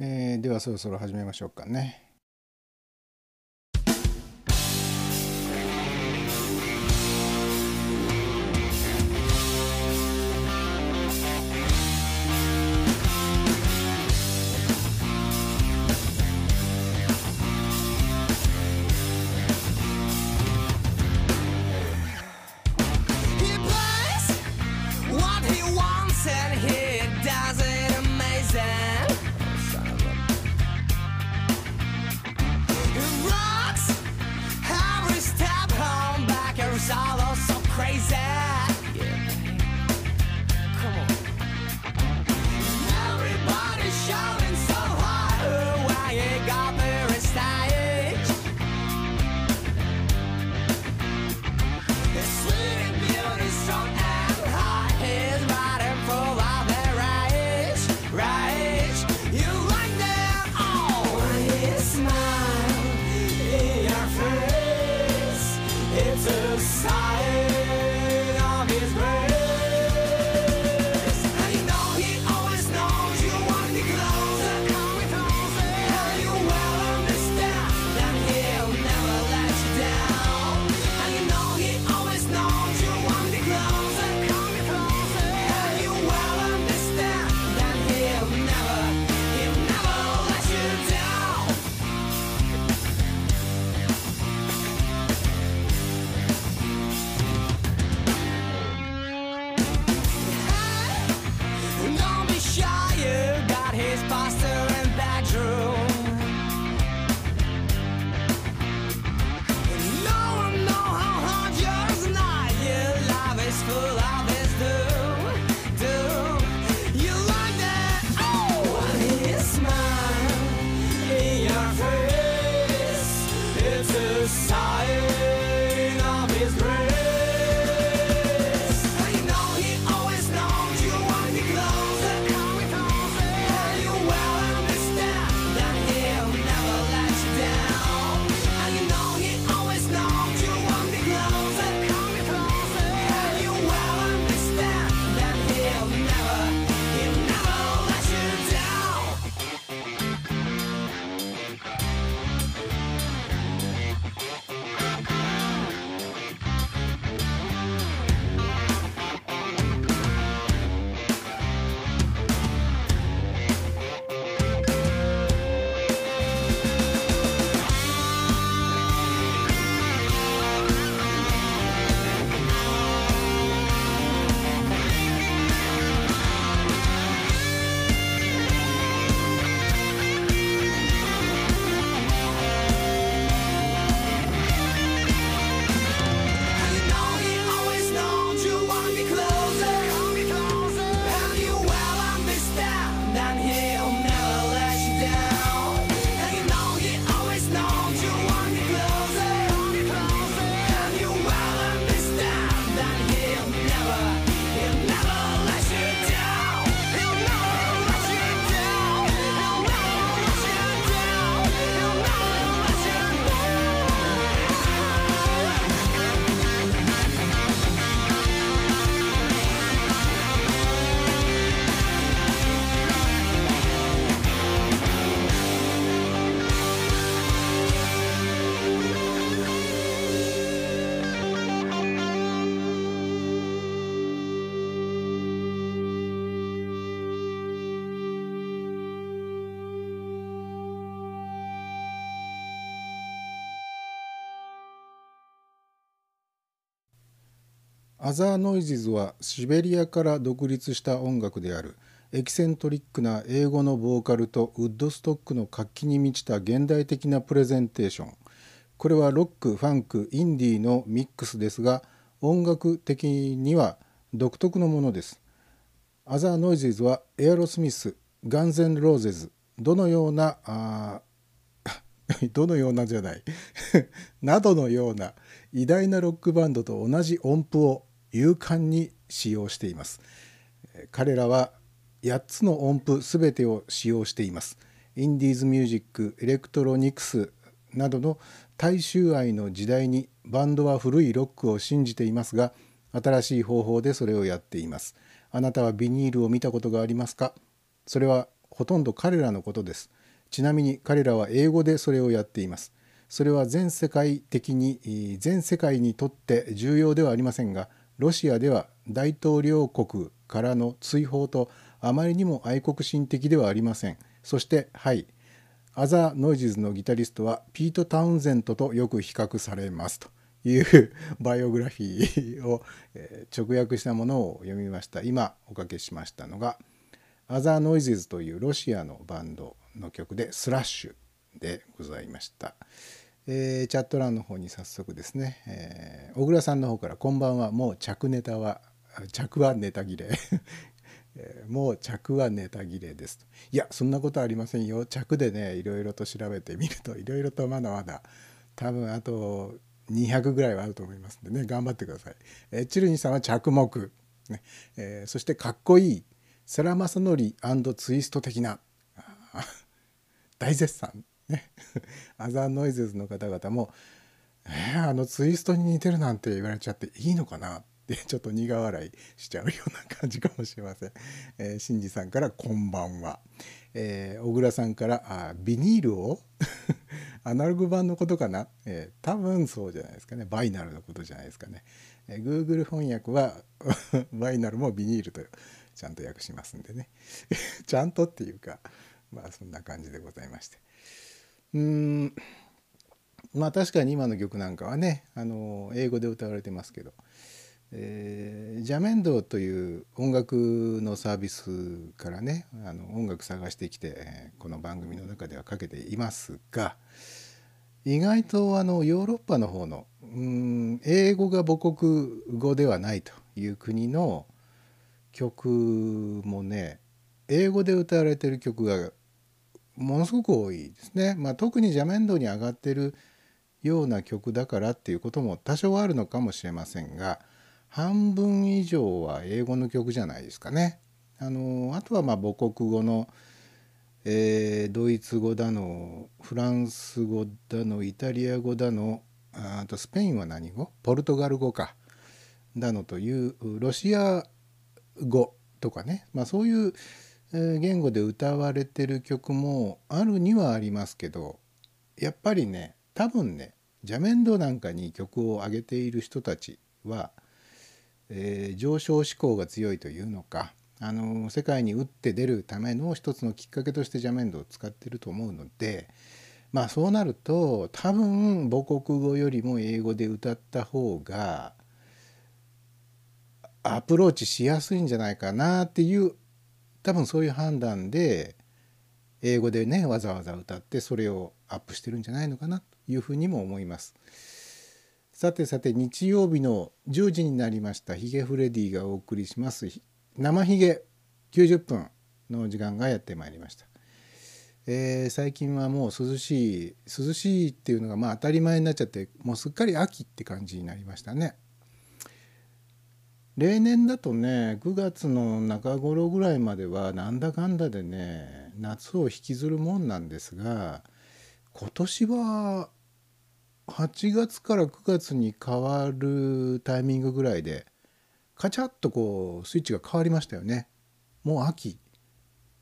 えーではそろそろ始めましょうかね。アザーノイズズはシベリアから独立した音楽である。エキセントリックな英語のボーカルとウッドストックの活気に満ちた現代的なプレゼンテーション。これはロックファンクインディーのミックスですが音楽的には独特のものです。アザーノイズズはエアロスミスガンゼン・ローゼズどのようなあ どのようなじゃない。などのような偉大なロックバンドと同じ音符を勇敢に使用しています。彼らは8つの音符すべてを使用しています。インディーズミュージックエレクトロニクスなどの大衆愛の時代にバンドは古いロックを信じていますが新しい方法でそれをやっています。あなたはビニールを見たことがありますか？それはほとんど彼らのことです。ちなみに彼らは英語でそれをやっています。それは全世界的に全世界にとって重要ではありませんがロシアでは大統領国からの追放とあまりにも愛国心的ではありません。そしてはい。アザー・ノイジズのギタリストはピート・タウンゼントとよく比較されます。というバイオグラフィーを直訳したものを読みました。今おかけしましたのがアザーノイズズというロシアのバンドの曲でスラッシュでございました。えー、チャット欄の方に早速ですね、えー、小倉さんの方から「こんばんはもう着ネタは着はネタ切れ、もう着はネタ切れですと」いやそんなことありませんよ。着でねいろいろと調べてみるといろいろとまだまだ多分あと200ぐらいはあると思いますんでね。頑張ってください。え、チルニさんは着目、ね。えー、そしてかっこいい世良正則ツイスト的な大絶賛。ね。アザーノイズズの方々も「えー、あのツイストに似てるなんて言われちゃっていいのかな?」って ちょっと苦笑いしちゃうような感じかもしれません。えー、新次さんから「こんばんは」えー、小倉さんからあ「ビニールを？アナログ版のことかな、えー、多分そうじゃないですかね。バイナルのことじゃないですかね、えー、Google 翻訳はバイナルもビニールとちゃんと訳しますんでね。ちゃんとっていうかまあそんな感じでございまして。うん。まあ確かに今の曲なんかはねあの英語で歌われてますけど、えー、ジャメンドという音楽のサービスからねあの音楽探してきてこの番組の中ではかけていますが意外とあのヨーロッパの方のうん英語が母国語ではないという国の曲もね英語で歌われてる曲がものすごく多いですね。まあ、特に邪面道に上がってるような曲だからっていうことも多少あるのかもしれませんが半分以上は英語の曲じゃないですかね。あのあとはま母国語の、えー、ドイツ語だのフランス語だのイタリア語だのあとスペインは何語？ポルトガル語かだのというロシア語とかね、まあ、そういう言語で歌われてる曲もあるにはありますけどやっぱりね多分ね邪面道なんかに曲を上げている人たちは、えー、上昇志向が強いというのかあの世界に打って出るための一つのきっかけとして邪面道を使ってると思うのでまあそうなると多分母国語よりも英語で歌った方がアプローチしやすいんじゃないかなっていう多分そういう判断で英語でねわざわざ歌ってそれをアップしてるんじゃないのかなというふうにも思います。さてさて日曜日の10時になりましたヒゲフレディがお送りします生ヒゲ90分の時間がやってまいりました。えー、最近はもう涼しい涼しいっていうのがまあ当たり前になっちゃってもうすっかり秋って感じになりましたね。例年だとね9月の中頃ぐらいまではなんだかんだでね夏を引きずるもんなんですが今年は8月から9月に変わるタイミングぐらいでカチャッとこうスイッチが変わりましたよね。もう秋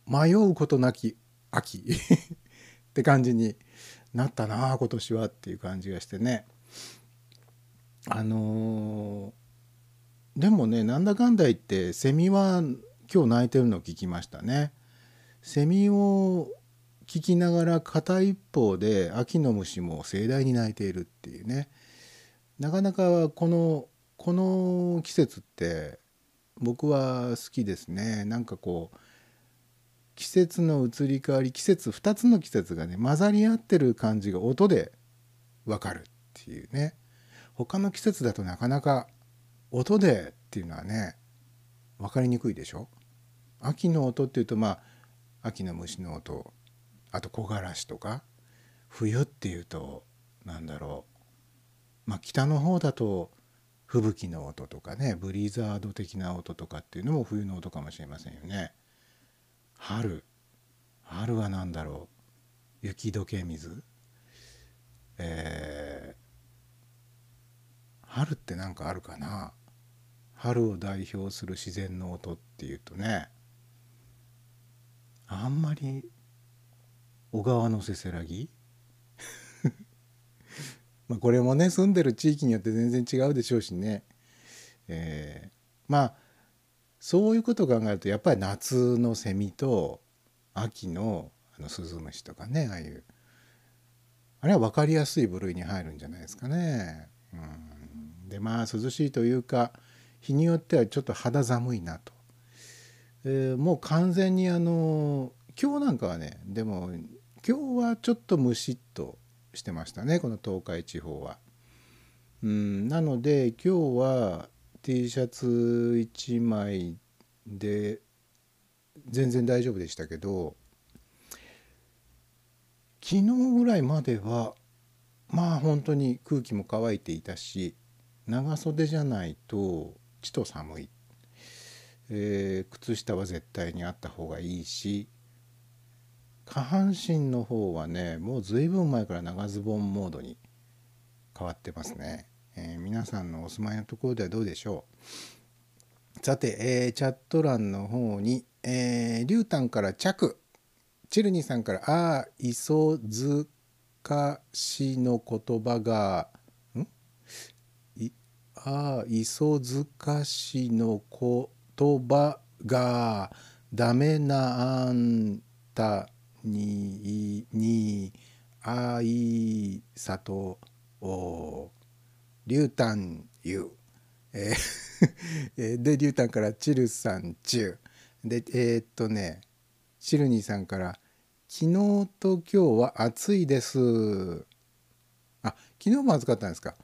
迷うことなき秋 って感じになったな今年はっていう感じがしてね。あのーでもねなんだかんだ言ってセミは今日鳴いてるのを聞きましたね。セミを聞きながら片一方で秋の虫も盛大に鳴いているっていうね。なかなかこのこの季節って僕は好きですね。なんかこう季節の移り変わり季節2つの季節がね混ざり合ってる感じが音でわかるっていうね。他の季節だとなかなか音でっていうのはね分かりにくいでしょ？秋の音っていうとまあ秋の虫の音あと木枯らしとか冬っていうと何だろうまあ北の方だと吹雪の音とかねブリザード的な音とかっていうのも冬の音かもしれませんよね。春春は何だろう？雪解け水。えー、春って何かあるかな？春を代表する自然の音っていうとねあんまり小川のせせらぎ？まあこれもね住んでる地域によって全然違うでしょうしね、えー、まあそういうことを考えるとやっぱり夏のセミと秋のあのスズムシとかねああいう。あれは分かりやすい部類に入るんじゃないですかね。うん、でまあ涼しいというか日によってはちょっと肌寒いなと。えー、もう完全にあの今日なんかはねでも今日はちょっとムシッとしてましたねこの東海地方は。うんなので今日は T シャツ1枚で全然大丈夫でしたけど昨日ぐらいまではまあ本当に空気も乾いていたし長袖じゃないとちと寒い、えー、靴下は絶対にあった方がいいし下半身の方はねもう随分前から長ズボンモードに変わってますね。えー、皆さんのお住まいのところではどうでしょうさて、えー、チャット欄の方に、えー、リュウタンから着チルニさんから「ああ磯塚しの言葉が」あ磯塚しの言葉がダメなあんたににあいさとおリュウタンユえ ー、でリュウタンからチルさんチュでえー、っとねチルニーさんから「昨日と今日は暑いです」あ昨日も暑かったんですか？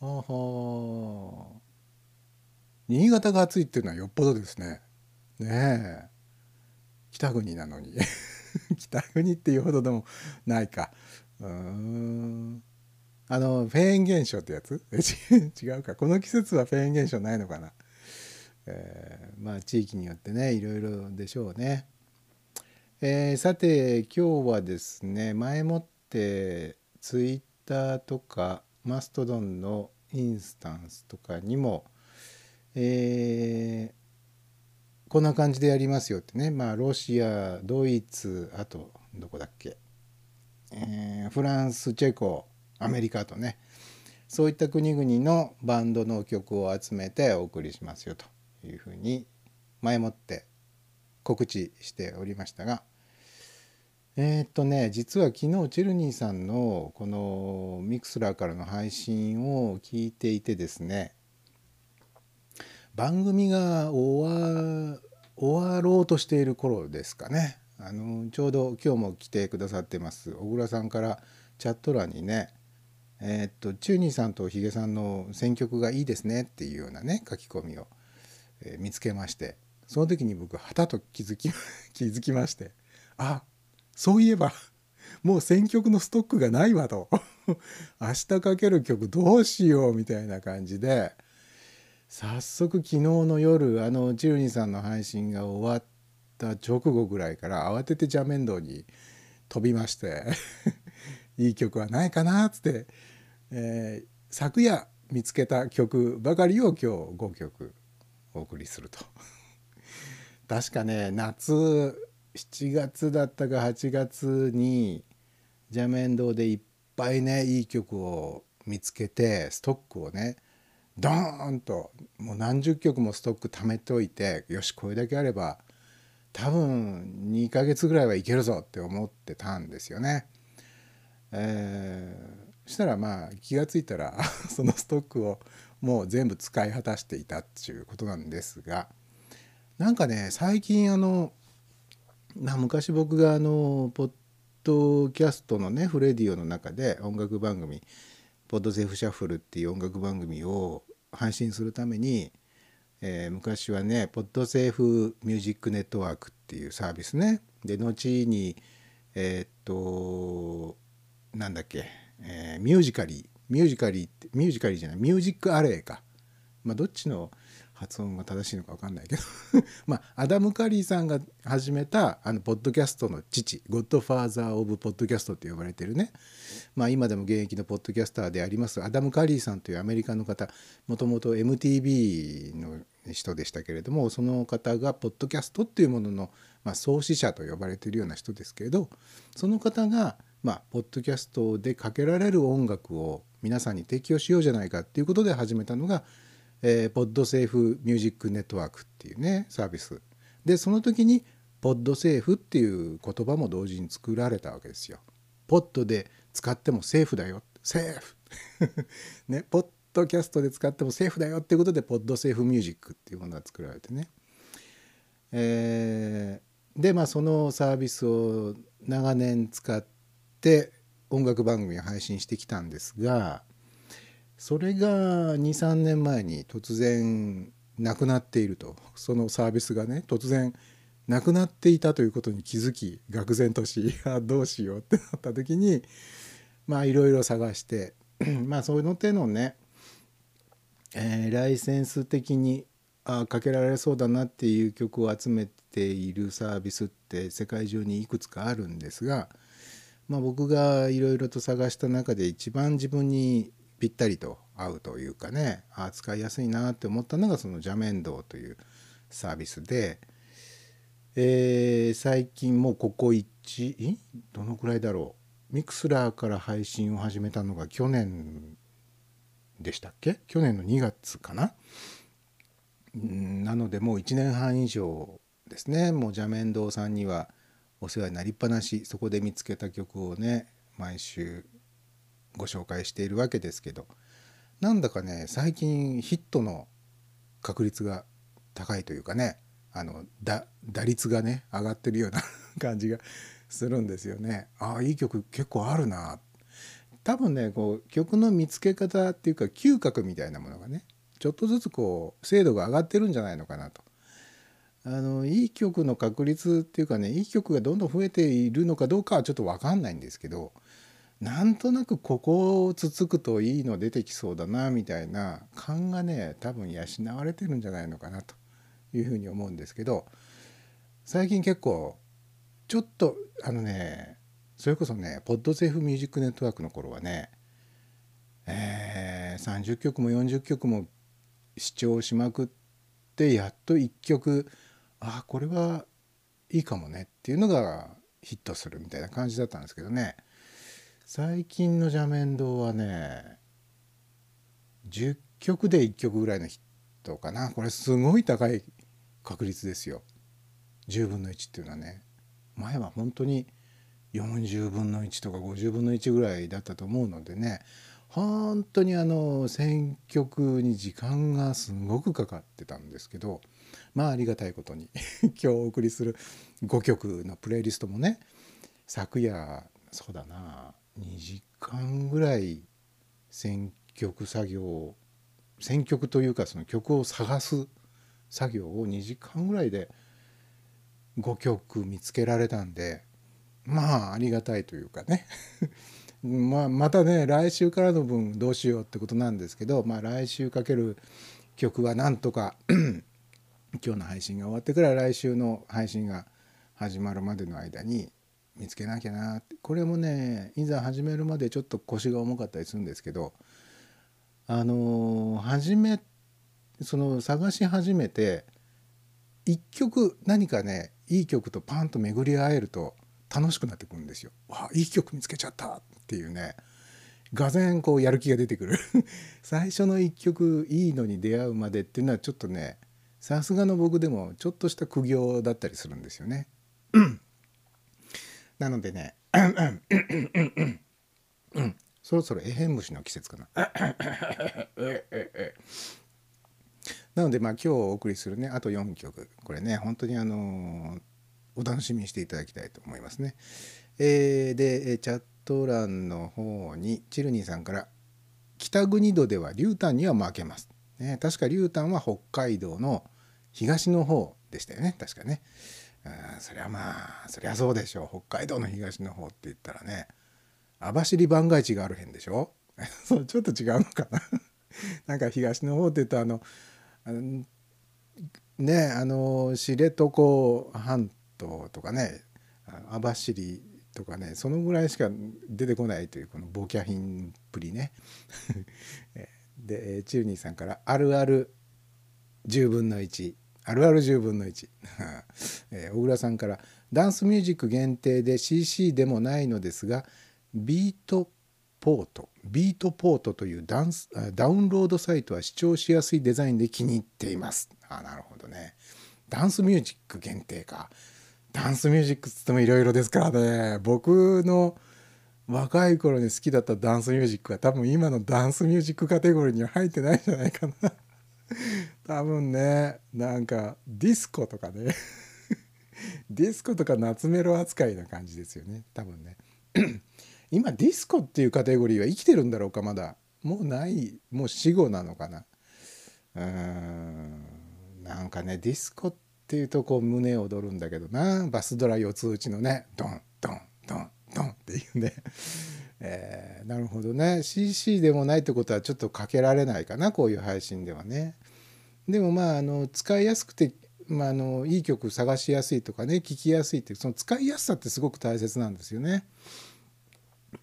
あ。は新潟が暑いっていうのはよっぽどですね。ねえ。北国なのに。北国っていうほどでもないか。うん。あのフェーン現象ってやつ？違うか。この季節はフェーン現象ないのかな、えー、まあ地域によってねいろいろでしょうね、えー、さて今日はですね前もってツイッターとかマストドンのインスタンスとかにも、えー、こんな感じでやりますよってね。まあロシアドイツあとどこだっけ、えー、フランスチェコアメリカとね。そういった国々のバンドの曲を集めてお送りしますよというふうに前もって告知しておりましたが。えー、っとね実は昨日チェルニーさんのこのミクスラーからの配信を聞いていてですね番組が終わ終わろうとしている頃ですかね。あのちょうど今日も来てくださってます。小倉さんからチャット欄にねえー、っとチューニーさんとヒゲさんの選曲がいいですねっていうようなね書き込みを、えー、見つけましてその時に僕はたと気づき 気づきましてあそういえばもう選曲のストックがないわと。明日かける曲どうしようみたいな感じで。早速昨日の夜あのチルニさんの配信が終わった直後ぐらいから慌てて邪面堂に飛びまして。いい曲はないかなっつって、えー、昨夜見つけた曲ばかりを今日5曲お送りすると。確かね夏7月だったか8月に邪面堂でいっぱいねいい曲を見つけてストックをねドーンともう何十曲もストック貯めておいてよしこれだけあれば多分2ヶ月ぐらいはいけるぞって思ってたんですよね。えー、したらまあ気が付いたら そのストックをもう全部使い果たしていたっていうことなんですがなんかね最近あの昔僕があのポッドキャストのねフレディオの中で音楽番組「ポッドセーフシャッフル」っていう音楽番組を配信するために、えー、昔はねポッドセーフミュージックネットワークっていうサービスね。で後にえー、っとなんだっけ、えー、ミュージカリー。ミュージカリーってミュージカリーじゃないミュージックアレイか。まあどっちの発音が正しいのか分かんないけど。まあアダム・カリーさんが始めたあのポッドキャストの父ゴッドファーザー・オブ・ポッドキャストって呼ばれてるね。まあ今でも現役のポッドキャスターでありますアダム・カリーさんというアメリカの方もともと MTV の人でしたけれどもその方がポッドキャストっていうものの、まあ、創始者と呼ばれてるような人ですけれどその方が、まあ、ポッドキャストでかけられる音楽を皆さんに提供しようじゃないかっていうことで始めたのが、えー、ポッドセーフミュージックネットワークっていうねサービスでその時にポッドセーフっていう言葉も同時に作られたわけですよ。ポッドで使ってもセーフだよセーフ ねポッドキャストで使ってもセーフだよっていうことでポッドセーフミュージックっていうものが作られてね。えー、でまあそのサービスを長年使って音楽番組を配信してきたんですがそれが23年前に突然なくなっていると。そのサービスがね突然なくなっていたということに気づき愕然とし いやどうしようってなった時にまあいろいろ探して まあそういうの手のね、えー、ライセンス的にあかけられそうだなっていう曲を集めているサービスって世界中にいくつかあるんですが、まあ、僕がいろいろと探した中で一番自分にぴったりと合うというかねあ使いやすいなって思ったのがそのジャメンドというサービスで、えー、最近もうここ1どのくらいだろう？ミクスラーから配信を始めたのが去年でしたっけ？去年の2月かな？んなのでもう1年半以上ですね。もう邪面堂さんにはお世話になりっぱなし。そこで見つけた曲をね毎週ご紹介しているわけですけどなんだかね最近ヒットの確率が高いというかねあの打率がね上がってるような 感じがするんですよね。ああいい曲結構あるな多分ねこう曲の見つけ方っていうか嗅覚みたいなものがねちょっとずつこう精度が上がってるんじゃないのかなと。あのいい曲の確率っていうかねいい曲がどんどん増えているのかどうかはちょっと分かんないんですけどなんとなくここをつつくといいの出てきそうだなみたいな勘がね多分養われてるんじゃないのかなというふうに思うんですけど最近結構ちょっとあのねそれこそねポッドセーフミュージックネットワークの頃はね、えー、30曲も40曲も視聴しまくってやっと1曲あこれはいいかもねっていうのがヒットするみたいな感じだったんですけどね。最近の邪面堂はね10曲で1曲ぐらいのヒットかな。これすごい高い確率ですよ。10分の1っていうのはね。前は本当に40分の1とか50分の1ぐらいだったと思うのでね。本当にあの選曲に時間がすごくかかってたんですけどまあありがたいことに 今日お送りする5曲のプレイリストもね昨夜そうだな。2時間ぐらい選曲作業選曲というかその曲を探す作業を2時間ぐらいで5曲見つけられたんでまあありがたいというかね。まあまたね来週からの分どうしようってことなんですけど、まあ、来週かける曲はなんとか 今日の配信が終わってから来週の配信が始まるまでの間に見つけなきゃなってこれもねいざ始めるまでちょっと腰が重かったりするんですけどあの始めその探し始めて一曲何かねいい曲とパンと巡り合えると楽しくなってくるんですよ。わいい曲見つけちゃったっていうねがぜんこうやる気が出てくる 最初の一曲いいのに出会うまでっていうのはちょっとねさすがの僕でもちょっとした苦行だったりするんですよね。なのでねそろそろエヘン虫の季節かな。なのでまあ今日お送りするねあと4曲これね本当にあのお楽しみにしていただきたいと思いますね。えー、でチャット欄の方にチルニーさんから「北国戸では竜丹には負けます」ね、確か竜丹は北海道の東の方でしたよね確かね。そりゃまあそりゃそうでしょう。北海道の東の方って言ったらね。網走番外地がある辺でしょ？そうちょっと違うのかな。なんか東の方って言うとあのねあの知床半島とかね網走とかねそのぐらいしか出てこないというこのボキャ品っぷりね。でチルニーさんから「あるある10分の1あるある10分の1、えー、小倉さんからダンスミュージック限定で CC でもないのですがビートポートビートポートというダンスダウンロードサイトは視聴しやすいデザインで気に入っています。あなるほどね。ダンスミュージック限定か。ダンスミュージックっつってもいろいろですからね。僕の若い頃に好きだったダンスミュージックは多分今のダンスミュージックカテゴリーには入ってないんじゃないかな。多分ねなんかディスコとかね。ディスコとか夏メロ扱いな感じですよね。多分ね。今ディスコっていうカテゴリーは生きてるんだろうかまだ。もうないもう死語なのかな。うーん。なんかねディスコっていうとこう胸躍るんだけどな。バスドラ四つ打ちのねドンドンドンドンっていうね。えー、なるほどね CC でもないってことはちょっとかけられないかなこういう配信ではね。でもまああの使いやすくて、まあ、あのいい曲探しやすいとかね聴きやすいってその使いやすさってすごく大切なんですよね。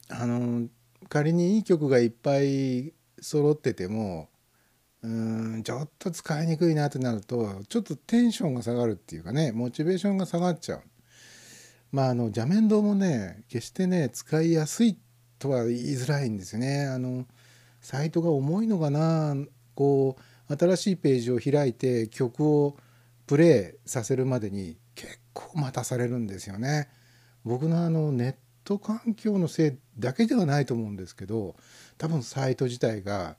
あの仮にいい曲がいっぱい揃っててもうんちょっと使いにくいなってなるとちょっとテンションが下がるっていうかねモチベーションが下がっちゃう。まああの邪面堂もね決してね使いやすいとは言いづらいんですよね。あのサイトが重いのかな？こう新しいページを開いて曲をプレイさせるまでに結構待たされるんですよね。僕のあのネット環境のせいだけではないと思うんですけど多分サイト自体が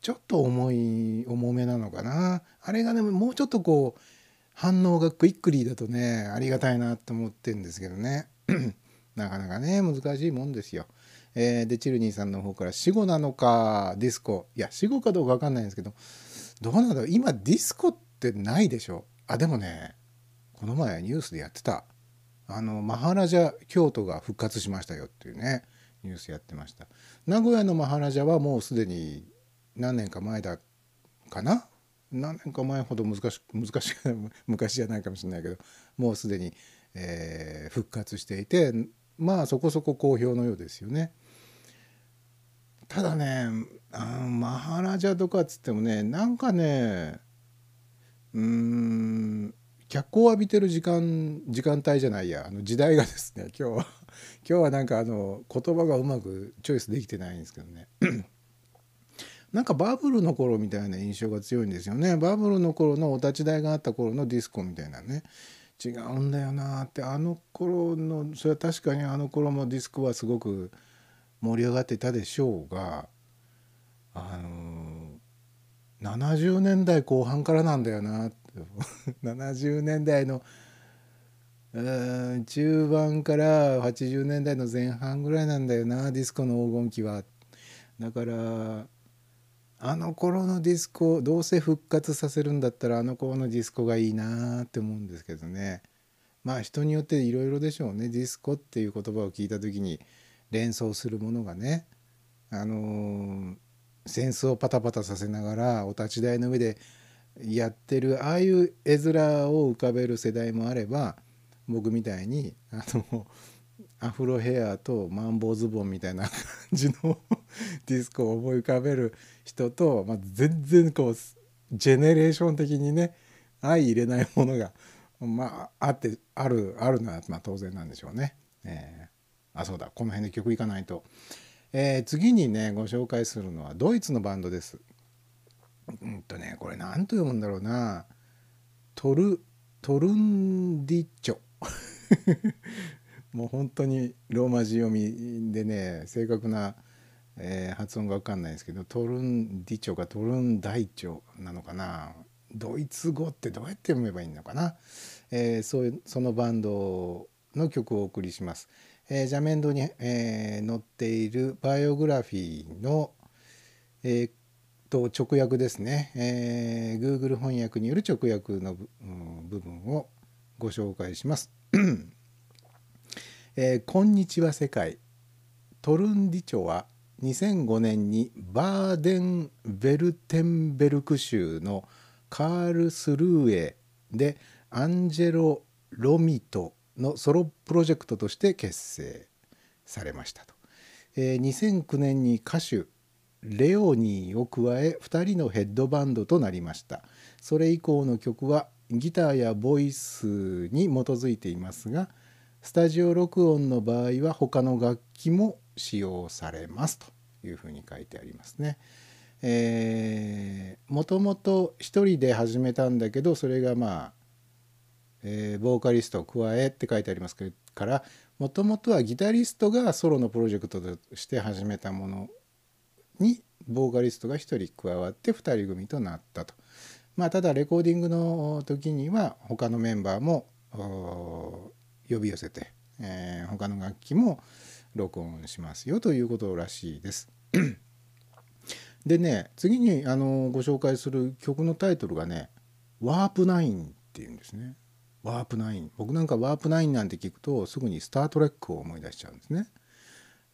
ちょっと重い重めなのかな？あれがねもうちょっとこう反応が quickly だとねありがたいなと思ってるんですけどね なかなかね難しいもんですよ。えー、でチルニーさんの方から死語なのかディスコ。いや死語かどうか分かんないんですけどどうなんだろう。今ディスコってないでしょ。あでもねこの前ニュースでやってた。あのマハラジャ京都が復活しましたよっていうねニュースやってました。名古屋のマハラジャはもうすでに何年か前だかな？何年か前ほど難し難しい 昔じゃないかもしれないけどもうすでに、えー、復活していてまあそこそこ好評のようですよね。ただねあマハラジャとかっつってもねなんかねうん脚光を浴びてる時間時間帯じゃないやあの時代がですね 今日は今日はなんかあの言葉がうまくチョイスできてないんですけどね。なんかバブルの頃みたいな印象が強いんですよね。バブルの頃のお立ち台があった頃のディスコみたいなね。違うんだよなってあの頃のそれは確かにあの頃もディスコはすごく盛り上がってたでしょうがあの70年代後半からなんだよな。70年代の中盤から80年代の前半ぐらいなんだよなディスコの黄金期は。だからあの頃のディスコどうせ復活させるんだったらあの頃のディスコがいいなって思うんですけどね。まあ人によっていろいろでしょうね。ディスコっていう言葉を聞いた時に連想するものがねあの、戦争をパタパタさせながらお立ち台の上でやってるああいう絵面を浮かべる世代もあれば僕みたいにあのアフロヘアとマンボウズボンみたいな感じの ディスコを思い浮かべる人と、まあ、全然こうジェネレーション的にね相入れないものが、まあ、あってあるあるのは、まあ、当然なんでしょうね。えー、あそうだこの辺で曲いかないと。えー、次にねご紹介するのはドイツのバンドです。うんとねこれ何と読むんだろうなトルトルンディッチョ もう本当にローマ字読みでね正確な、えー、発音が分かんないですけどトルンディチョかトルンダイチョなのかなドイツ語ってどうやって読めばいいのかな、えー、そういうそのバンドの曲をお送りします。えー、ジャメンドに、えー、載っているバイオグラフィーの、えー、と直訳ですね、えー、Google 翻訳による直訳の部分をご紹介します。えー、こんにちは世界トルンディチョは2005年にバーデン・ベルテンベルク州のカールスルーエでアンジェロ・ロミトのソロプロジェクトとして結成されましたと、えー、2009年に歌手レオニーを加え2人のヘッドバンドとなりましたそれ以降の曲はギターやボイスに基づいていますがスタジオ録音の場合は他の楽器も使用されますというふうに書いてありますね。えー、もともと一人で始めたんだけどそれがまあ、えー、ボーカリストを加えって書いてありますからもともとはギタリストがソロのプロジェクトとして始めたものにボーカリストが1人加わって2人組となったと。まあ、ただレコーディングの時には他のメンバーも呼び寄せて、えー、他の楽器も録音しますよということらしいです。でね次にあのご紹介する曲のタイトルがね「Warp Nine」っていうんですね。 Warp Nine 僕なんか Warp Nine なんて聞くとすぐに「スター・トレック」を思い出しちゃうんですね。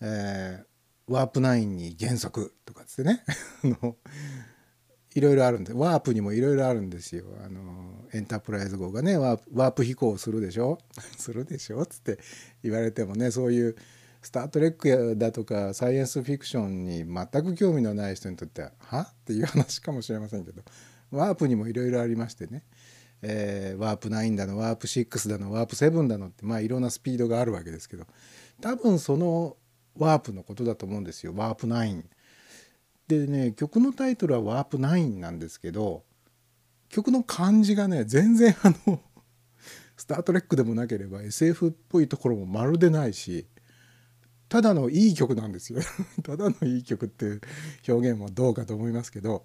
えー、ワープナインに原則とかってね いろいろあるんでワープにもいろいろあるんですよ。あのエンタープライズ号がねワープ飛行するでしょ？するでしょつって言われてもねそういう「スター・トレック」だとかサイエンスフィクションに全く興味のない人にとっては「は?」っていう話かもしれませんけどワープにもいろいろありましてね、えー、ワープ9だのワープ6だのワープ7だのってまあいろんなスピードがあるわけですけど多分そのワープのことだと思うんですよワープ9。でね曲のタイトルは「ワープ9」なんですけど曲の感じがね全然あの「スター・トレック」でもなければ SF っぽいところもまるでないしただのいい曲なんですよ ただのいい曲っていう表現もどうかと思いますけど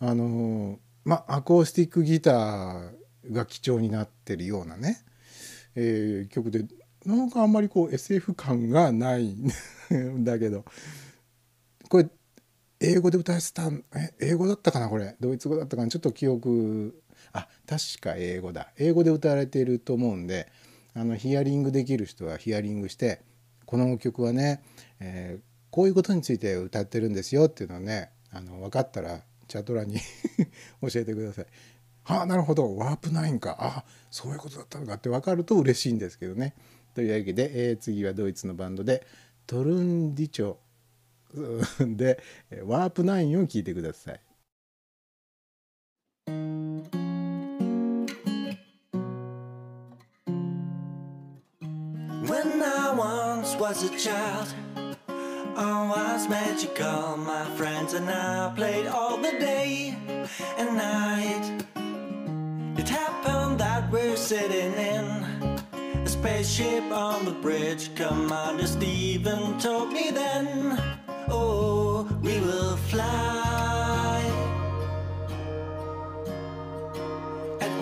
あのまあアコースティックギターが基調になってるようなね、えー、曲で。なんかあんまりこう SF 感がないんだけど。これ英語で歌えてたえ英語だったかなこれ。ドイツ語だったかな。ちょっと記憶。あ確か英語だ。英語で歌われていると思うんであのヒアリングできる人はヒアリングしてこの曲はね、えー、こういうことについて歌ってるんですよっていうのをねあの分かったらチャット欄に 教えてください。ああなるほどワープナインかあそういうことだったのかって分かると嬉しいんですけどね。というわけで、えー、次はドイツのバンドでトルンディチョ でワープナインを聞いてください。When I once was a child, all was magical. My friends and I played all the day and night. It happened that we're sitting in a spaceship on the bridge. Commander Stephen told me then, Oh, we will fly. At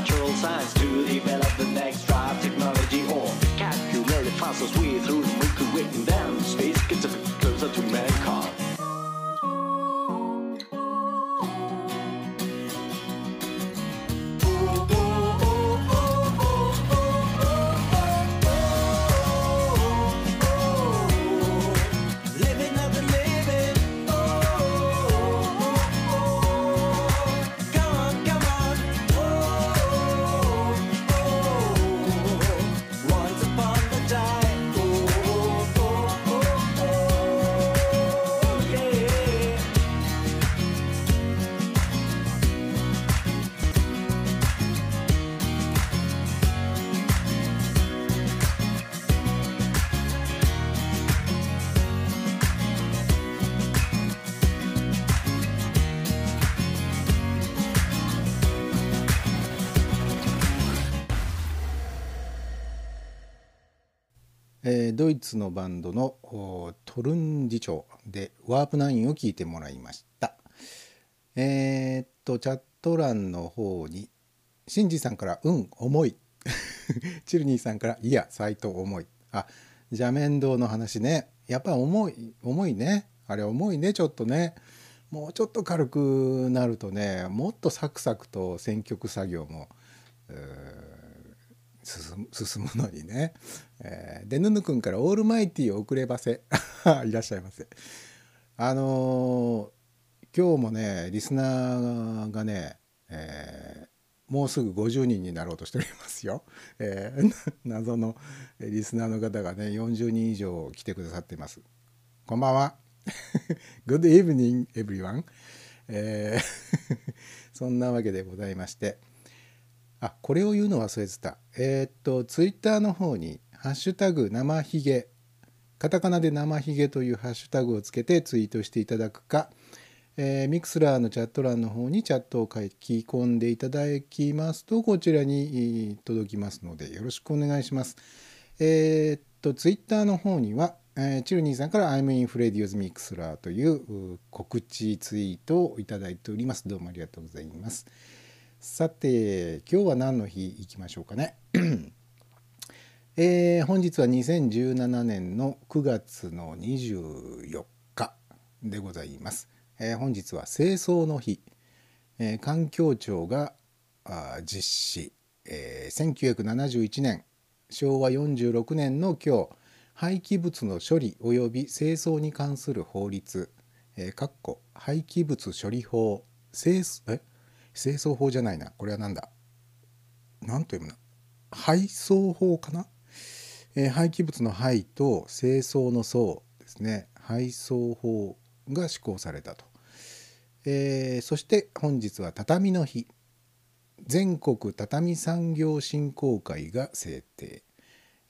natural size. のバンドのトルンジチョでワープナインを聞いてもらいました。えーっとチャット欄の方にシンジさんから「うん重い」チルニーさんから「いや斎藤重い」あ邪面堂の話ね。やっぱ重い重いね。あれ重いねちょっとね。もうちょっと軽くなるとねもっとサクサクと選曲作業もうー進む 進むのにね、えーでぬぬくんから「オールマイティを遅ればせ」いらっしゃいませ。あのー今日もねリスナーがね、えーもうすぐ50人になろうとしておりますよ、えー 謎のリスナーの方がね40人以上来てくださっています。こんばんは。Good evening everyone、えーそんなわけでございまして。あこれを言うの忘れてた。えーっとツイッターの方に「ハッシュタグ生ひげ」カタカナで生ひげというハッシュタグをつけてツイートしていただくか、えーミクスラーのチャット欄の方にチャットを書き込んでいただきますとこちらに届きますのでよろしくお願いします。えーっとツイッターの方には、えーチルニーさんから「I'm in Freddy's Mixler」という告知ツイートをいただいております。どうもありがとうございます。さて今日は何の日いきましょうかね。えー本日は2017年の9月の24日でございます。えー本日は清掃の日、えー環境庁があ実施、えー1971年。昭和46年の今日廃棄物の処理及び清掃に関する法律、えー、かっこ廃棄物処理法。清え？清掃法じゃないな。これはなんだ？なんと読むの配送法かな、えー廃棄物の廃と清掃の層ですね。配送法が施行されたと、えーそして本日は畳の日。全国畳産業振興会が制定、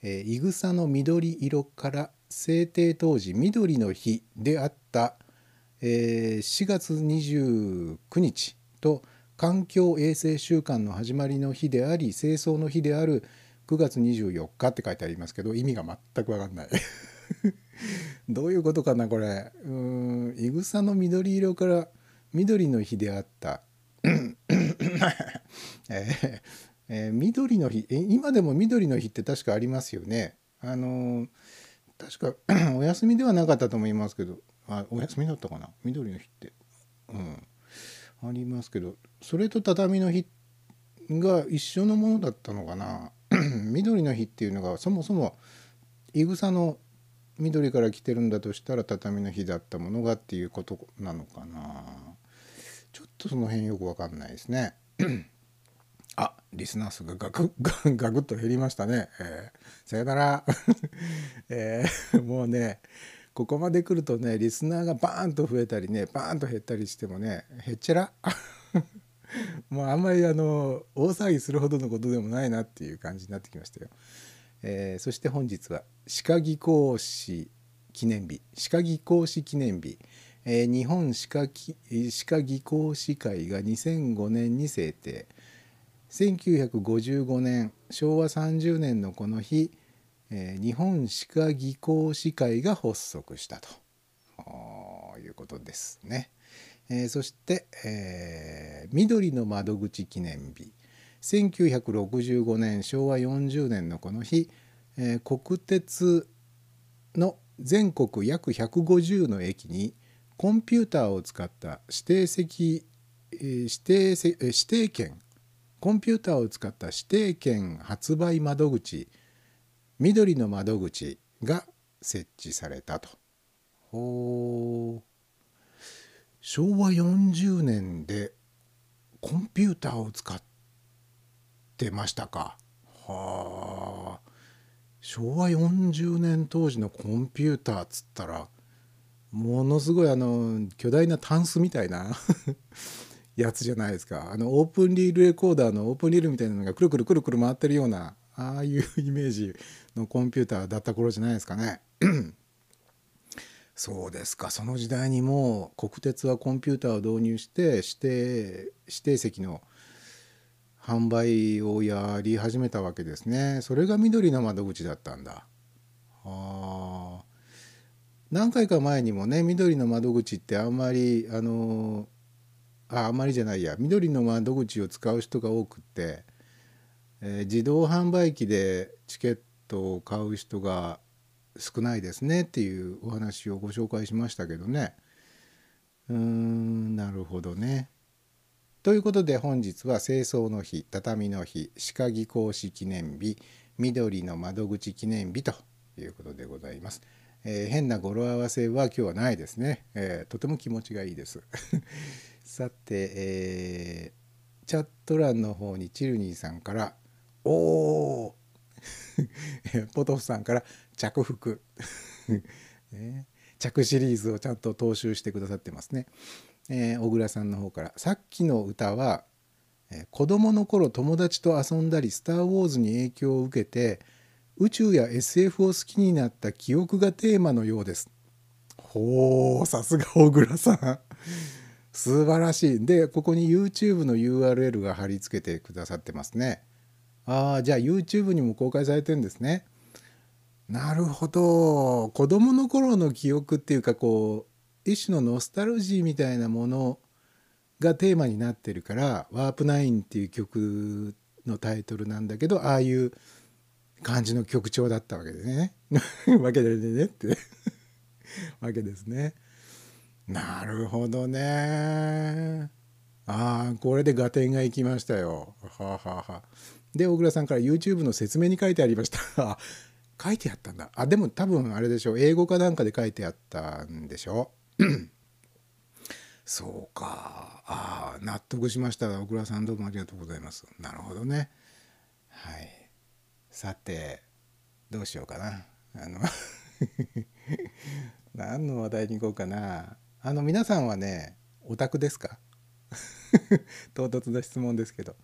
えー、いぐさの緑色から制定当時緑の日であった、えー4月29日と環境衛生週間の始まりの日であり清掃の日である9月24日って書いてありますけど意味が全く分かんない。どういうことかなこれ。うんいぐさの緑色から緑の日であった。えーえー緑の日。今でも緑の日って確かありますよね。あのー確か お休みではなかったと思いますけど。あお休みだったかな？緑の日って。うん。ありますけど。それと畳の日が一緒のものだったのかな？緑の日っていうのがそもそもいぐさの緑から来てるんだとしたら畳の日だったものがっていうことなのかな？ちょっとその辺よくわかんないですね。あリスナー数がガクガ ガクッと減りましたね、えーさよなら、えーもうねここまで来るとねリスナーがバーンと増えたりねバーンと減ったりしてもねへっちゃら？もうあんまりあの大騒ぎするほどのことでもないなっていう感じになってきましたよ。えーそして本日は歯科技工士記念日歯科技工士記念日、えー日本歯科歯科技工士会が2005年に制定1955年昭和30年のこの日、えー日本歯科技工士会が発足したということですね。えーそして、えー緑の窓口記念日1965年昭和40年のこの日、えー国鉄の全国約150の駅にコンピューターを使った指定席、えー指定せ指定券コンピューターを使った指定券発売窓口緑の窓口が設置されたと。ほう昭和40年でコンピューターを使ってましたか。はあ昭和40年当時のコンピューターっつったらものすごいあの巨大なタンスみたいな やつじゃないですかあのオープンリールレコーダーのオープンリールみたいなのがくるくるくるくる回ってるようなああいうイメージのコンピューターだった頃じゃないですかね。そうですか。その時代にもう国鉄はコンピューターを導入して指定指定席の販売をやり始めたわけですね。それが緑の窓口だったんだ。あ何回か前にもね緑の窓口ってあんまりあのああんまりじゃないや。緑の窓口を使う人が多くって、えー自動販売機でチケットを買う人が少ないですねっていうお話をご紹介しましたけどねうーんなるほどね。ということで本日は清掃の日畳の日歯科技講師記念日緑の窓口記念日ということでございます。えー変な語呂合わせは今日はないですね。えーとても気持ちがいいです。さて、えーチャット欄の方にチルニーさんから「おー ポトフさんから着服、ね、着シリーズをちゃんと踏襲してくださってますね。えー小倉さんの方からさっきの歌は、えー子供の頃友達と遊んだり「スター・ウォーズ」に影響を受けて宇宙や SF を好きになった記憶がテーマのようです。ほうさすが小倉さん。素晴らしい。でここに YouTube の URL が貼り付けてくださってますね。ああじゃあ YouTube にも公開されてるんですねなるほど子供の頃の記憶っていうかこう一種のノスタルジーみたいなものがテーマになってるから「ワープナイン」っていう曲のタイトルなんだけどああいう感じの曲調だったわけでね わけでねって わけですね。なるほどね。ああこれで合点がいきましたよ。はあ、ははあ、で小倉さんから YouTube の説明に書いてありました。書いてあったんだ。あでも多分あれでしょ英語かなんかで書いてあったんでしょ そうか。ああ納得しました。小倉さんどうもありがとうございます。なるほどね。はい。さてどうしようかな。あの 何の話題に行こうかな。あの皆さんはねオタクですか？唐突な質問ですけど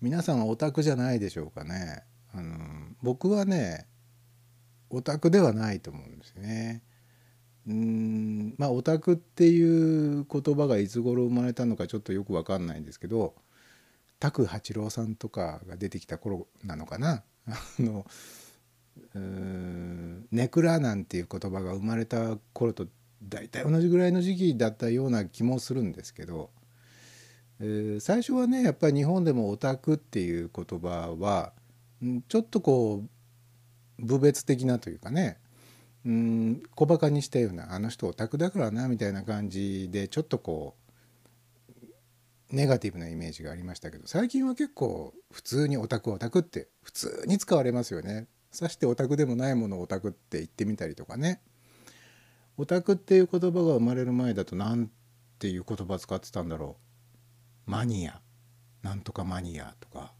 皆さんはオタクじゃないでしょうかね。あの僕はねオタクではないと思うんですね。うんまあオタクっていう言葉がいつ頃生まれたのかちょっとよくわかんないんですけど拓八郎さんとかが出てきた頃なのかな。あのうーんネクラなんていう言葉が生まれた頃と大体同じぐらいの時期だったような気もするんですけど、え最初はねやっぱり日本でもオタクっていう言葉はちょっとこう部別的なというかねうん小バカにしたようなあの人オタクだからなみたいな感じでちょっとこうネガティブなイメージがありましたけど最近は結構普通にオタクオタクって普通に使われますよね。さしてオタクでもないものをオタクって言ってみたりとかね。オタクっていう言葉が生まれる前だと何ていう言葉使ってたんだろう。マニアなんとかマニアとか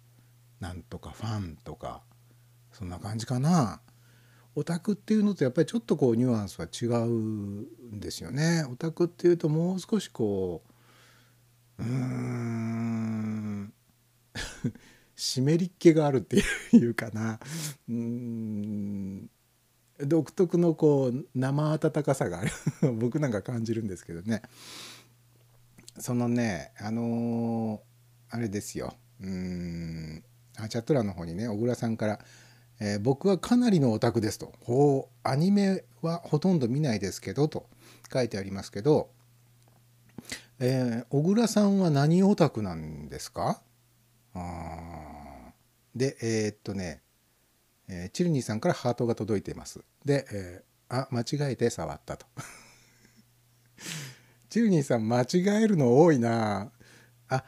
なんとかファンとかそんな感じかな。オタクっていうのとやっぱりちょっとこうニュアンスは違うんですよね。オタクっていうともう少しこううーん 湿りっ気があるっていうかなうーん独特のこう生温かさがある僕なんか感じるんですけどねそのねあのーあれですよ。うん。チャット欄の方にね小倉さんから、えー僕はかなりのオタクです」と「ほうアニメはほとんど見ないですけど」と書いてありますけど、えー小倉さんは何オタクなんですか？あでえーっとね、えーチルニーさんからハートが届いています。で、えーあ間違えて触ったと。チルニーさん間違えるの多いな。あ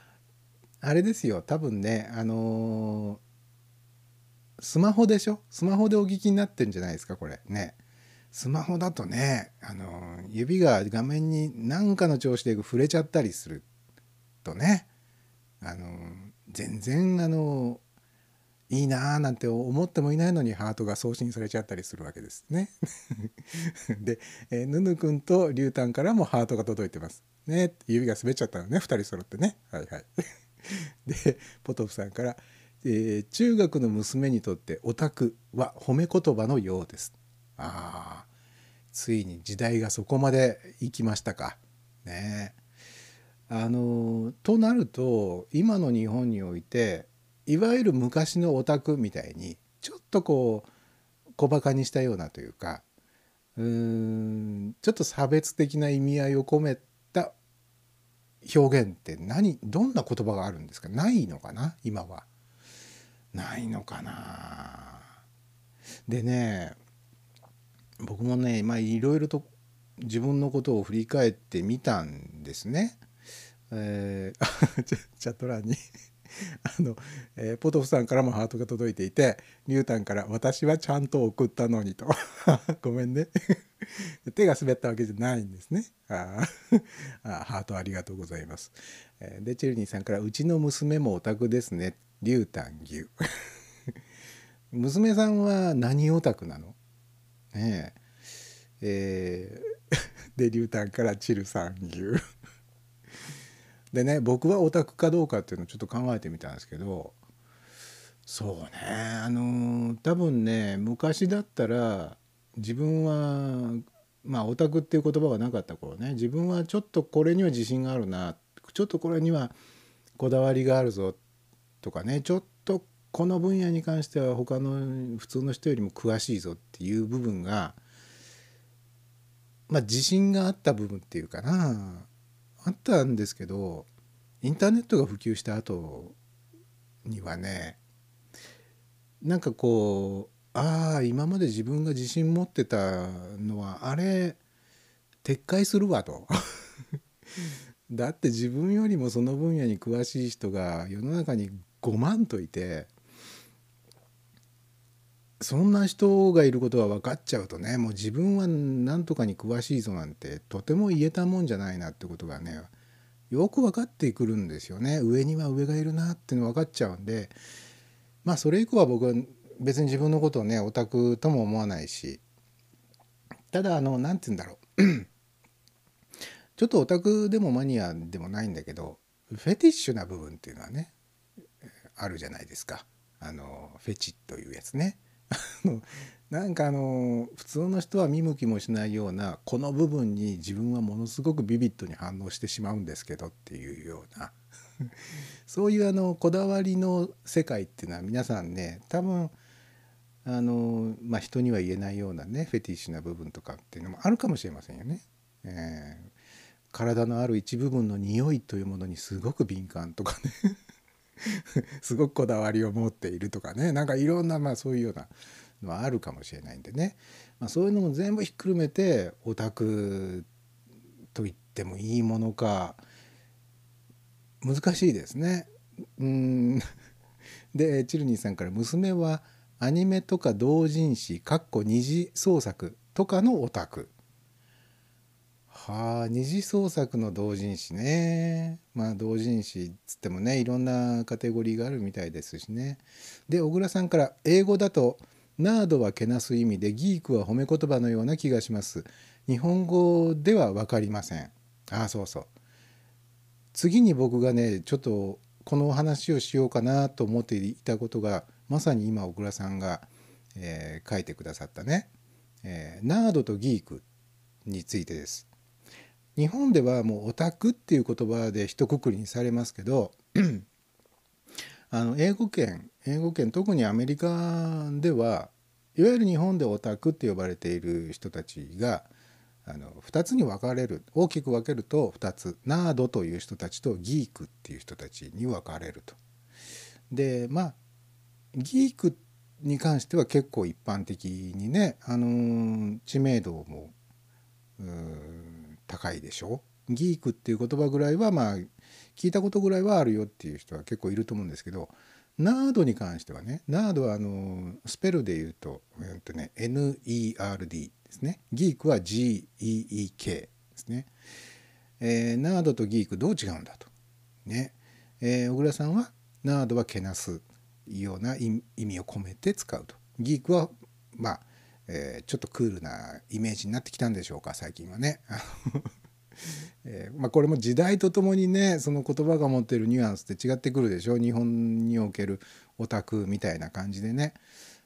あれですよ。多分ねあのースマホでしょ？スマホでお聞きになってんじゃないですかこれ。ね。スマホだとね、あのー指が画面に何かの調子で触れちゃったりするとね、あのー全然あのいいなーなんて思ってもいないのにハートが送信されちゃったりするわけですね。で、えーぬぬくんとりゅうたんからもハートが届いてます。ね指が滑っちゃったのね2人揃ってね。はいはい。でポトフさんから、えー中学の娘にとってオタクは褒め言葉のようです」あーついに時代がそこまで行きましたか。ねあのとなると今の日本においていわゆる昔のオタクみたいにちょっとこう小バカにしたようなというかうーんちょっと差別的な意味合いを込めた表現って何どんな言葉があるんですか？ないのかな？今は。ないのかな？でね僕もねまあいろいろと自分のことを振り返ってみたんですね。えー チャット欄にあの、えーポトフさんからもハートが届いていてリュウタンから「私はちゃんと送ったのに」と。ごめんね。手が滑ったわけじゃないんですね。あ あハートありがとうございます、えーでチェルニーさんから「うちの娘もオタクですねリュウタン牛」娘さんは何オタクなの？ねえ。えーでリュウタンからチルさん牛でね僕はオタクかどうかっていうのをちょっと考えてみたんですけどそうねあの多分ね昔だったら自分はまあオタクっていう言葉がなかった頃ね自分はちょっとこれには自信があるなちょっとこれにはこだわりがあるぞとかねちょっとこの分野に関しては他の普通の人よりも詳しいぞっていう部分がまあ自信があった部分っていうかな。あったんですけどインターネットが普及した後にはねなんかこうああ今まで自分が自信持ってたのはあれ撤回するわと。だって自分よりもその分野に詳しい人が世の中に5万といてそんな人がいることが分かっちゃうとねもう自分は何とかに詳しいぞなんてとても言えたもんじゃないなってことがねよく分かってくるんですよね。上には上がいるなっていうの分かっちゃうんでまあそれ以降は僕は別に自分のことをねオタクとも思わないしただあの何て言うんだろう。ちょっとオタクでもマニアでもないんだけどフェティッシュな部分っていうのはねあるじゃないですか。あのフェチというやつね。あのなんかあの普通の人は見向きもしないようなこの部分に自分はものすごくビビッドに反応してしまうんですけどっていうような そういうあのこだわりの世界っていうのは皆さんね多分あのまあ人には言えないようなねフェティッシュな部分とかっていうのもあるかもしれませんよね。えー体のある一部分の匂いというものにすごく敏感とかね すごくこだわりを持っているとかねなんかいろんなまあそういうようなのはあるかもしれないんでね、まあ、そういうのも全部ひっくるめてオタクと言ってもいいものか難しいですね。うん でチルニーさんから娘はアニメとか同人誌かっこ二次創作とかのオタク。はあ二次創作の同人誌ね。まあ同人誌っつってもねいろんなカテゴリーがあるみたいですしね。で小倉さんから英語だとナードはけなす意味でギークは褒め言葉のような気がします。日本語では分かりません。ああそうそう。次に僕がねちょっとこのお話をしようかなと思っていたことがまさに今小倉さんが、えー書いてくださったね、えーナードとギークについてです。日本ではもうオタクっていう言葉で一括りにされますけどあの英語圏英語圏特にアメリカではいわゆる日本でオタクって呼ばれている人たちがあの2つに分かれる大きく分けると2つナードという人たちとギークっていう人たちに分かれると。でまあギークに関しては結構一般的にね、あのー知名度も高いでしょ？ギークっていう言葉ぐらいはまあ聞いたことぐらいはあるよっていう人は結構いると思うんですけどナードに関してはねナードはあのスペルで言うと,、えっとね、NERD ですね。ギークは GEEK ですね、えーナードとギークどう違うんだと。ね、えー小倉さんはナードはけなすような意意味を込めて使うと。ギークはまあ、えーちょっとクールなイメージになってきたんでしょうか最近はね。えーまあ、これも時代とともにねその言葉が持ってるニュアンスって違ってくるでしょ日本におけるオタクみたいな感じでね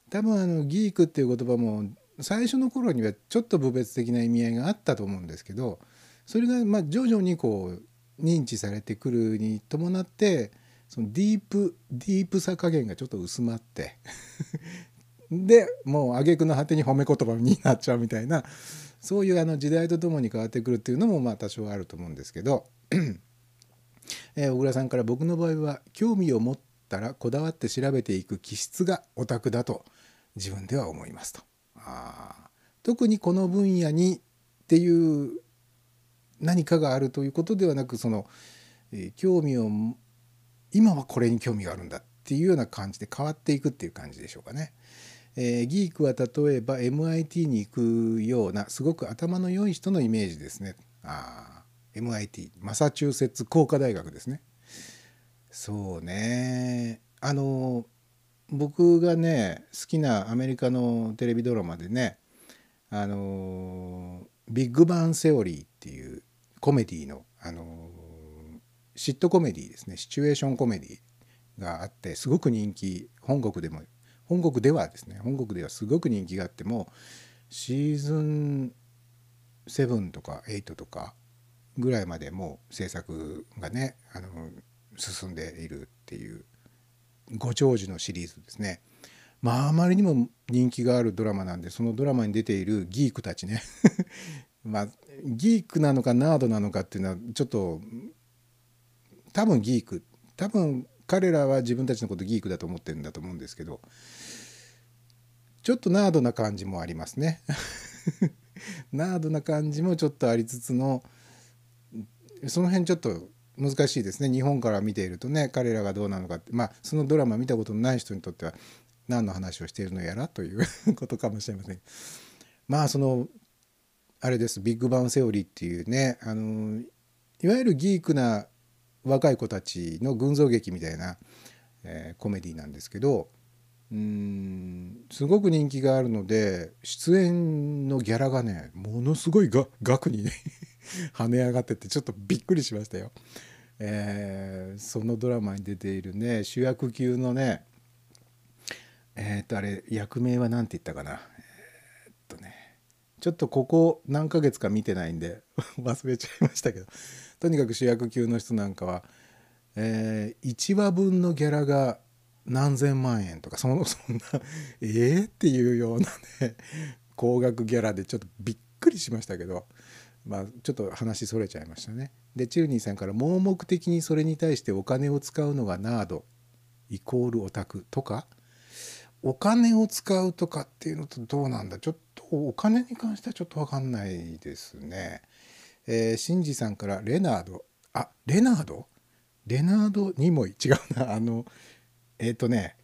多分あのギークっていう言葉も最初の頃にはちょっと部別的な意味合いがあったと思うんですけどそれがま徐々にこう認知されてくるに伴ってそのディープディープさ加減がちょっと薄まって でもう挙句の果てに褒め言葉になっちゃうみたいなそういうあの時代とともに変わってくるっていうのもまあ多少あると思うんですけど、えー小倉さんから僕の場合は興味を持ったらこだわって調べていく気質がオタクだと自分では思いますと。あ特にこの分野にっていう何かがあるということではなくその、えー興味を今はこれに興味があるんだっていうような感じで変わっていくっていう感じでしょうかね。えーギークは例えば MIT に行くようなすごく頭の良い人のイメージですね。あ MIT マサチューセッツ工科大学ですね。そうねあの僕がね好きなアメリカのテレビドラマでねあのビッグバンセオリーっていうコメディのあのシットコメディですねシチュエーションコメディがあってすごく人気本国でも本国ではですね本国ではすごく人気があってもシーズン7とか8とかぐらいまでもう制作がねあの進んでいるっていうご長寿のシリーズですね。まああまりにも人気があるドラマなんでそのドラマに出ているギークたちね まあギークなのかナードなのかっていうのはちょっと多分ギーク多分彼らは自分たちのことギークだと思ってるんだと思うんですけどちょっとナードな感じもありますね。ナードな感じもちょっとありつつのその辺ちょっと難しいですね。日本から見ているとね彼らがどうなのかって。まあそのドラマ見たことのない人にとっては何の話をしているのやらという ことかもしれません。まあそのあれです。ビッグバンセオリーっていうねあのいわゆるギークな若い子たちの群像劇みたいな、えーコメディなんですけどうんすごく人気があるので出演のギャラがねものすごいが額にね 跳ね上がっててちょっとびっくりしましたよ。えーそのドラマに出ているね主役級のねえーっとあれ役名は何て言ったかなえーっとねちょっとここ何ヶ月か見てないんで 忘れちゃいましたけどとにかく主役級の人なんかは、え1話分のギャラが何千万円とかその そんなえー、っていうようなね高額ギャラでちょっとびっくりしましたけどまあちょっと話それちゃいましたね。でチルニーさんから盲目的にそれに対してお金を使うのがナードイコールオタクとかお金を使うとかっていうのとどうなんだ？ちょっとお金に関してはちょっと分かんないですね。えー、シンジさんからレナード。あレナード？レナードにも違うな。あのえっ、とね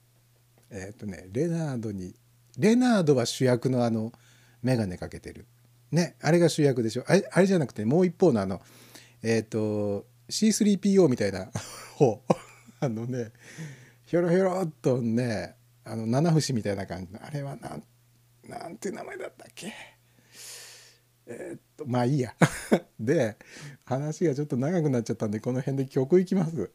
えっ、とねレナードにレナードは主役のあの眼鏡かけてる。ねあれが主役でしょ。あれあれじゃなくてもう一方のあのえっ、と C3PO みたいな 方。あのねひょろひょろっとねあの七節みたいな感じのあれはなんなんて名前だったっけ？えーっとまあいいや。で話がちょっと長くなっちゃったんでこの辺で曲いきます。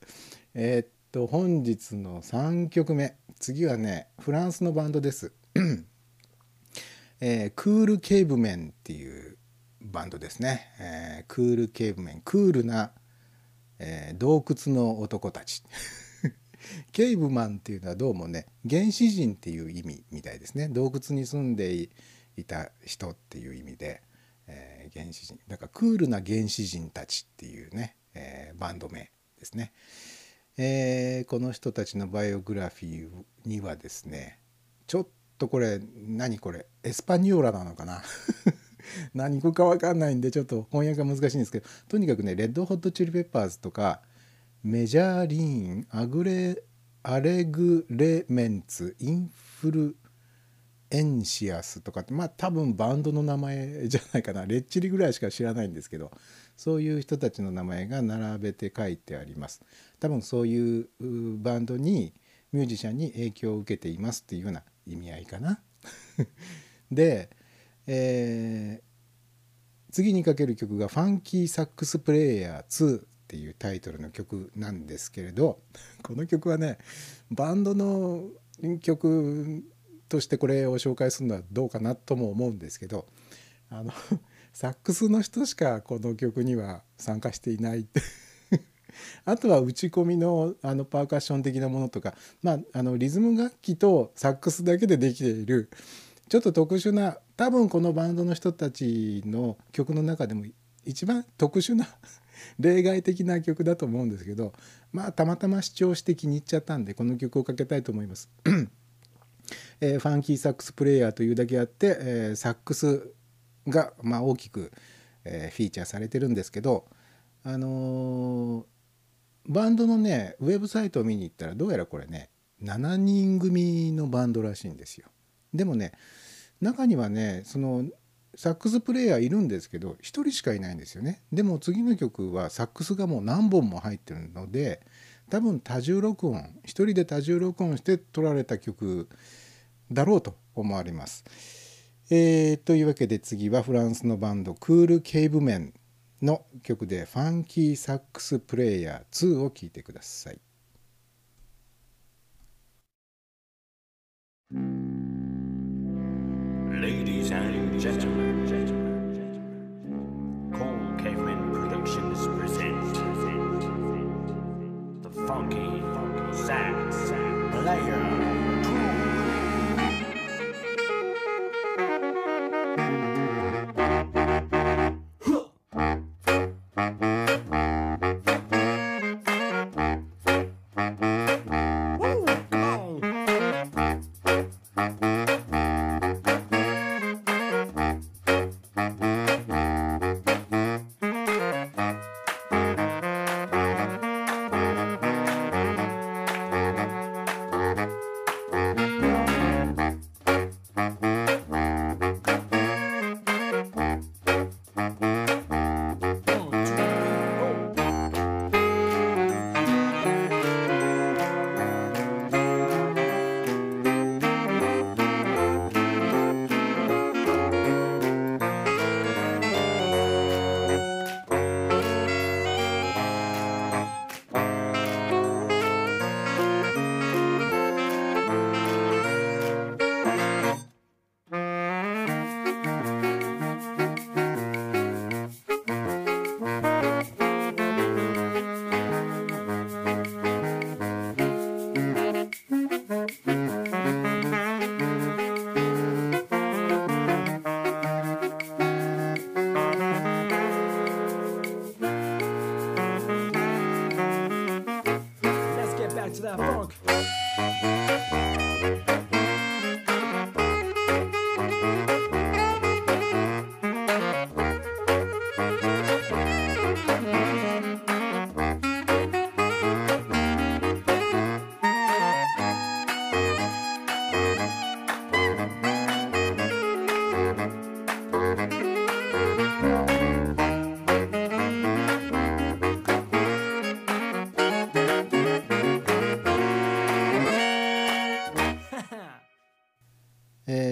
えーっと本日の3曲目。次はねフランスのバンドです。えークール・ケーブメンっていうバンドですね、えークール・ケーブメン。クールな、えー洞窟の男たち。ケイブマンっていうのはどうもね原始人っていう意味みたいですね。洞窟に住んでいた人っていう意味で、えー原始人だからクールな原始人たちっていうね、えーバンド名ですね、えーこの人たちのバイオグラフィーにはですねちょっとこれ何これエスパニョーラなのかな？何語か分かんないんでちょっと翻訳が難しいんですけどとにかくねレッドホットチリペッパーズとかメジャーリーンアグレアレグレメンツインフルエンシアスとかってまあ多分バンドの名前じゃないかな。レッチリぐらいしか知らないんですけどそういう人たちの名前が並べて書いてあります。多分そういうバンドにミュージシャンに影響を受けていますっていうような意味合いかな。で、えー次にかける曲が「ファンキーサックスプレイヤー2」っていうタイトルの曲なんですけれどこの曲はねバンドの曲としてこれを紹介するのはどうかなとも思うんですけどあの サックスの人しかこの曲には参加していない。あとは打ち込みのあのパーカッション的なものとか、まあ、あのリズム楽器とサックスだけでできている。ちょっと特殊な多分このバンドの人たちの曲の中でも一番特殊な 例外的な曲だと思うんですけどまあたまたま視聴して気に入っちゃったんでこの曲をかけたいと思います。えーファンキーサックスプレイヤーというだけあって、えーサックスが、まあ、大きく、えーフィーチャーされてるんですけど、あのーバンドのねウェブサイトを見に行ったらどうやらこれね7人組のバンドらしいんですよ。でもね中にはねそのサックスプレイヤーいるんですけど1人しかいないんですよね。でも次の曲はサックスがもう何本も入ってるので多分多重録音1人で多重録音して撮られた曲だろうと思われます。えーというわけで次はフランスのバンドクール・ケイブメンの曲で「ファンキー・サックス・プレイヤー2」を聴いてください。Ladies and gentlemen, the funky sax player.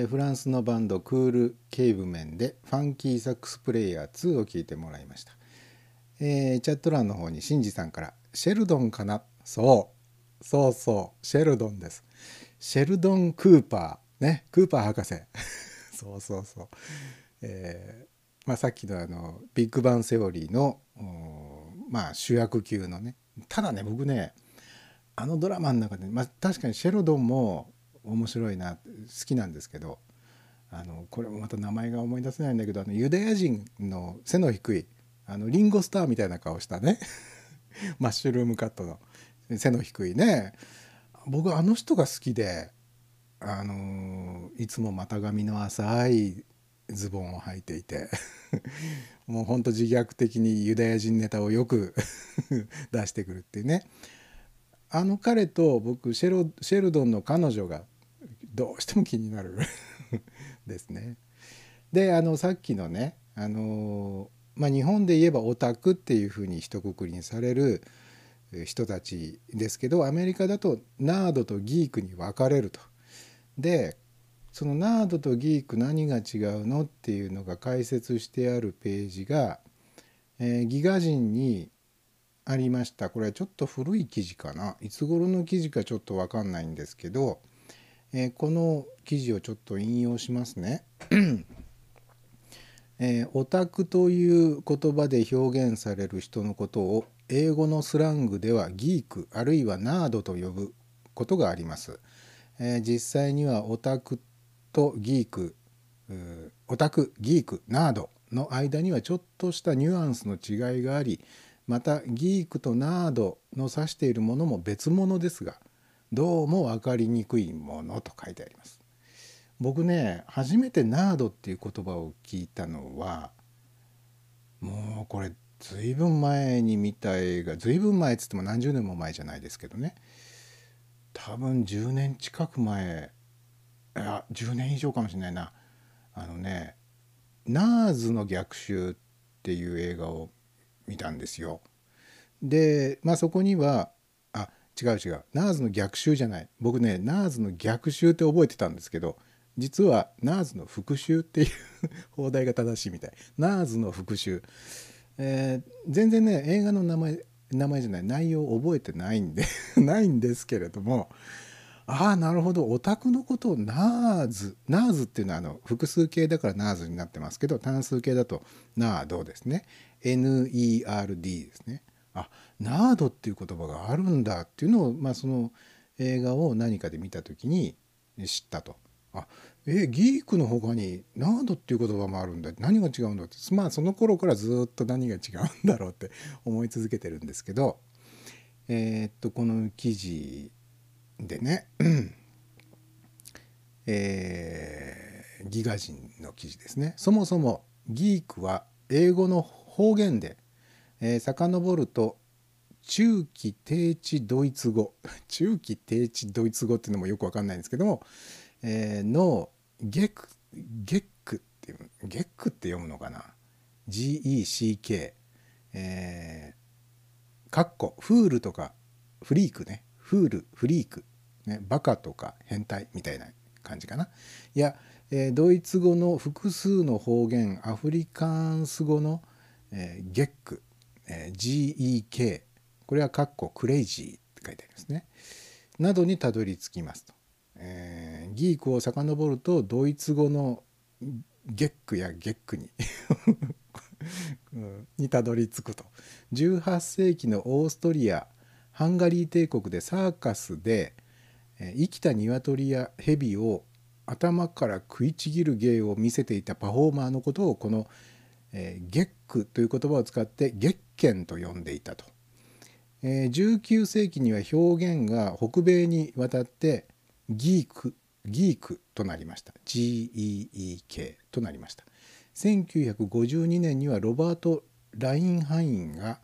フランスのバンドクール・ケイブメンで「ファンキー・サックス・プレイヤー2」を聴いてもらいました、えーチャット欄の方にシンジさんから「シェルドンかな?」そう。そうそうシェルドンです。シェルドン・クーパーね。クーパー博士。そうそうそう、えーまあ、さっきのあのビッグバンセオリーのまあ主役級のね。ただね僕ねあのドラマの中で、まあ、確かにシェルドンも面白いな好きなんですけどあのこれもまた名前が思い出せないんだけどあのユダヤ人の背の低いあのリンゴスターみたいな顔したね。マッシュルームカットの。背の低いね。僕あの人が好きであのいつも股上の浅いズボンを履いていて もうほんと自虐的にユダヤ人ネタをよく 出してくるっていうね。あの彼と僕シェロシェルドンの彼女がどうしても気になる ですね。であのさっきのねあの、まあ、日本で言えばオタクっていうふうに一括りにされる人たちですけどアメリカだとナードとギークに分かれると。でそのナードとギーク何が違うのっていうのが解説してあるページが、えー、ギガ人にありましたこれはちょっと古い記事かないつ頃の記事かちょっと分かんないんですけど、えー、この記事をちょっと引用しますね。えー、オタクという言葉で表現される人のことを英語のスラングではギークあるいはナードと呼ぶことがあります。えー、実際にはオタクとギークオタクギークナードの間にはちょっとしたニュアンスの違いがありまたギークとナードの指しているものも別物ですがどうも分かりにくいものと書いてあります。僕ね初めてナードっていう言葉を聞いたのはもうこれ随分前に見た映画随分前っつっても何十年も前じゃないですけどね多分10年近く前いや10年以上かもしれないなあのね「ナーズの逆襲」っていう映画を見たんですよ。でまあそこには違う違う。ナーズの逆襲じゃない。僕ねナーズの逆襲って覚えてたんですけど実はナーズの復讐っていう 放題が正しいみたい。ナーズの復讐、えー、全然ね映画の名前名前じゃない。内容覚えてないんで ないんですけれども。ああなるほど。オタクのことをナーズ。ナーズっていうのはあの複数形だからナーズになってますけど単数形だとナードですね。NERD ですね。あナードっていう言葉があるんだっていうのを、まあ、その映画を何かで見た時に知ったと。あえギークの他にナードっていう言葉もあるんだ何が違うんだってまあその頃からずっと何が違うんだろうって思い続けてるんですけどえー、っとこの記事でね、えー、ギガ人の記事ですねそもそもギークは英語の方言で、えー、遡ると中期低地ドイツ語。中期低地ドイツ語っていうのもよくわかんないんですけども、えー、のゲクゲックっていうゲックって読むのかな？GECK えー、かっこフールとかフリークね。フールフリーク、ね、バカとか変態みたいな感じかな。いや、えー、ドイツ語の複数の方言アフリカンス語の、えー、ゲック、えー、GEK これはカッコクレイジーって書いてありますね。などにたどり着きますと、えー、ギークを遡るとドイツ語のゲックやゲックに。にたどり着くと。18世紀のオーストリアハンガリー帝国でサーカスで生きた鶏や蛇を頭から食いちぎる芸を見せていたパフォーマーのことをこの、えー、ゲックという言葉を使って月剣と呼んでいたと、えー、19世紀には表現が北米に渡ってgeek geek となりました。GEEK となりました。1952年にはロバート・ハインラインが、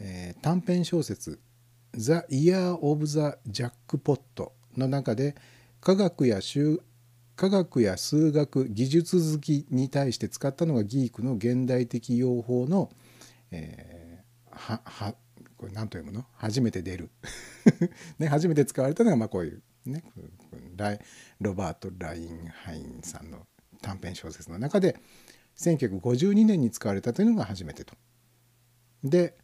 えー、短編小説 The Year of the Jackpot の中で科学や科学や数学技術好きに対して使ったのが geek の現代的用法の、えー、ははこれ何と読むの？初めて出る ね、初めて使われたのがまあこういうねロバート・ラインハインさんの短編小説の中で1952年に使われたというのが初めてと。で、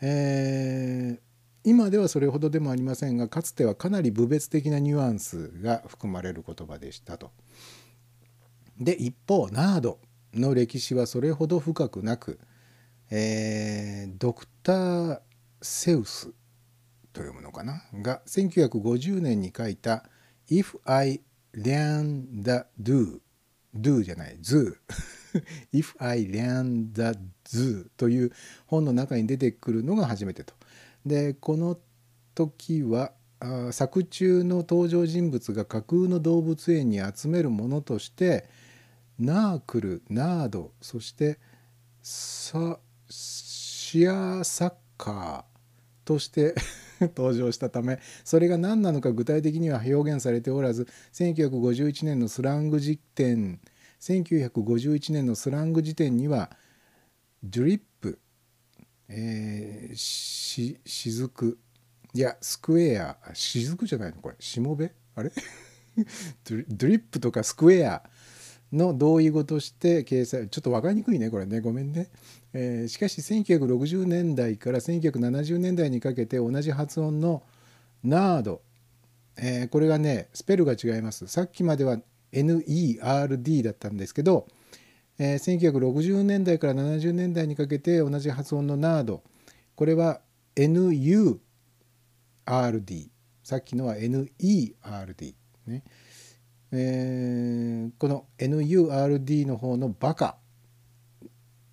えー、今ではそれほどでもありませんがかつてはかなり侮蔑的なニュアンスが含まれる言葉でしたと。で一方ナードの歴史はそれほど深くなく、えー、ドクター・セウスと読むのかな？が1950年に書いた「If I Learn the Do」Do じゃない Zoo If I Learn the Zoo という本の中に出てくるのが初めてと。でこの時は作中の登場人物が架空の動物園に集めるものとしてナークルナードそしてサシアサッカーとして 登場したためそれが何なのか具体的には表現されておらず1951年のスラング辞典1951年のスラング辞典にはドリップ、えー、し雫いやスクエア雫じゃないのこれしもべ？あれ？ドリップとかスクエアの同意語として掲載ちょっと分かりにくいねこれね。ごめんね、えー、しかし1960年代から1970年代にかけて同じ発音のナード、えー、これがねスペルが違います。さっきまでは NERD だったんですけど、えー、1960年代から70年代にかけて同じ発音のナードこれは NURD さっきのは NERD ね。えー、この NURD の方のバカ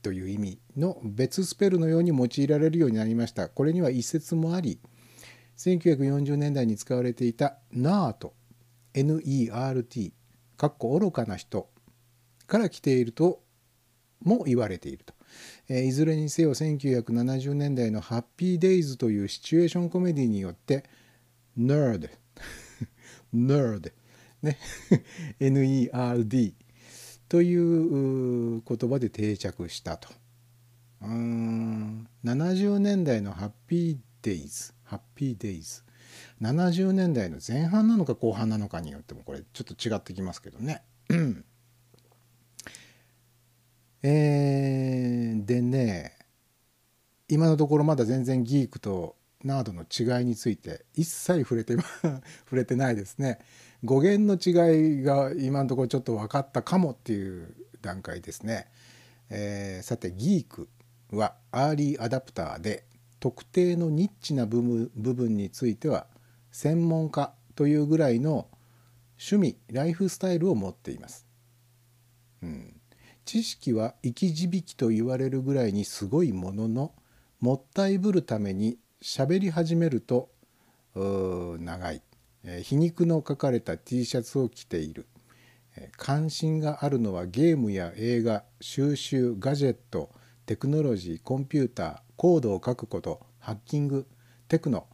という意味の別スペルのように用いられるようになりました。これには一説もあり1940年代に使われていた NERT NERT かっこ愚かな人から来ているとも言われていると。えー、いずれにせよ1970年代の「ハッピーデイズ」というシチュエーションコメディによって「nerd」「nerd」ね NERD という言葉で定着したと。うん70年代のハッピーデイズハッピーデイズ70年代の前半なのか後半なのかによってもこれちょっと違ってきますけどね。えー、でね今のところまだ全然ギークとナードの違いについて一切触れて触れてないですね。語源の違いが今のところちょっと分かったかもっていう段階ですね。えー、さてギークはアーリーアダプターで特定のニッチな部分については専門家というぐらいの趣味ライフスタイルを持っています。うん、知識は生き字引と言われるぐらいにすごいもののもったいぶるために喋り始めると長い皮肉の書かれた T シャツを着ている。関心があるのはゲームや映画収集ガジェットテクノロジーコンピューターコードを書くことハッキングテクノ。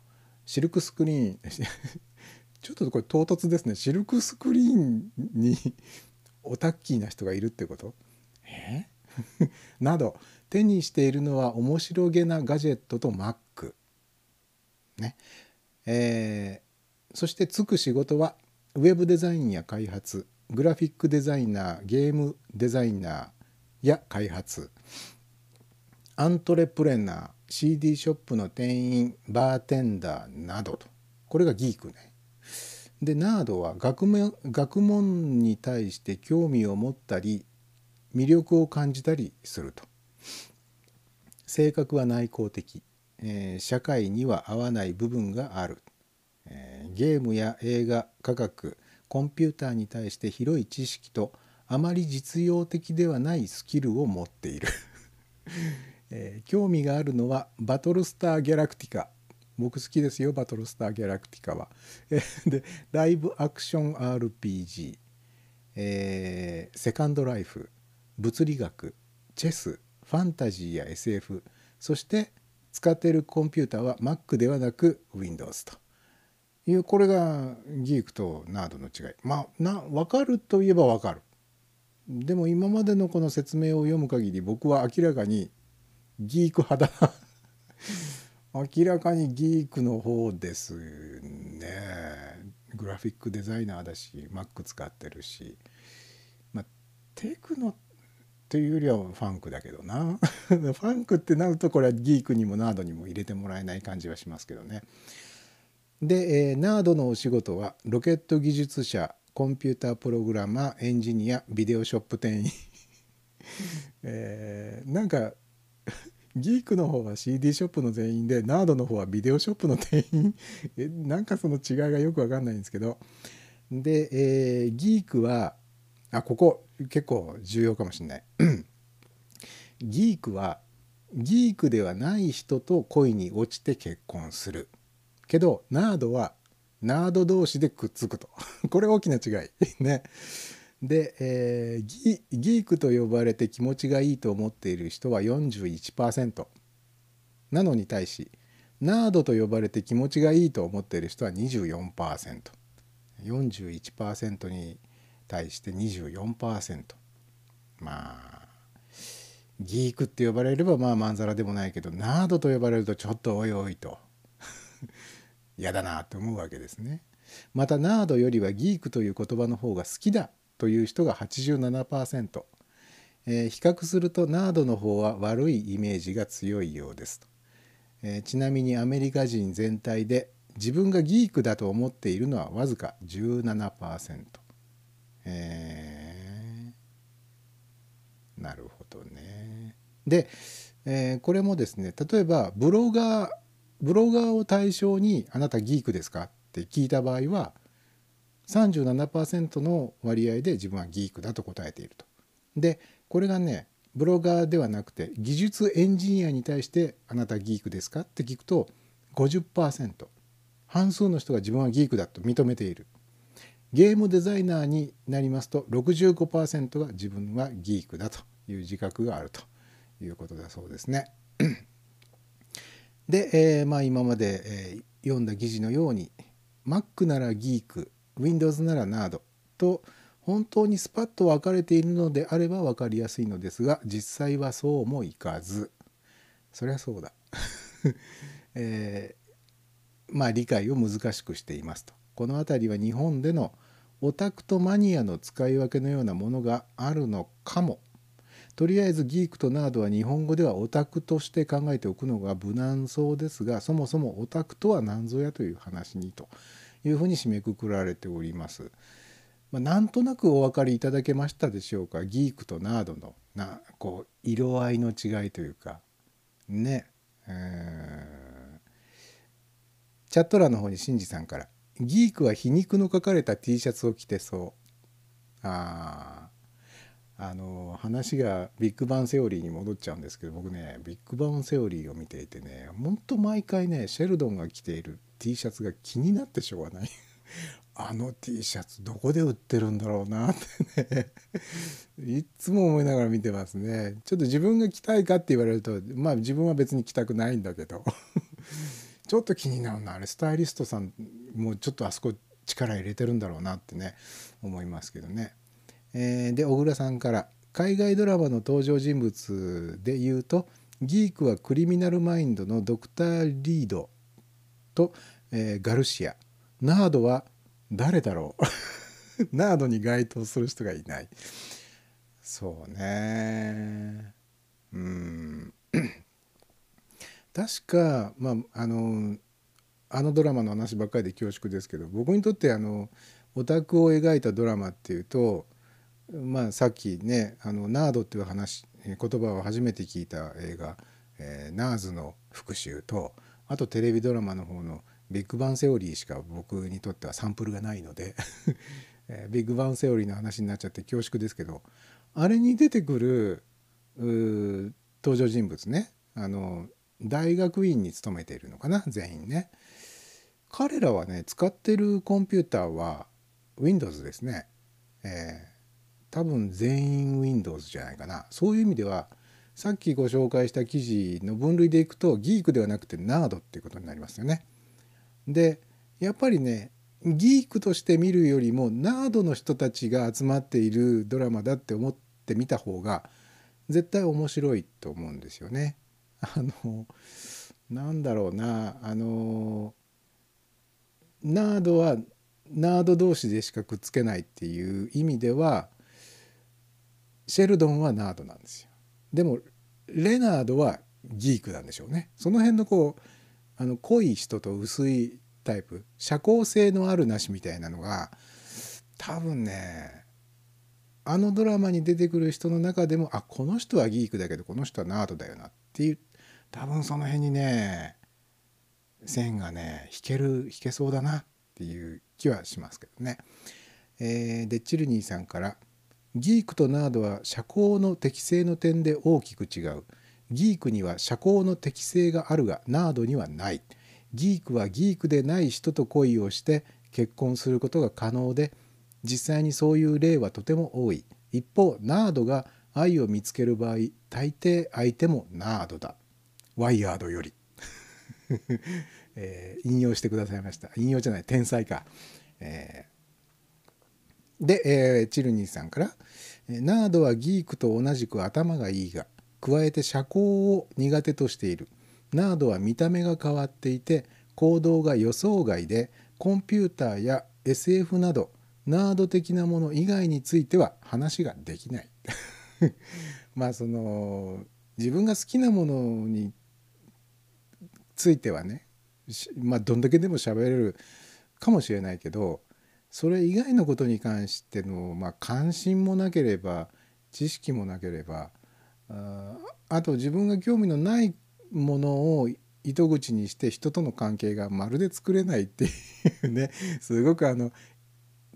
シルクスクリーン ちょっとこれ唐突ですね。シルクスクリーンに オタッキーな人がいるってこと？え？など手にしているのは面白げなガジェットと Mac ね。えー、そしてつく仕事はウェブデザインや開発グラフィックデザイナーゲームデザイナーや開発アントレプレナー CD ショップの店員バーテンダーなどとこれがギークね。でナードは学問学問に対して興味を持ったり魅力を感じたりすると。性格は内向的えー、社会には合わない部分がある、え、ゲームや映画科学コンピューターに対して広い知識とあまり実用的ではないスキルを持っている、えー、興味があるのはバトルスター・ギャラクティカ僕好きですよバトルスター・ギャラクティカは。え。でライブアクション RPG、えー、セカンドライフ物理学。チェスファンタジーや SF そして使っているコンピューターは Mac ではなく Windows と。いうこれがギークとナードの違い。まあな分かるといえば分かる。でも今までのこの説明を読む限り僕は明らかにギーク派だ。明らかにギークの方ですね。グラフィックデザイナーだし Mac 使ってるし。まあテクノというよりはファンクだけどな。ファンクってなるとこれはギークにもナードにも入れてもらえない感じはしますけどね。で、えー、ナードのお仕事はロケット技術者コンピュータープログラマーエンジニアビデオショップ店員。えー、なんか ギークの方は CD ショップの全員でナードの方はビデオショップの店員。えなんかその違いがよく分かんないんですけど。で、えー、ギークはあここ結構重要かもしれない。ギークはギークではない人と恋に落ちて結婚する。けどナードはナード同士でくっつくと。これ大きな違い。ね。で、えーギークと呼ばれて気持ちがいいと思っている人は41%なのに対しナードと呼ばれて気持ちがいいと思っている人は 24%41% に対して24%まあギークって呼ばれればまあまんざらでもないけどナードと呼ばれるとちょっとおいおいと。嫌だなと思うわけですね。またナードよりはギークという言葉の方が好きだという人が87%、えー比較するとナードの方は悪いイメージが強いようですと、えーちなみにアメリカ人全体で自分がギークだと思っているのはわずか17%えーなるほどね。で、えーこれもですね例えばブロガーブロガーを対象に「あなたギークですか?」って聞いた場合は37%の割合で自分はギークだと答えていると。でこれがねブロガーではなくて技術エンジニアに対して「あなたギークですか?」って聞くと50%半数の人が自分はギークだと認めている。ゲームデザイナーになりますと65%が自分はギークだという自覚があるということだそうですね。で、えーまあ、今まで、えー読んだ記事のように Mac ならギーク Windows ならナードと本当にスパッと分かれているのであれば分かりやすいのですが実際はそうもいかず。そりゃそうだ、えーまあ理解を難しくしていますと。この辺りは日本でのオタクとマニアの使い分けのようなものがあるのかも。とりあえずギークとナードは日本語ではオタクとして考えておくのが無難そうですがそもそもオタクとは何ぞやという話にというふうに締めくくられております。まあ、なんとなくお分かりいただけましたでしょうか？ギークとナードのなこう色合いの違いというか。ね。えチャット欄の方にシンジさんから「ギークは皮肉の書かれた T シャツを着てそう」あー。あの話がビッグバンセオリーに戻っちゃうんですけど僕ねビッグバンセオリーを見ていてねほんと毎回ねシェルドンが着ている T シャツが気になってしょうがない。あの T シャツどこで売ってるんだろうなってね。いっつも思いながら見てますね。ちょっと自分が着たいかって言われるとまあ自分は別に着たくないんだけど。ちょっと気になるな。あれスタイリストさんもうちょっとあそこ力入れてるんだろうなってね思いますけどね。えーで小倉さんから海外ドラマの登場人物で言うとギークはクリミナルマインドのドクター・リードと、えーガルシア。ナードは誰だろう。ナードに該当する人がいない。そうね。うん。確かまああのあのドラマの話ばっかりで恐縮ですけど僕にとってあのオタクを描いたドラマっていうとまあさっきねあのナードっていう話言葉を初めて聞いた映画「えーナーズの復讐」とあとテレビドラマの方の「ビッグバンセオリー」しか僕にとってはサンプルがないので えービッグバンセオリーの話になっちゃって恐縮ですけどあれに出てくる登場人物ねあの大学院に勤めているのかな全員ね。彼らはね使ってるコンピューターは Windows ですね、えー多分全員 Windows じゃないかなそういう意味ではさっきご紹介した記事の分類でいくとギークではなくてナードっていうことになりますよね。でやっぱりねギークとして見るよりもナードの人たちが集まっているドラマだって思ってみた方が絶対面白いと思うんですよね。あのなんだろうなあのナードはナード同士でしかくっつけないっていう意味ではシェルドンはナードなんですよ。でもレナードはギークなんでしょうね。その辺のこうあの濃い人と薄いタイプ社交性のあるなしみたいなのが多分ねあのドラマに出てくる人の中でもあこの人はギークだけどこの人はナードだよなっていう多分その辺にね線がね引ける引けそうだなっていう気はしますけどね。えーでチルニーさんから「ギークとナードは社交の適性の点で大きく違う」「ギークには社交の適性があるがナードにはない」「ギークはギークでない人と恋をして結婚することが可能で実際にそういう例はとても多い。一方ナードが愛を見つける場合大抵相手もナードだ。ワイヤードより、えー引用してくださいました。引用じゃない天才か、えーで、えーチルニーさんから「ナードはギークと同じく頭がいいが加えて社交を苦手としている。ナードは見た目が変わっていて行動が予想外でコンピューターや SF などナード的なもの以外については話ができない」まあその自分が好きなものについてはねまあどんだけでも喋れるかもしれないけどそれ以外のことに関しての、まあ、関心もなければ知識もなければああと自分が興味のないものを糸口にして人との関係がまるで作れないっていうねすごくあの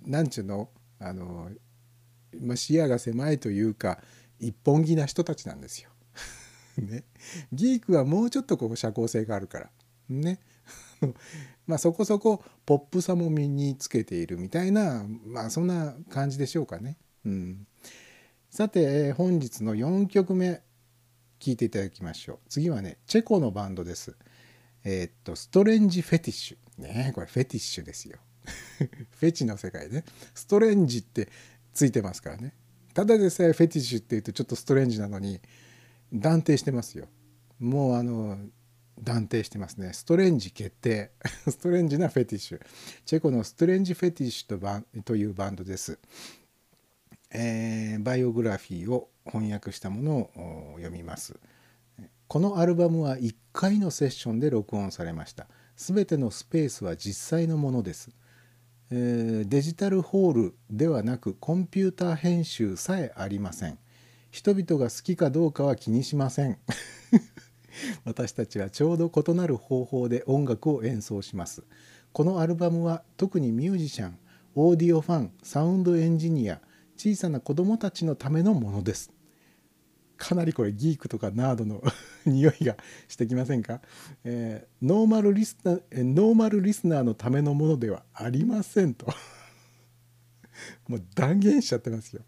なんちゅうのあの、まあ、視野が狭いというか一本気な人たちなんですよ。ね、ギークはもうちょっとこう社交性があるから。ね。まあそこそこポップさも身につけているみたいなまあそんな感じでしょうかね。うん、さて本日の4曲目聴いていただきましょう次はねチェコのバンドです。えーっとストレンジフェティッシュねこれフェティッシュですよ。フェチの世界ねストレンジってついてますからねただでさえフェティッシュっていうとちょっとストレンジなのに断定してますよもうあの断定してますね。ストレンジ決定。ストレンジなフェティッシュ。チェコのストレンジフェティッシュとバというバンドです、えーバイオグラフィーを翻訳したものを読みます。このアルバムは1回のセッションで録音されました。全てのスペースは実際のものです。えーデジタルホールではなくコンピューター編集さえありません。人々が好きかどうかは気にしません。私たちはちょうど異なる方法で音楽を演奏します。このアルバムは特にミュージシャンオーディオファンサウンドエンジニア小さな子供たちのためのものです。かなりこれギークとかナードの 匂いがしてきませんか、えーノーマルリスナーえノーマルリスナーのためのものではありませんと。もう断言しちゃってますよ。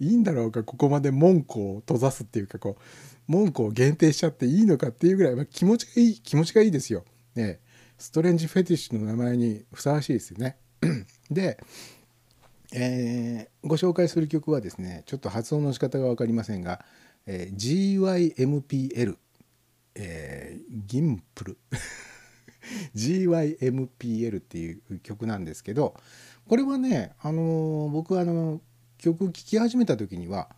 いいんだろうか？ここまで文句を閉ざすっていうかこう文句を限定しちゃっていいのかっていうぐらい、まあ、気持ちがいい気持ちがいいですよ、ね、ストレンジフェティッシュの名前にふさわしいですよね。でえーご紹介する曲はですねちょっと発音の仕方が分かりませんが、えー GYMPL、えーギンプル。GYMPL っていう曲なんですけどこれはね、あのー僕はあの曲聴き始めた時には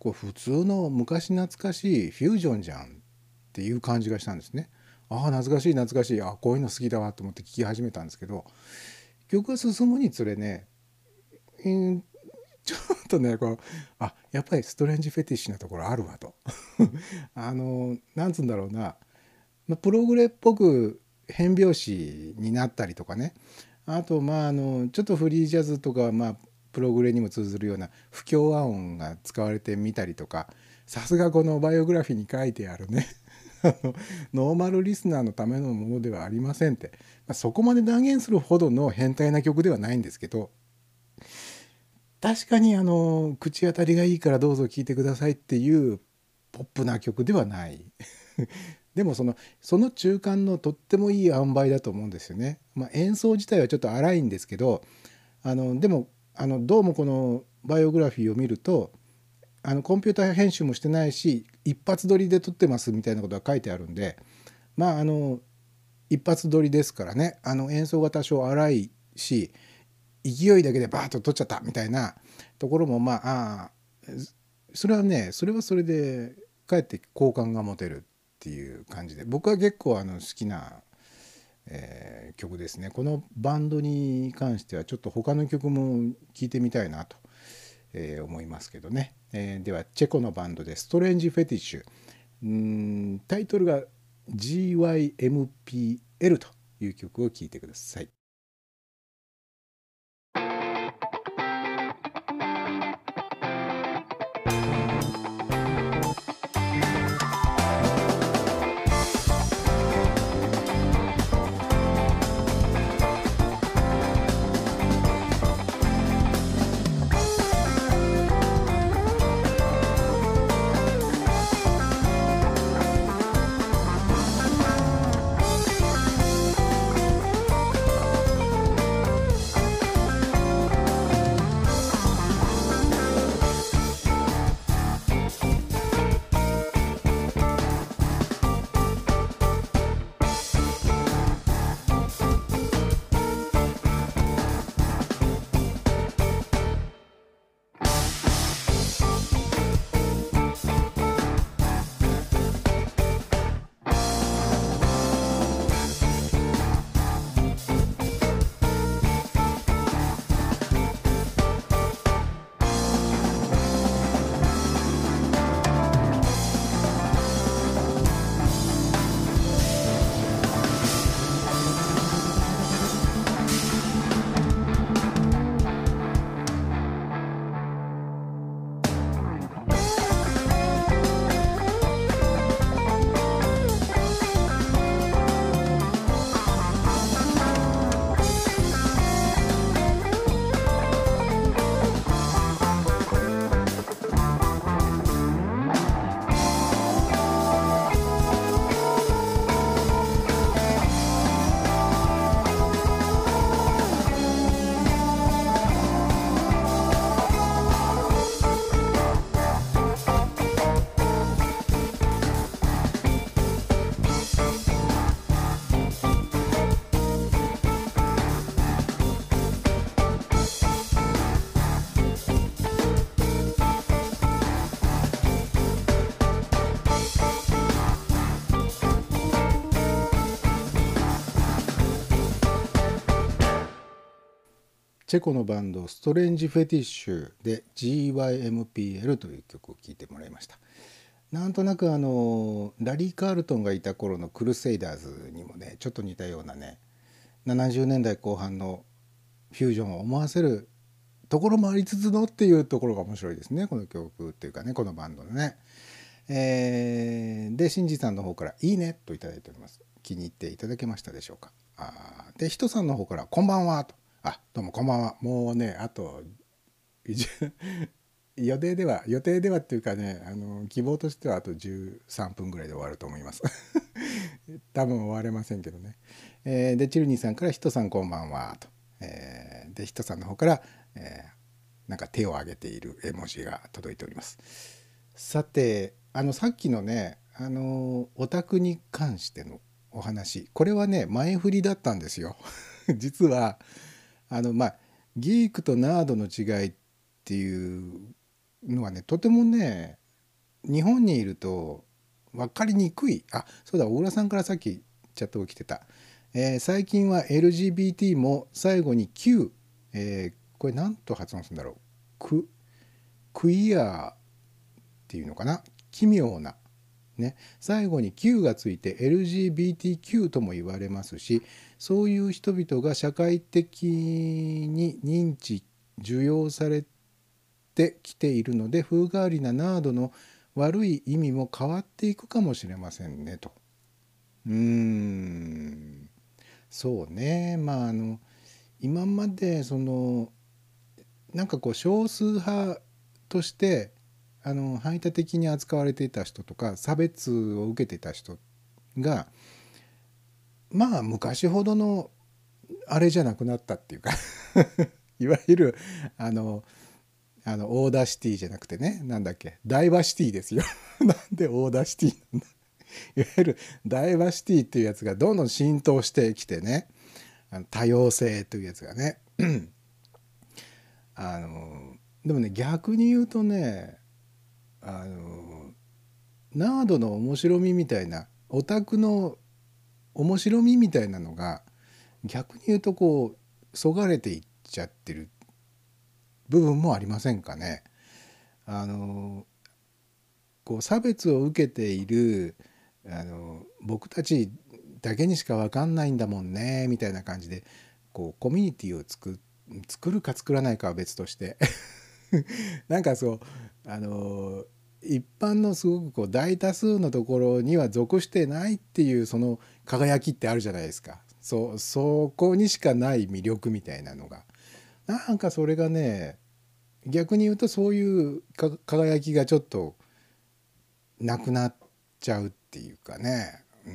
これ普通の昔懐かしいフュージョンじゃんっていう感じがしたんですね。ああ懐かしい懐かしい。あこういうの好きだわと思って聴き始めたんですけど曲が進むにつれねうん ちょっとねこうあやっぱりストレンジフェティッシュなところあるわと。あのなんつうんだろうな、ま、プログレっぽく変拍子になったりとかね。あとまああのちょっとフリージャズとかまあプログレにも通ずるような不協和音が使われてみたりとかさすがこのバイオグラフィーに書いてあるね。ノーマルリスナーのためのものではありませんって、ま、そこまで断言するほどの変態な曲ではないんですけど確かにあの口当たりがいいからどうぞ聴いてくださいっていうポップな曲ではない。でもそのその中間のとってもいい塩梅だと思うんですよね、まあ、演奏自体はちょっと荒いんですけどあのでもあのどうもこのバイオグラフィーを見るとあのコンピューター編集もしてないし一発撮りで撮ってますみたいなことが書いてあるんでまああの一発撮りですからねあの演奏が多少荒いし勢いだけでバーッと撮っちゃったみたいなところもまああそれはねそれはそれでかえって好感が持てるっていう感じで僕は結構あの好きな、えー曲ですね。このバンドに関してはちょっと他の曲も聴いてみたいなと、えー思いますけどね、えーではチェコのバンドで「ストレンジ・フェティッシュ」うんタイトルが GYMPL という曲を聴いてください。「チェコのバンドストレンジ・フェティッシュで GYMPL という曲を聴いてもらいましたなんとなくあのラリー・カールトンがいた頃のクルセイダーズにもねちょっと似たようなね70年代後半のフュージョンを思わせるところもありつつのっていうところが面白いですねこの曲っていうかねこのバンドのね。えー、で新次さんの方から「いいね」と頂いております。気に入っていただけましたでしょうか？あで人さんの方から「こんばんは」と「あどうもこんばんは」もうねあと 予定では予定ではっていうかねあの希望としてはあと13分ぐらいで終わると思います。多分終われませんけどね、えー、でチルニーさんから「人さんこんばんは」と、えー、で人さんの方から「えー、なんか手を挙げている絵文字が届いております。さてあのさっきのねあのオタクに関してのお話。これはね前振りだったんですよ。実はあのまあギークとナードの違いっていうのはねとてもね日本にいると分かりにくい。あそうだ大浦さんからさっきチャットが来てた、えー、最近は LGBT も最後に Q、えー、これ何と発音するんだろう。ククイアっていうのかな。奇妙な。ね。最後に Q がついて LGBTQ とも言われますしそういう人々が社会的に認知受容されてきているので風変わりなナードの悪い意味も変わっていくかもしれませんねと。うーんそうねまああの今までそのなんかこう少数派としてあの排他的に扱われていた人とか差別を受けていた人がまあ昔ほどのあれじゃなくなったっていうか いわゆるあのあのオーダーシティじゃなくてねなんだっけダイバーシティですよ。なんでオーダーシティなんだ。いわゆるダイバーシティっていうやつがどんどん浸透してきてねあの多様性というやつがね。あのでもね逆に言うとねあのナードの面白みみたいなオタクの面白みみたいなのが逆に言うとこうそがれていっちゃってる部分もありませんかね。あのこう差別を受けているあの僕たちだけにしか分かんないんだもんねみたいな感じでこうコミュニティを作作るか作らないかは別として なんかそうあの一般のすごくこう大多数のところには属してないっていうその輝きってあるじゃないですか。そそこにしかない魅力みたいなのが。なんかそれがね逆に言うとそういう輝きがちょっとなくなっちゃうっていうかね。う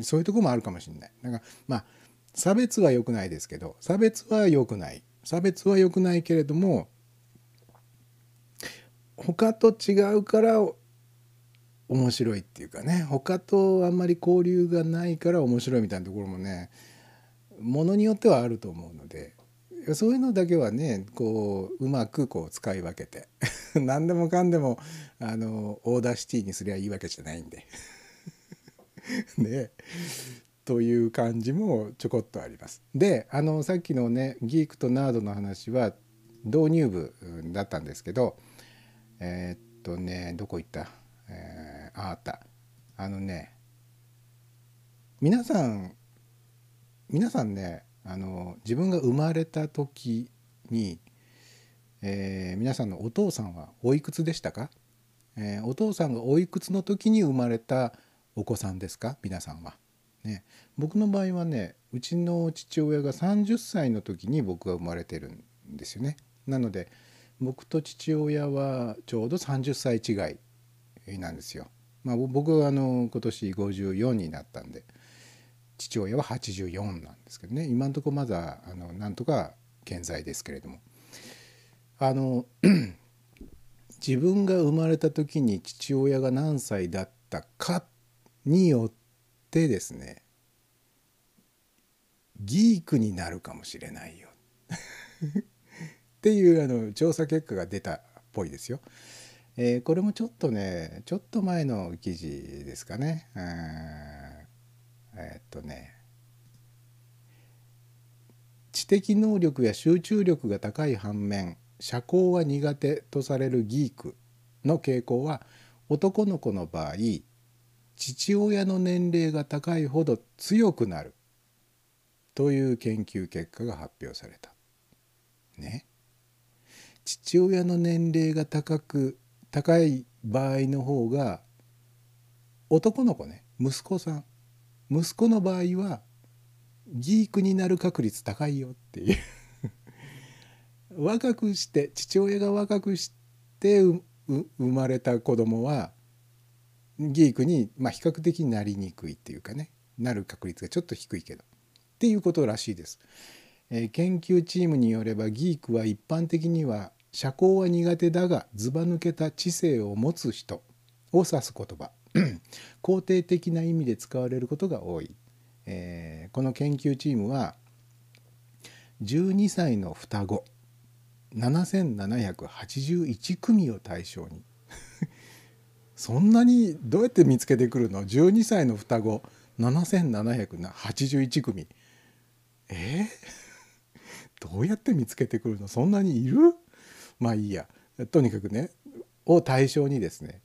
ん。そういうとこもあるかもしれない。だかまあ差別は良くないですけど差別は良くない。差別は良くないけれども他と違うから面白いっていうかね。他とあんまり交流がないから面白いみたいなところもねものによってはあると思うので。そういうのだけはねこううまくこう使い分けて。何でもかんでもあのオーダーシティにすりゃいいわけじゃないんで。ね。という感じもちょこっとあります。であのさっきのねギークとナードの話は導入部だったんですけどえー、っとねどこ行った、えー、ああった。あのね皆さん皆さんねあの自分が生まれた時に、えー、皆さんのお父さんはおいくつでしたか、えー、お父さんがおいくつの時に生まれたお子さんですか？皆さんは。ね、僕の場合はねうちの父親が30歳の時に僕が生まれてるんですよね。なので僕と父親はちょうど30歳違いなんですよ。まあ、僕はあの今年54になったんで父親は84なんですけどね。今のとこまだあのなんとか健在ですけれども。あの 自分が生まれた時に父親が何歳だったかによってですねギークになるかもしれないよ。っていうあの調査結果が出たっぽいですよ。えー、これもちょっとねちょっと前の記事ですかね。えー、っとね知的能力や集中力が高い反面社交は苦手とされるギークの傾向は男の子の場合父親の年齢が高いほど強くなるという研究結果が発表された。ね。父親の年齢が高く高い場合の方が男の子ね息子さん息子の場合はギークになる確率高いよっていう 若くして父親が若くして生まれた子供はギークに、まあ、比較的なりにくいっていうかねなる確率がちょっと低いけどっていうことらしいです。え、研究チームによればギークは一般的には社交は苦手だがずば抜けた知性を持つ人を指す言葉。肯定的な意味で使われることが多い、えー、この研究チームは12歳の双子7781組を対象に。そんなにどうやって見つけてくるの？12歳の双子7781組。えー、どうやって見つけてくるの？そんなにいる？まあいいや。とにかくねを対象にですね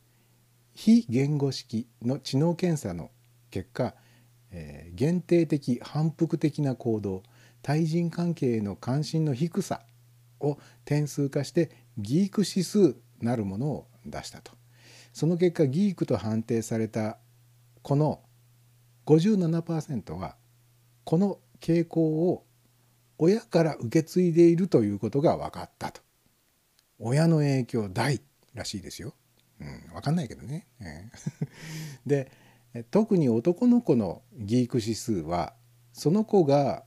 非言語式の知能検査の結果、えー、限定的反復的な行動対人関係への関心の低さを点数化してギーク指数なるものを出したと。その結果ギークと判定されたこの57%はこの傾向を親から受け継いでいるということが分かったと。親の影響大らしいですよ、うん、分かんないけどね、で特に男の子のギーク指数はその子が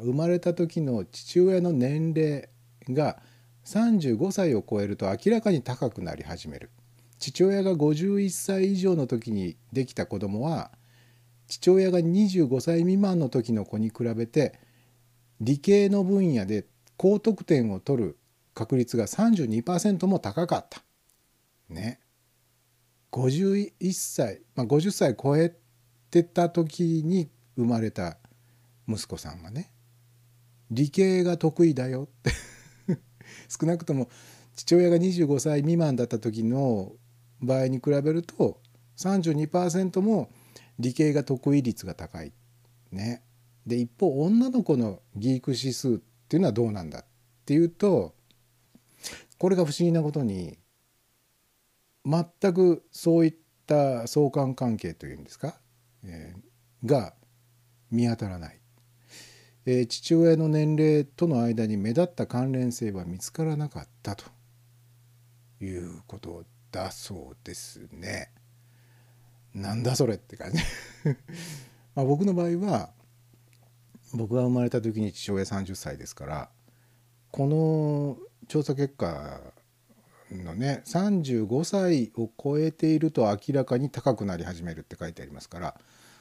生まれた時の父親の年齢が35歳を超えると明らかに高くなり始める。父親が51歳以上の時にできた子供は父親が25歳未満の時の子に比べて理系の分野で高得点を取る確率が32%も高かった。ね。51歳、まあ、50歳超えてた時に生まれた息子さんがね理系が得意だよって 少なくとも父親が25歳未満だった時の場合に比べると32%も理系が得意率が高い。ね。で一方女の子のギーク指数っていうのはどうなんだっていうとこれが不思議なことに全くそういった相関関係というんですか、えー、が見当たらない、えー、父親の年齢との間に目立った関連性は見つからなかったということだそうですね。なんだそれって感じ まあ僕の場合は僕が生まれた時に父親30歳ですからこの調査結果のね35歳を超えていると明らかに高くなり始めるって書いてありますから、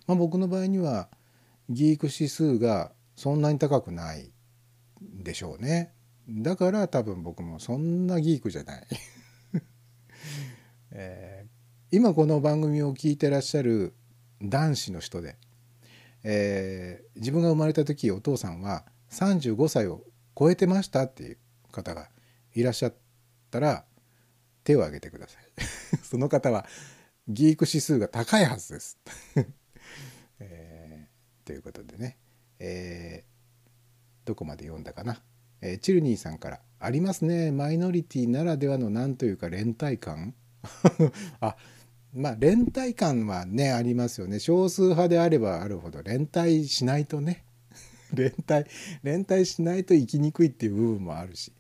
まあ、僕の場合にはギーク指数がそんなに高くないでしょうね。だから多分僕もそんなギークじゃない。えー、今この番組を聞いてらっしゃる男子の人で、えー、自分が生まれた時お父さんは35歳を超えてましたっていう方がいらっしゃったら手を挙げてください。その方はギーク指数が高いはずです。えー、ということでね、えー、どこまで読んだかな、えー、チルニーさんから「ありますね。マイノリティならではの何というか連帯感」あまあ連帯感はねありますよね少数派であればあるほど連帯しないとね 連帯連帯しないと生きにくいっていう部分もあるし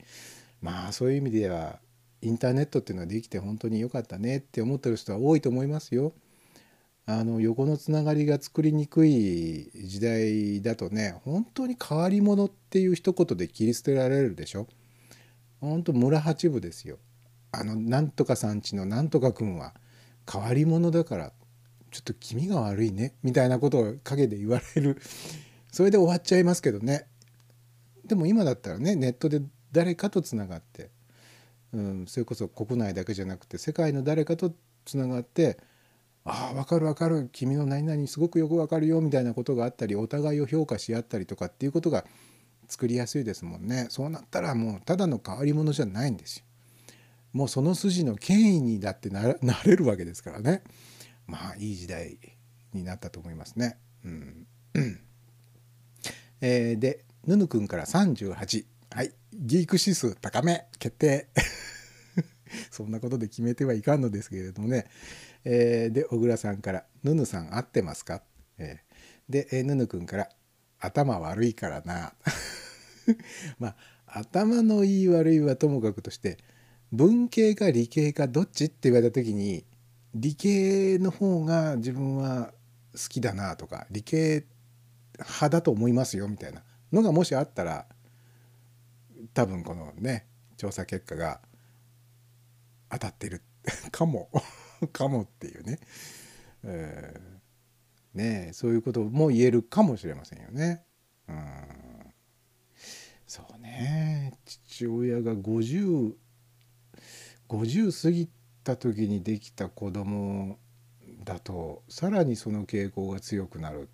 まあそういう意味ではインターネットっていうのはできて本当に良かったねって思ってる人は多いと思いますよ。あの横のつながりが作りにくい時代だとね本当に変わり者っていう一言で切り捨てられるでしょ。本当村八部ですよ。あのなんとかさんちのなんとかくんは変わり者だからちょっと気味が悪いねみたいなことを陰で言われる。それで終わっちゃいますけどね。でも今だったらねネットで誰かとつながって、うん、それこそ国内だけじゃなくて世界の誰かとつながってああ分かる分かる。君の何々すごくよく分かるよみたいなことがあったりお互いを評価し合ったりとかっていうことが作りやすいですもんね。そうなったらもうただの変わり者じゃないんですよ。もうその筋の権威にだってなれるわけですからね。まあいい時代になったと思いますね。うん。えーでぬぬくんから38はい。ギーク指数高め決定。そんなことで決めてはいかんのですけれどもね、えーで小倉さんから「ぬぬさん合ってますか?」えーで、えーぬぬくんから「頭悪いからな」まあ頭のいい悪いはともかくとして文系か理系かどっちって言われた時に理系の方が自分は好きだなとか理系派だと思いますよみたいなのがもしあったら多分このね調査結果が当たってる かも かもっていうね,、えーねそういうことも言えるかもしれませんよね。うん。そうね。父親が50過ぎた時にできた子供だとさらにその傾向が強くなる。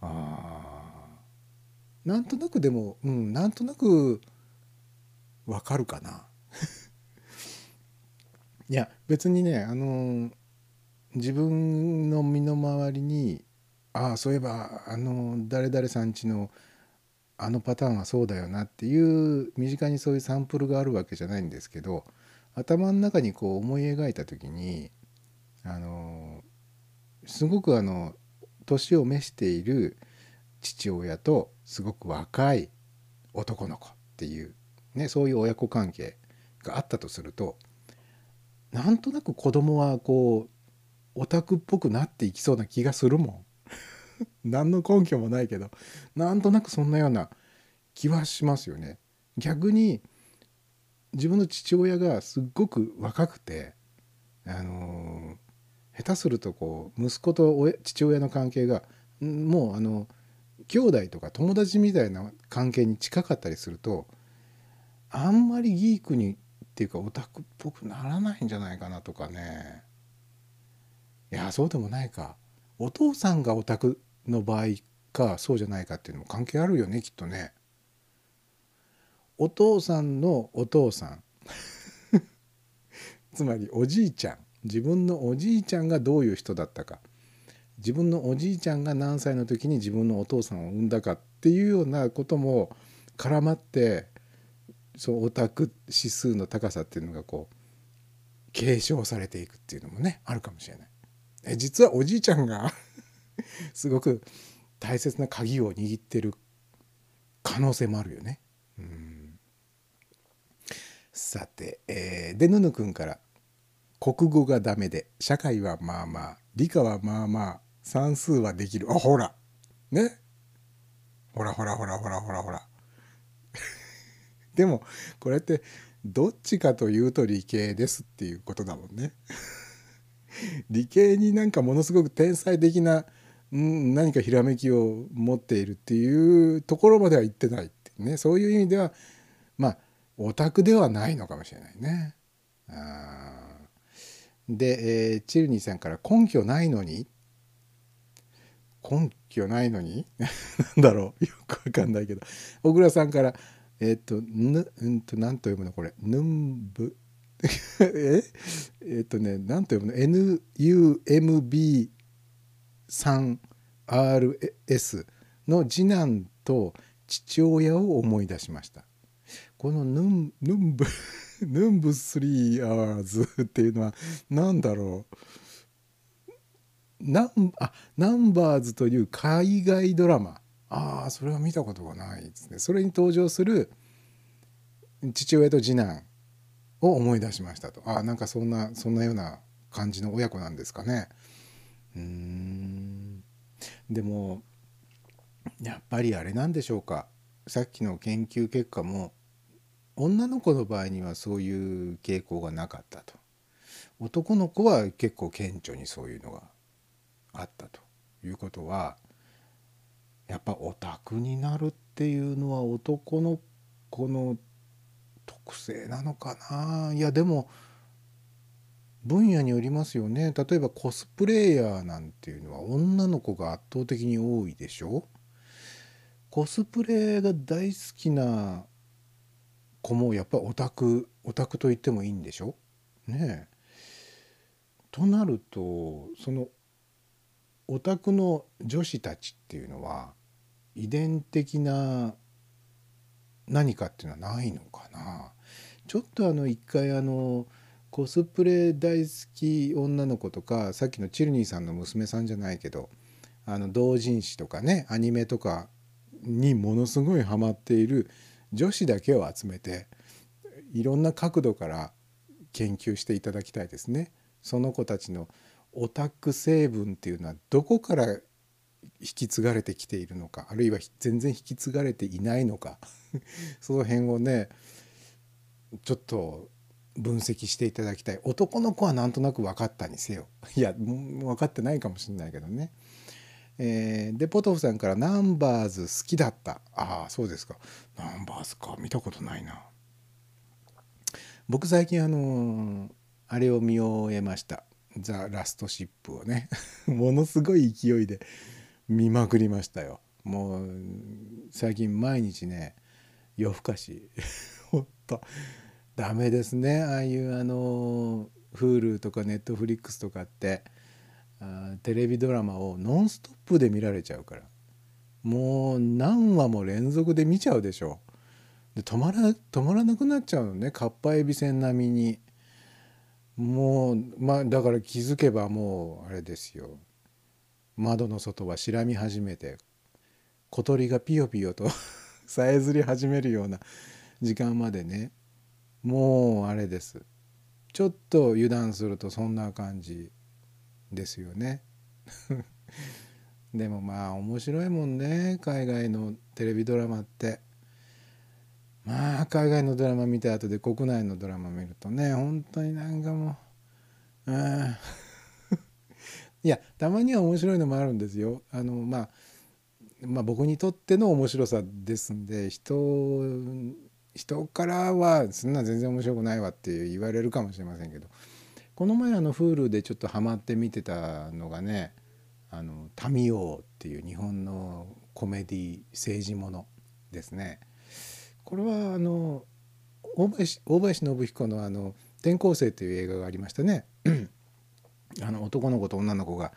あなんとなくでもうんなんとなくわかるかな。いや別にねあの自分の身の回りにああそういえばあの誰々さんちのあのパターンはそうだよなっていう身近にそういうサンプルがあるわけじゃないんですけど頭の中にこう思い描いた時にあのすごくあの年を召している父親とすごく若い男の子っていう、ね、そういう親子関係があったとするとなんとなく子供はこうオタクっぽくなっていきそうな気がするもん。何の根拠もないけどなんとなくそんなような気はしますよね。逆に自分の父親がすっごく若くてあの下手するとこう息子と父親の関係がもうあの兄弟とか友達みたいな関係に近かったりするとあんまりギークにっていうかオタクっぽくならないんじゃないかなとかねいやそうでもないかお父さんがオタクの場合かそうじゃないかっていうのも関係あるよねきっとね。お父さんのお父さん つまりおじいちゃん自分のおじいちゃんがどういう人だったか自分のおじいちゃんが何歳の時に自分のお父さんを産んだかっていうようなことも絡まってそうオタク指数の高さっていうのがこう継承されていくっていうのもねあるかもしれない。え実はおじいちゃんが すごく大切な鍵を握ってる可能性もあるよね。うんさて、えーでぬぬくんから「国語がダメで社会はまあまあ理科はまあまあ算数はできる」あほら。ね。ほらほらほらほらほらほら。でもこれってどっちかというと理系ですっていうことだもんね。理系になんかものすごく天才的な、うん、何かひらめきを持っているっていうところまでは言ってないってね。そういう意味ではまあオタクではないのかもしれないね。で、えーチルニーさんから「根拠ないのに?」根拠ないのに？なんだろう。よくわかんないけど。小倉さんから「えっ、とぬうんと何と読むのこれ「ぬんぶ」え？えっとね何と読むの？NUMB3RS の次男と父親を思い出しました。このヌンヌンブ ヌンブスリーアーズっていうのは何だろう。ナンあナンバーズという海外ドラマ。ああそれは見たことがないですね。それに登場する父親と次男を思い出しましたと。あなんかそんなそんなような感じの親子なんですかね。うん。でもやっぱりあれなんでしょうか。さっきの研究結果も女の子の場合にはそういう傾向がなかったと。男の子は結構顕著にそういうのがあったということはやっぱオタクになるっていうのは男の子の特性なのかな。いやでも分野によりますよね。例えばコスプレイヤーなんていうのは女の子が圧倒的に多いでしょ。コスプレが大好きな子もやっぱオタクオタクと言ってもいいんでしょ？ねえ。となるとそのオタクの女子たちっていうのは遺伝的な何かっていうのはないのかなちょっとあの一回あのコスプレ大好き女の子とかさっきのチルニーさんの娘さんじゃないけどあの同人誌とかねアニメとかにものすごいハマっている女子だけを集めていろんな角度から研究していただきたいですね。その子たちのオタク成分っていうのはどこから引き継がれてきているのかあるいは全然引き継がれていないのか その辺をねちょっと分析していただきたい男の子はなんとなく分かったにせよいや分かってないかもしれないけどね。えー、でポトフさんから「ナンバーズ好きだった」ああそうですか。ナンバーズか。見たことないな。僕最近あのー、あれを見終えました「ザ・ラストシップ」をね。ものすごい勢いで見まくりましたよ。もう最近毎日ね夜更かし。ほんと。ダメですね。ああいうあの Hulu とか Netflix とかって。テレビドラマをノンストップで見られちゃうから。もう何話も連続で見ちゃうでしょ。で止まら止まらなくなっちゃうのね。かっぱえびせん並みに。もうまあだから気づけばもうあれですよ。窓の外は白み始めて小鳥がピヨピヨと さえずり始めるような時間までね。もうあれです。ちょっと油断するとそんな感じ。ですよね。でもまあ面白いもんね海外のテレビドラマって。まあ海外のドラマ見た後で国内のドラマ見るとね本当になんかもう いやたまには面白いのもあるんですよ。あのまあまあ僕にとっての面白さですんで人人からはそんな全然面白くないわって言われるかもしれませんけど。この前あの Hulu でちょっとハマって見てたのがね「あのタミオっていう日本のコメディ政治ものですね。これはあの大林大林信彦のあの「転校生」という映画がありましたね。あの男の子と女の子が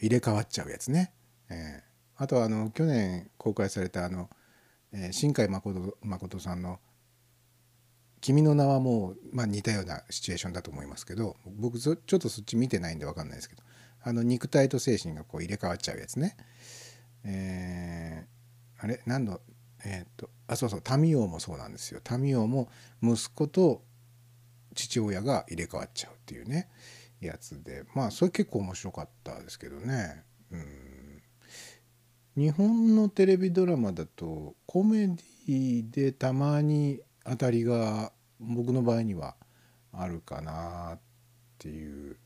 入れ替わっちゃうやつね。えー、あとはあの去年公開されたあの、えー、新海誠誠さんの「君の名はもう、まあ、似たようなシチュエーションだと思いますけど僕ちょっとそっち見てないんで分かんないですけどあの肉体と精神がこう入れ替わっちゃうやつね。えー、あれ？何の？えー、っとあそうそう民王もそうなんですよ。民王も息子と父親が入れ替わっちゃうっていうねやつで。まあそれ結構面白かったですけどね。うん。日本のテレビドラマだとコメディでたまに当たりが僕の場合にはあるかなっていう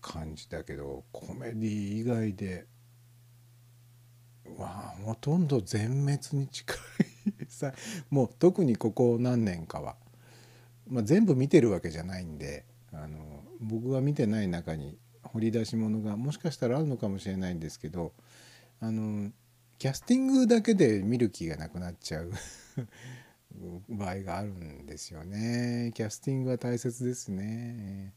感じだけどコメディ以外でわあほとんど全滅に近いさもう特にここ何年かは、まあ、全部見てるわけじゃないんであの僕が見てない中に掘り出し物がもしかしたらあるのかもしれないんですけどあのキャスティングだけで見る気がなくなっちゃう。場合があるんですよね。キャスティングは大切ですね。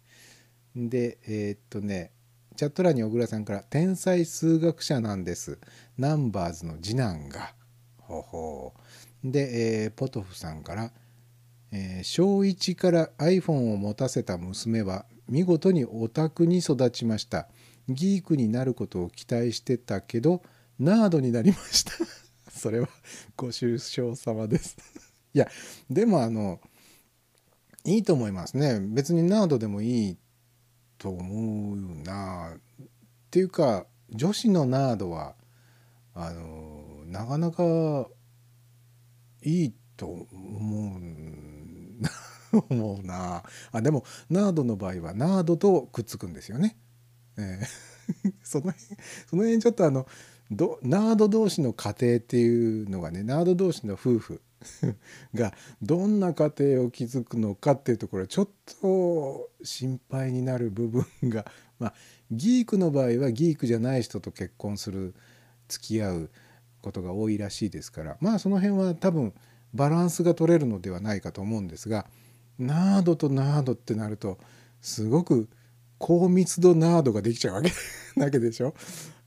でえー、っとねチャット欄に小倉さんから「天才数学者なんです。ナンバーズの次男が」ほほう。で、えー、ポトフさんから「えー、小1から iPhone を持たせた娘は見事にオタクに育ちました。ギークになることを期待してたけどナードになりました。それはご愁傷様です。いやでもあのいいと思いますね。別にナードでもいいと思うな。っていうか女子のナードはあのなかなかいいと思う思うな。あでもナードの場合はナードとくっつくんですよね。えー、その辺その辺ちょっとあのどナード同士の家庭っていうのがねナード同士の夫婦 がどんな家庭を築くのかっていうところはちょっと心配になる部分が まあギークの場合はギークじゃない人と結婚する付き合うことが多いらしいですからまあその辺は多分バランスが取れるのではないかと思うんですがナードとナードってなるとすごく高密度ナードができちゃうわけ だけでしょ？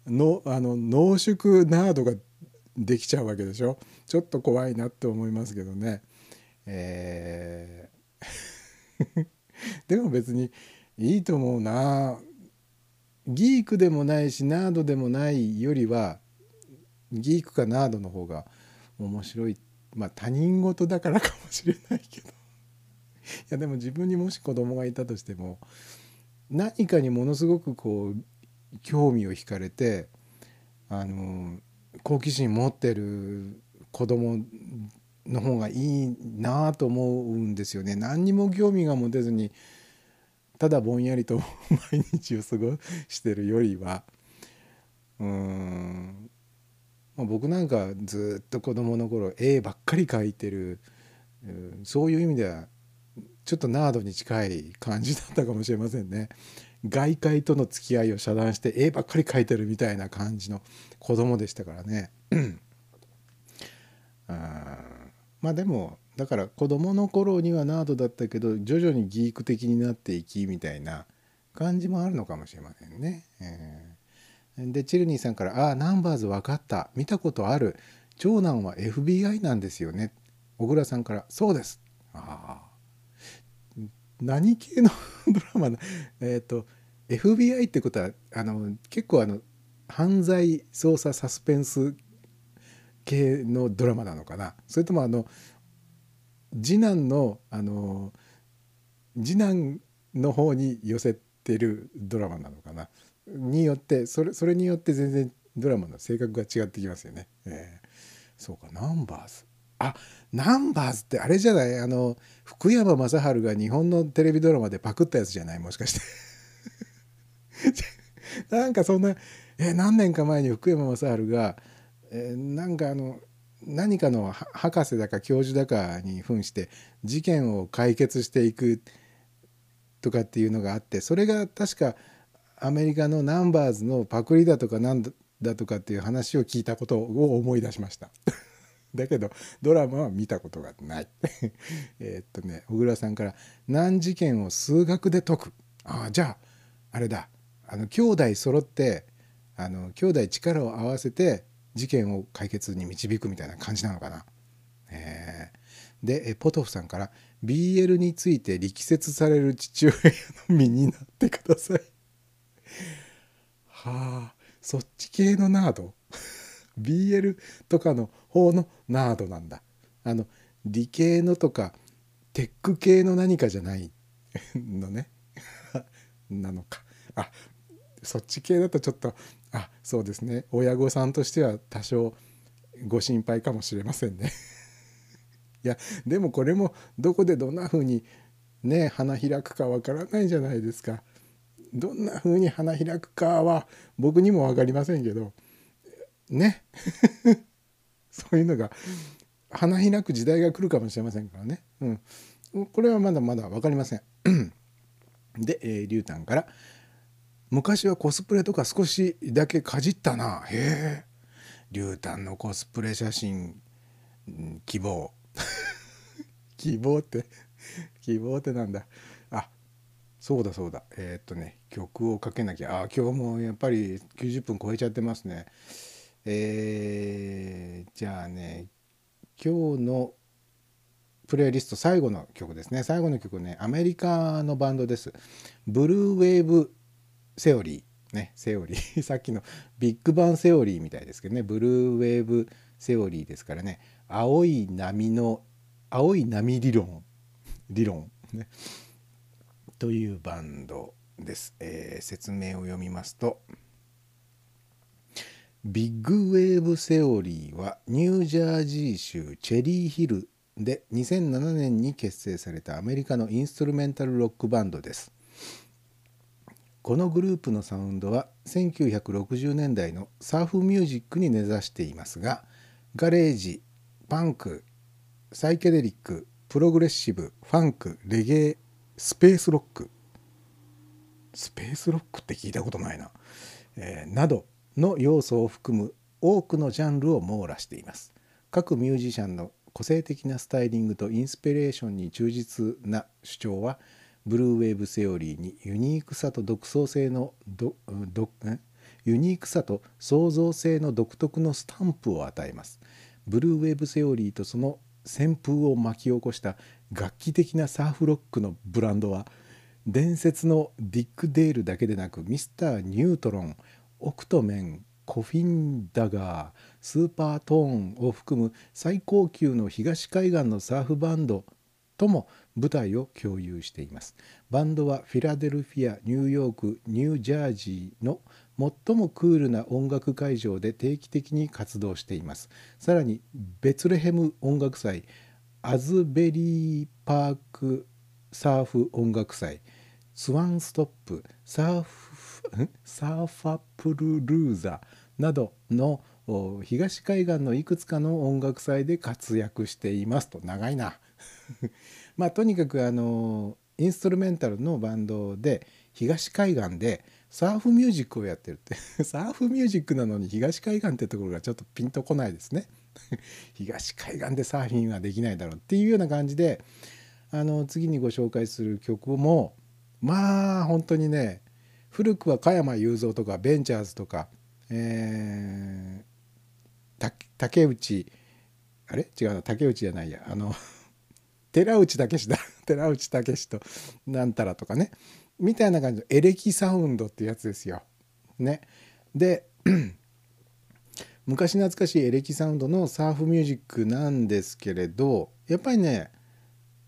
のあの濃縮ナードができちゃうわけでしょ？ちょっと怖いなって思いますけどね。えー。でも別にいいと思うな。ギークでもないしナードでもないよりはギークかナードの方が面白い。まあ他人事だからかもしれないけど。いやでも自分にもし子供がいたとしても何かにものすごくこう興味を惹かれてあの好奇心持ってる子供の方がいいなと思うんですよね。何にも興味が持てずにただぼんやりと毎日を過ごしてるよりはうーん、まあ、僕なんかずっと子供の頃絵ばっかり描いてる、そういう意味ではちょっとナードに近い感じだったかもしれませんね。外界との付き合いを遮断して絵ばっかり描いてるみたいな感じの子供でしたからね。あまあでもだから子供の頃にはナードだったけど徐々にギーク的になっていきみたいな感じもあるのかもしれませんね。えー。でチルニーさんから「ああナンバーズ分かった。見たことある。長男は FBI なんですよね」小倉さんから「そうです」ああ何系の ドラマなえっ、と FBI ってことはあの結構あの犯罪捜査サスペンス系のドラマなのかな？それともあの次男のあの次男の方に寄せてるドラマなのかな？によってそれそれによって全然ドラマの性格が違ってきますよね。えーそうかナンバーズ。あナンバーズってあれじゃない？あの福山雅治が日本のテレビドラマでパクったやつじゃない？もしかして。なんかそんなえ何年か前に福山雅治が、えなんかあの何かの博士だか教授だかに扮して事件を解決していくとかっていうのがあってそれが確かアメリカのナンバーズのパクリだとかなんだとかっていう話を聞いたことを思い出しました。だけどドラマは見たことがない。えっとね小倉さんから「難事件を数学で解く」ああじゃああれだあの兄弟揃ってあの兄弟力を合わせて事件を解決に導くみたいな感じなのかな。えーでえポトフさんから「BL について力説される父親の身になってください」。はあそっち系のナード？BL とかの方のナードなんだ。あの理系のとかテック系の何かじゃない のね。なのか。あそっち系だとちょっとあそうですね。親御さんとしては多少ご心配かもしれませんね。いやでもこれもどこでどんな風にね花開くかわからないじゃないですか。どんな風に花開くかは僕にも分かりませんけどね。そういうのが花開く時代が来るかもしれませんからね、うん、これはまだまだ分かりません。で、えー、リュウタンから「昔はコスプレとか少しだけかじったな。へえリュウタンのコスプレ写真希望。希望って 希望ってなんだ。あそうだそうだ。えーっとね曲をかけなきゃ。あ今日もやっぱり90分超えちゃってますね。えーじゃあね今日のプレイリスト最後の曲ですね。最後の曲ねアメリカのバンドです。ブルーウェーブセオリーね。セオリー。さっきのビッグバンセオリーみたいですけどね。ブルーウェーブセオリーですからね。青い波の青い波理論。理論。ね。というバンドです、えー説明を読みますと。ビッグウェーブセオリーはニュージャージー州チェリーヒルで2007年に結成されたアメリカのインストルメンタルロックバンドです。このグループのサウンドは1960年代のサーフミュージックに根ざしていますがガレージパンクサイケデリックプログレッシブファンクレゲエスペースロック。スペースロックって聞いたことないな、えーなどの要素を含む多くのジャンルを網羅しています。各ミュージシャンの個性的なスタイリングとインスピレーションに忠実な主張はブルーウェーブセオリーにユニークさと独創性のどどユニークさと創造性の独特のスタンプを与えます。ブルーウェーブセオリーとその旋風を巻き起こした楽器的なサーフロックのブランドは伝説のディック・デールだけでなくミスター・ニュートロンオクトメンコフィンダガースーパートーンを含む最高級の東海岸のサーフバンドとも舞台を共有しています。バンドはフィラデルフィアニューヨークニュージャージーの最もクールな音楽会場で定期的に活動しています。さらにベツレヘム音楽祭アズベリーパークサーフ音楽祭スワンストップサーフサーファプルルーザーなどの東海岸のいくつかの音楽祭で活躍していますと。長いな。まあとにかくあのインストルメンタルのバンドで東海岸でサーフミュージックをやってるって。サーフミュージックなのに東海岸ってところがちょっとピンとこないですね。東海岸でサーフィンはできないだろうっていうような感じであの次にご紹介する曲もまあ本当にね古くは加山雄三とかベンチャーズとか、えー、竹内あれ？違うな竹内じゃないやあの 寺内武だ 寺内武となんたらとかねみたいな感じのエレキサウンドってやつですよ。ね。で 昔懐かしいエレキサウンドのサーフミュージックなんですけれどやっぱりね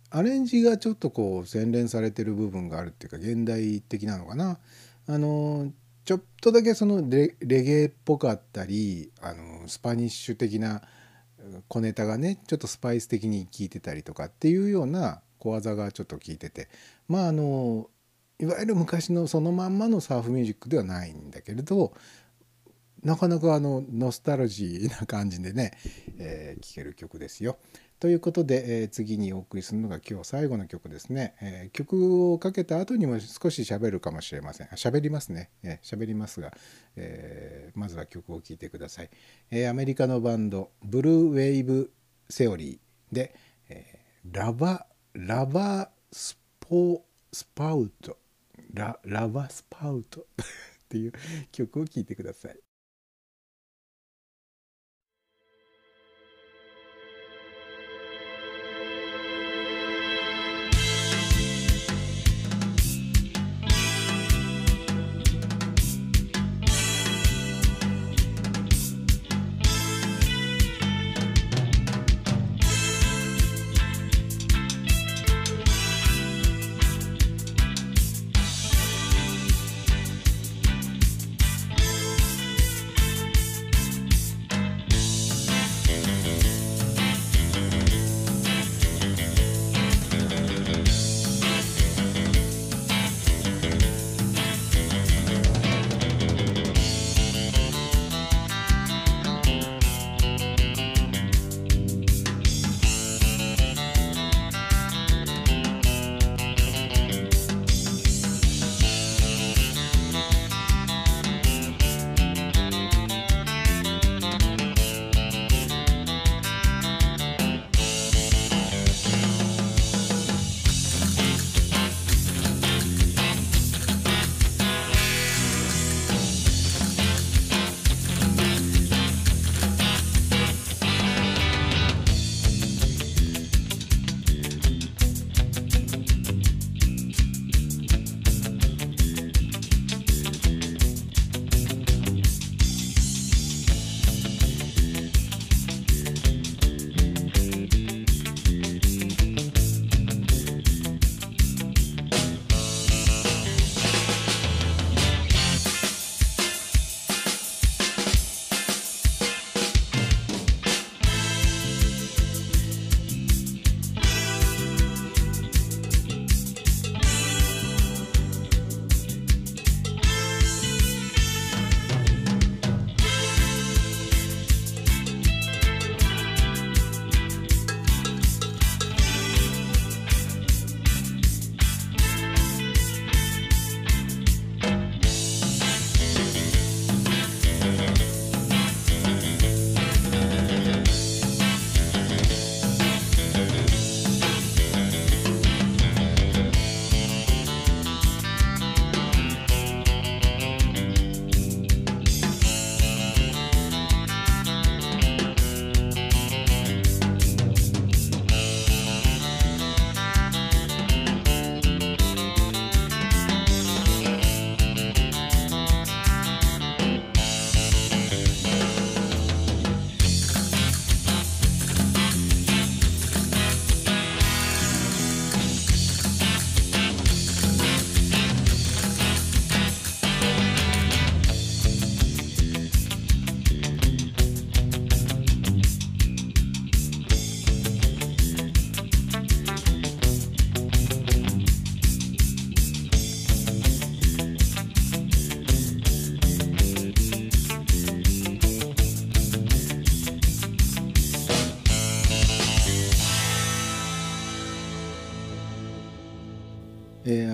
アレンジがちょっとこう洗練されてる部分があるっていうか現代的なのかな。あのちょっとだけそのレゲエっぽかったりあのスパニッシュ的な小ネタがねちょっとスパイス的に効いてたりとかっていうような小技がちょっと効いててまああのいわゆる昔のそのまんまのサーフミュージックではないんだけれどなかなかあのノスタルジーな感じでね、えー、ける曲ですよ。ということで、えー、次にお送りするのが今日最後の曲ですね。えー、曲をかけた後にも少し喋るかもしれません。喋りますね。喋、えー、りますが、えー、まずは曲を聴いてください。え、アメリカのバンドブルーウェイブセオリーで、え、ラバラバスポスパウトララバスパウトっていう曲を聴いてください。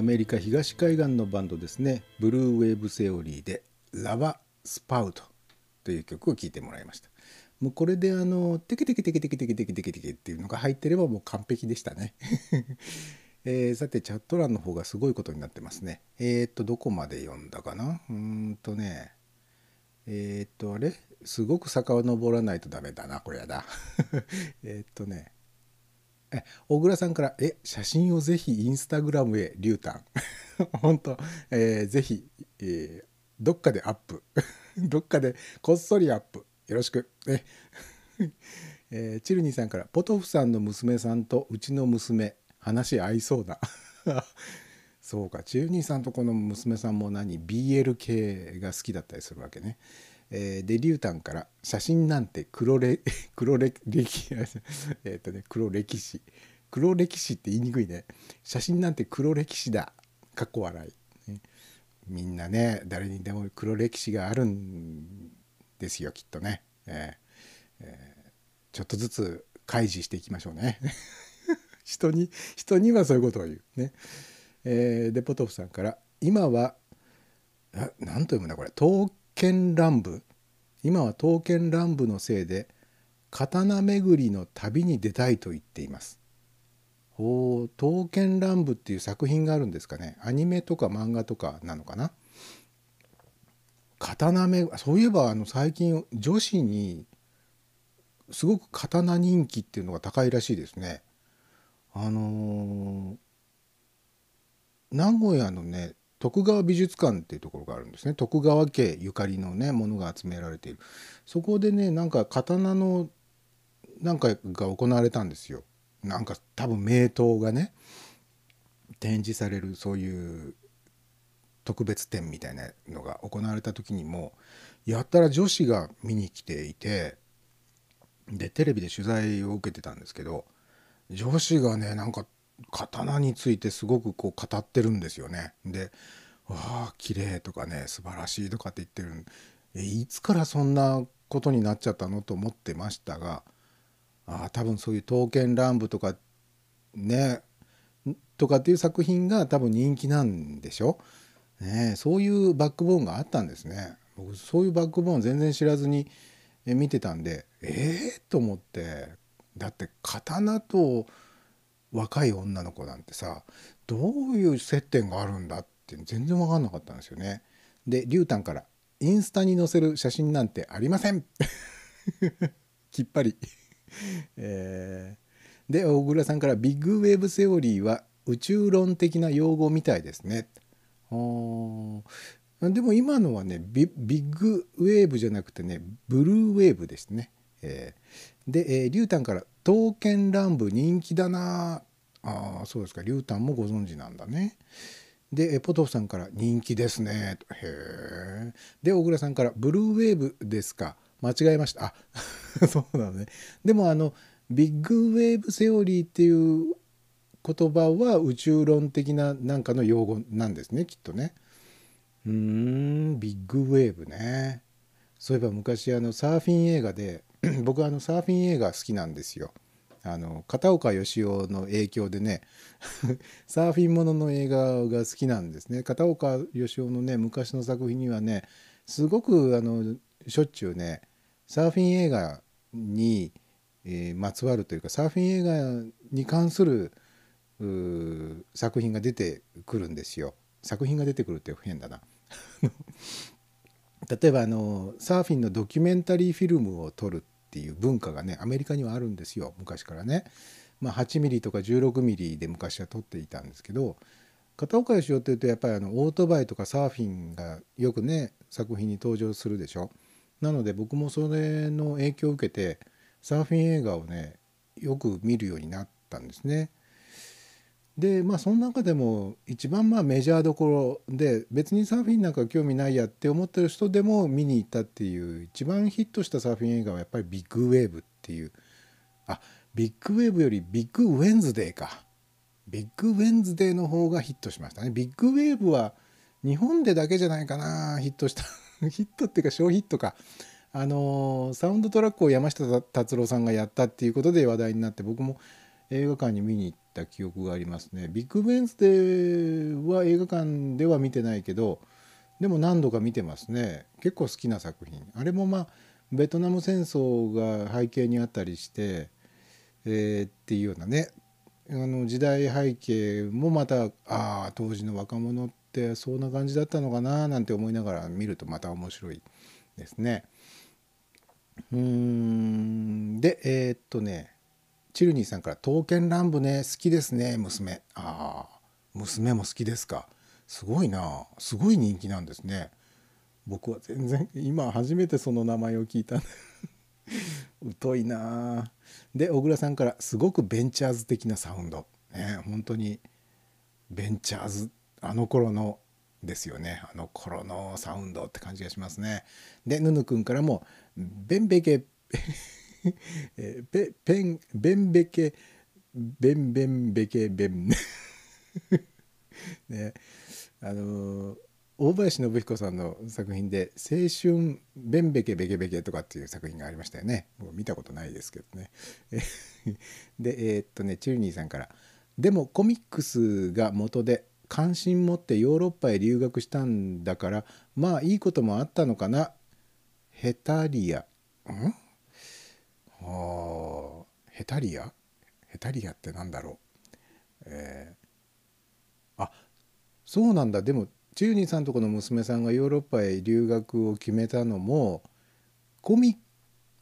メリカ東海岸のバンドですね。ブルーウェーブセオリーで「ラバ・スパウト」という曲を聴いてもらいました。もうこれであのテケテケテケテケテケテケテケテケっていうのが入ってればもう完璧でしたね。えーさてチャット欄の方がすごいことになってますね。えーっとどこまで読んだかな？うーんとね。えーっとあれ？すごく遡らないとダメだなこれやだ えっとね。え小倉さんから「え写真をぜひインスタグラムへ竜丹」本当、えーぜひ、えーどっかでアップ。どっかでこっそりアップ。よろしく。ね えーチルニーさんから「ポトフさんの娘さんとうちの娘話合いそうな」そうかチルニーさんとこの娘さんも何？BL 系が好きだったりするわけね。えーでリュウタンから「写真なんて黒れ 黒歴歴 えっとね黒歴史。黒歴史って言いにくいね。写真なんて黒歴史だ」かっこ笑い、ね。みんなね誰にでも黒歴史があるんですよきっとね、えーえーちょっとずつ開示していきましょうね。人に人にはそういうことを言う。ね、えーでポトフさんから「今はあ何と読むんだこれ。刀剣乱舞今は刀剣乱舞のせいで刀巡りの旅に出たいと言っています。ほう刀剣乱舞っていう作品があるんですかねアニメとか漫画とかなのかな刀めそういえばあの最近女子にすごく刀人気っていうのが高いらしいですね。あのー名古屋のね徳川美術館っていうところがあるんですね。徳川家ゆかりのねものが集められている。そこでねなんか刀のなんかが行われたんですよ。なんか多分名刀がね展示されるそういう特別展みたいなのが行われた時にもやったら女子が見に来ていてでテレビで取材を受けてたんですけど女子がねなんか刀についてすごくこう語ってるんですよね。で「わあ綺麗とかね素晴らしいとかって言ってるえいつからそんなことになっちゃったの？と思ってましたがあ多分そういう「刀剣乱舞」とかねとかっていう作品が多分人気なんでしょ？ねそういうバックボーンがあったんですね。僕そういうバックボーン全然知らずにえ見てたんでええと思ってだって刀と若い女の子なんてさどういう接点があるんだって全然分かんなかったんですよね。でリュウタンから「インスタに載せる写真なんてありません! 」きっぱり。えーで大倉さんから「ビッグウェーブセオリーは宇宙論的な用語みたいですね」あーでも今のはねビビッグウェーブじゃなくてねブルーウェーブですね。えーで、えー、リュウタンから「刀剣乱舞人気だな」ああそうですかリュウタンもご存知なんだね。でポトフさんから「人気ですね」へえ。で小倉さんから「ブルーウェーブですか間違えました」あ そうなのね。でもあのビッグウェーブセオリーっていう言葉は宇宙論的ななんかの用語なんですねきっとね。うーんビッグウェーブねそういえば昔あのサーフィン映画で 僕はあのサーフィン映画好きなんですよあの片岡義雄の影響でね サーフィンものの映画が好きなんですね。片岡義雄のね昔の作品にはねすごくあのしょっちゅうねサーフィン映画に、えーまつわるというかサーフィン映画に関する作品が出てくるんですよ。作品が出てくるって変だな。例えばあのサーフィンのドキュメンタリーフィルムを撮るっていう文化がねアメリカにはあるんですよ昔からね。まあ、8mm とか16ミリで昔は撮っていたんですけど片岡義雄っていうとやっぱりあのオートバイとかサーフィンがよくね作品に登場するでしょ。なので僕もそれの影響を受けてサーフィン映画をねよく見るようになったんですね。でまあその中でも一番まあメジャーどころで別にサーフィンなんか興味ないやって思ってる人でも見に行ったっていう一番ヒットしたサーフィン映画はやっぱりビッグウェーブっていう。あビッグウェーブよりビッグウェンズデーか。ビッグウェンズデーの方がヒットしましたね。ビッグウェーブは日本でだけじゃないかなヒットした。ヒットっていうか小ヒットか。あのーサウンドトラックを山下達郎さんがやったっていうことで話題になって僕も映画館に見に行った記憶がありますね。ビッグウェンズデーは映画館では見てないけどでも何度か見てますね。結構好きな作品。あれもまあベトナム戦争が背景にあったりしてえー、っていうようなね。あの時代背景もまたああ当時の若者ってそんな感じだったのかななんて思いながら見るとまた面白いですね。うーん。でえー、っとねチルニーさんから「刀剣乱舞ね好きですね娘」ああ娘も好きですか。すごいな。すごい人気なんですね。僕は全然今初めてその名前を聞いた。疎いな。で小倉さんからすごくベンチャーズ的なサウンド。ね本当にベンチャーズあの頃のですよね。あの頃のサウンドって感じがしますね。でヌヌ君からも「ベンベケ。えペペンベンベケベンベンベケベン」ね。あのー大林信彦さんの作品で「青春ベンベケベケベケ」とかっていう作品がありましたよね。もう見たことないですけどね。でえー、っとねチルニーさんから「でもコミックスが元で関心持ってヨーロッパへ留学したんだからまあいいこともあったのかな。ヘタリア。ん？ヘタリア？ヘタリアってなんだろう？えー、あそうなんだ。でもチューニーさんとこの娘さんがヨーロッパへ留学を決めたのもコミッ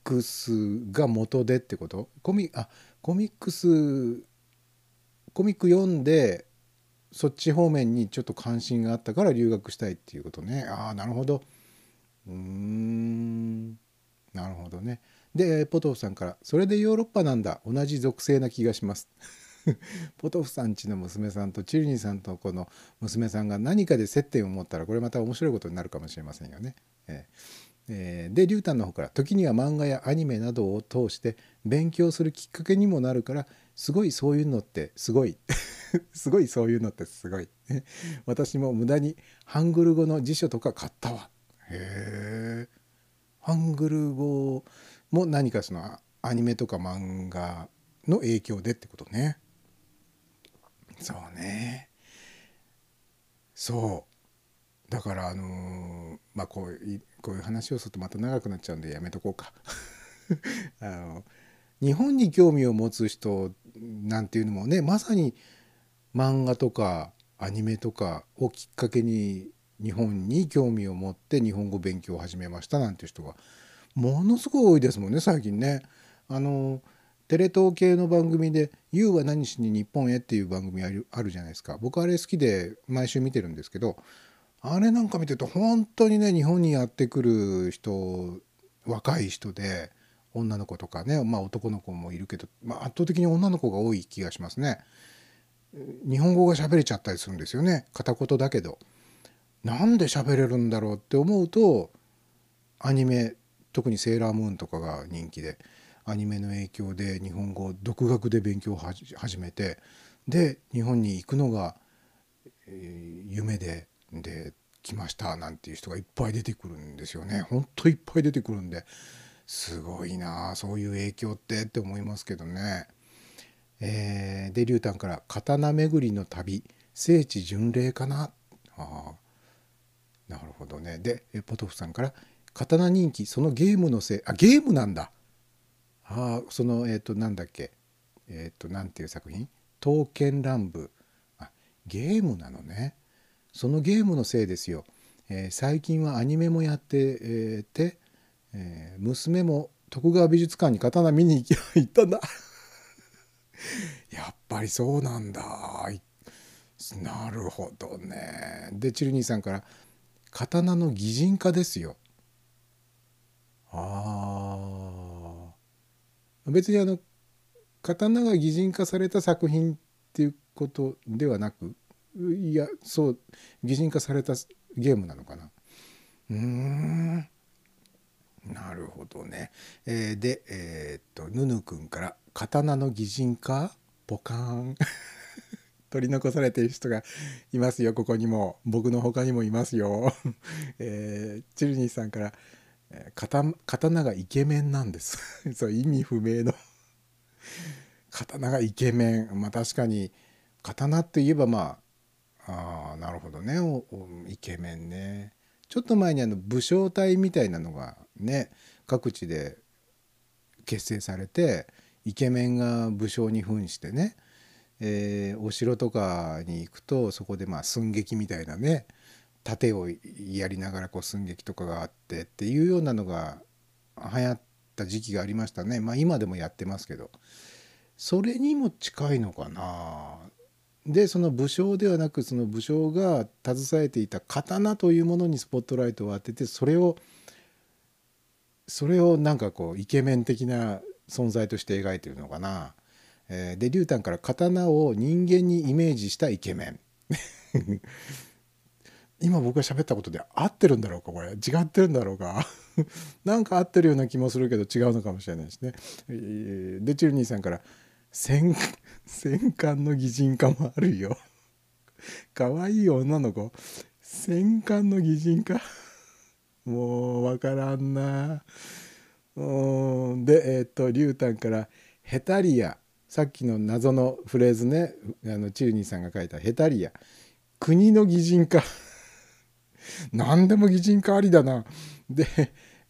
クスが元でってこと？コミあコミックスコミック読んでそっち方面にちょっと関心があったから留学したいっていうことね。ああなるほど。うーん。なるほどね。でポトフさんから「それでヨーロッパなんだ。同じ属性な気がします」ポトフさんちの娘さんとチルニーさんとこの娘さんが何かで接点を持ったらこれまた面白いことになるかもしれませんよね。ええ。ー、でリュウタンの方から時には漫画やアニメなどを通して勉強するきっかけにもなるからすごいそういうのってすごい。すごいそういうのってすごい。私も無駄にハングル語の辞書とか買ったわ。へえ。ハングル語も何かそのアニメとか漫画の影響でってことね。そうね。そう。だからあのー、まあこういうこういう話をするとまた長くなっちゃうんでやめとこうか。あの日本に興味を持つ人なんていうのもねまさに漫画とかアニメとかをきっかけに日本に興味を持って日本語勉強を始めましたなんていう人がものすごい多いですもんね最近ね。あのテレ東系の番組で「YOU は何しに日本へ」っていう番組あるあるじゃないですか僕あれ好きで毎週見てるんですけどあれなんか見てると本当にね日本にやってくる人若い人で女の子とかねまあ男の子もいるけど、まあ、圧倒的に女の子が多い気がしますね。日本語が喋れちゃったりするんですよね片言だけど。なんで喋れるんだろうって思うとアニメ特に「セーラームーン」とかが人気でアニメの影響で日本語を独学で勉強を始めてで日本に行くのが、夢でで来ましたなんていう人がいっぱい出てくるんですよね。ほんといっぱい出てくるんですごいなそういう影響ってって思いますけどね。えー、で竜丹から「刀巡りの旅聖地巡礼かな」あなるほどね。でポトフさんから「刀人気そのゲームのせいあゲームなんだ」ああそのえっ、ー、となんだっけ。えっ、ー、となんていう作品「刀剣乱舞」あゲームなのね。そのゲームのせいですよ、えー、最近はアニメもやって、えー、て、えー、娘も徳川美術館に刀見に行ったんだ。やっぱりそうなんだ。なるほどね。でチルニーさんから「刀の擬人化ですよ」ああ別にあの刀が擬人化された作品っていうことではなくいやそう擬人化されたゲームなのかな。うん。なるほどね、えー、でえー、っとヌヌ君から「刀の擬人化？ポカーン」取り残されてる人がいますよ。ここにも。僕の他にもいますよ、えー、チルニーさんから「刀刀がイケメンなんです。そう意味不明の。刀がイケメン。まあ確かに刀って言えばまああーなるほどね。イケメンね。ちょっと前にあの武将隊みたいなのがね各地で結成されてイケメンが武将に扮してね、えーお城とかに行くとそこでまあ寸劇みたいなね盾をやりながらこう寸劇とかがあってっていうようなのが流行った時期がありましたねまあ今でもやってますけどそれにも近いのかなでその武将ではなくその武将が携えていた刀というものにスポットライトを当ててそれをそれをなんかこうイケメン的な存在として描いてるのかな。えーで竜丹から刀を人間にイメージしたイケメン。今僕が喋ったことで合ってるんだろうかこれ。違ってるんだろうか。なんか合ってるような気もするけど違うのかもしれないですね。でチルニーさんから戦戦艦の擬人化もあるよ。可愛い女の子。戦艦の擬人化？もうわからんな。うん。でえっ、と竜丹から「ヘタリア」さっきの謎のフレーズね。あのチルニーさんが書いた「ヘタリア」国の擬人化。何でも擬人化ありだな。で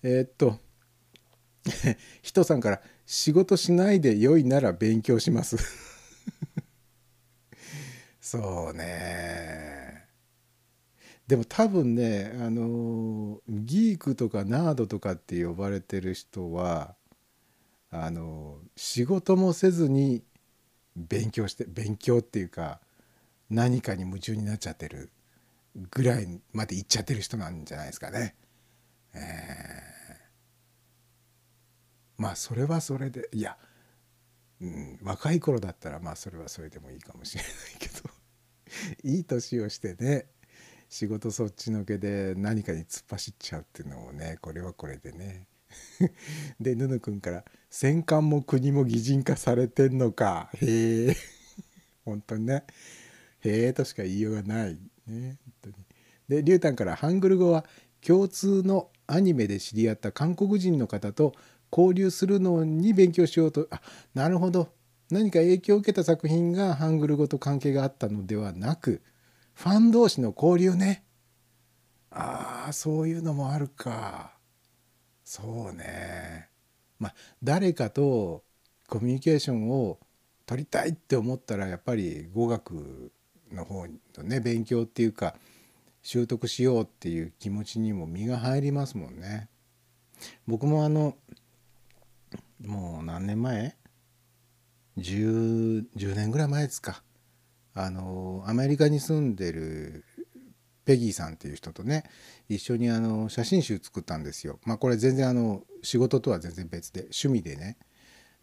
えっ、と 人さんから「仕事しないで良いなら勉強します」そうね。でも多分ねあのギークとかナードとかって呼ばれてる人はあの仕事もせずに勉強して勉強っていうか何かに夢中になっちゃってる。ぐらいまで行っちゃってる人なんじゃないですかね。まあそれはそれでいや、うん、若い頃だったらまあそれはそれでもいいかもしれないけど。いい年をしてね仕事そっちのけで何かに突っ走っちゃうっていうのもねこれはこれでね。でヌヌ君から「戦艦も国も擬人化されてんのか。へえ 本当にね。へえとしか言いようがない。ね本当に。でリュウタンからハングル語は共通のアニメで知り合った韓国人の方と交流するのに勉強しようと。あなるほど。何か影響を受けた作品がハングル語と関係があったのではなくファン同士の交流ね。ああそういうのもあるか。そうね。まあ誰かとコミュニケーションを取りたいって思ったらやっぱり語学の方のね勉強っていうか習得しようっていう気持ちにも身が入りますもんね。僕もあのもう何年前？10, 10年ぐらい前ですかあのアメリカに住んでるペギーさんっていう人とね一緒にあの写真集作ったんですよ。まあこれ全然あの仕事とは全然別で趣味でね。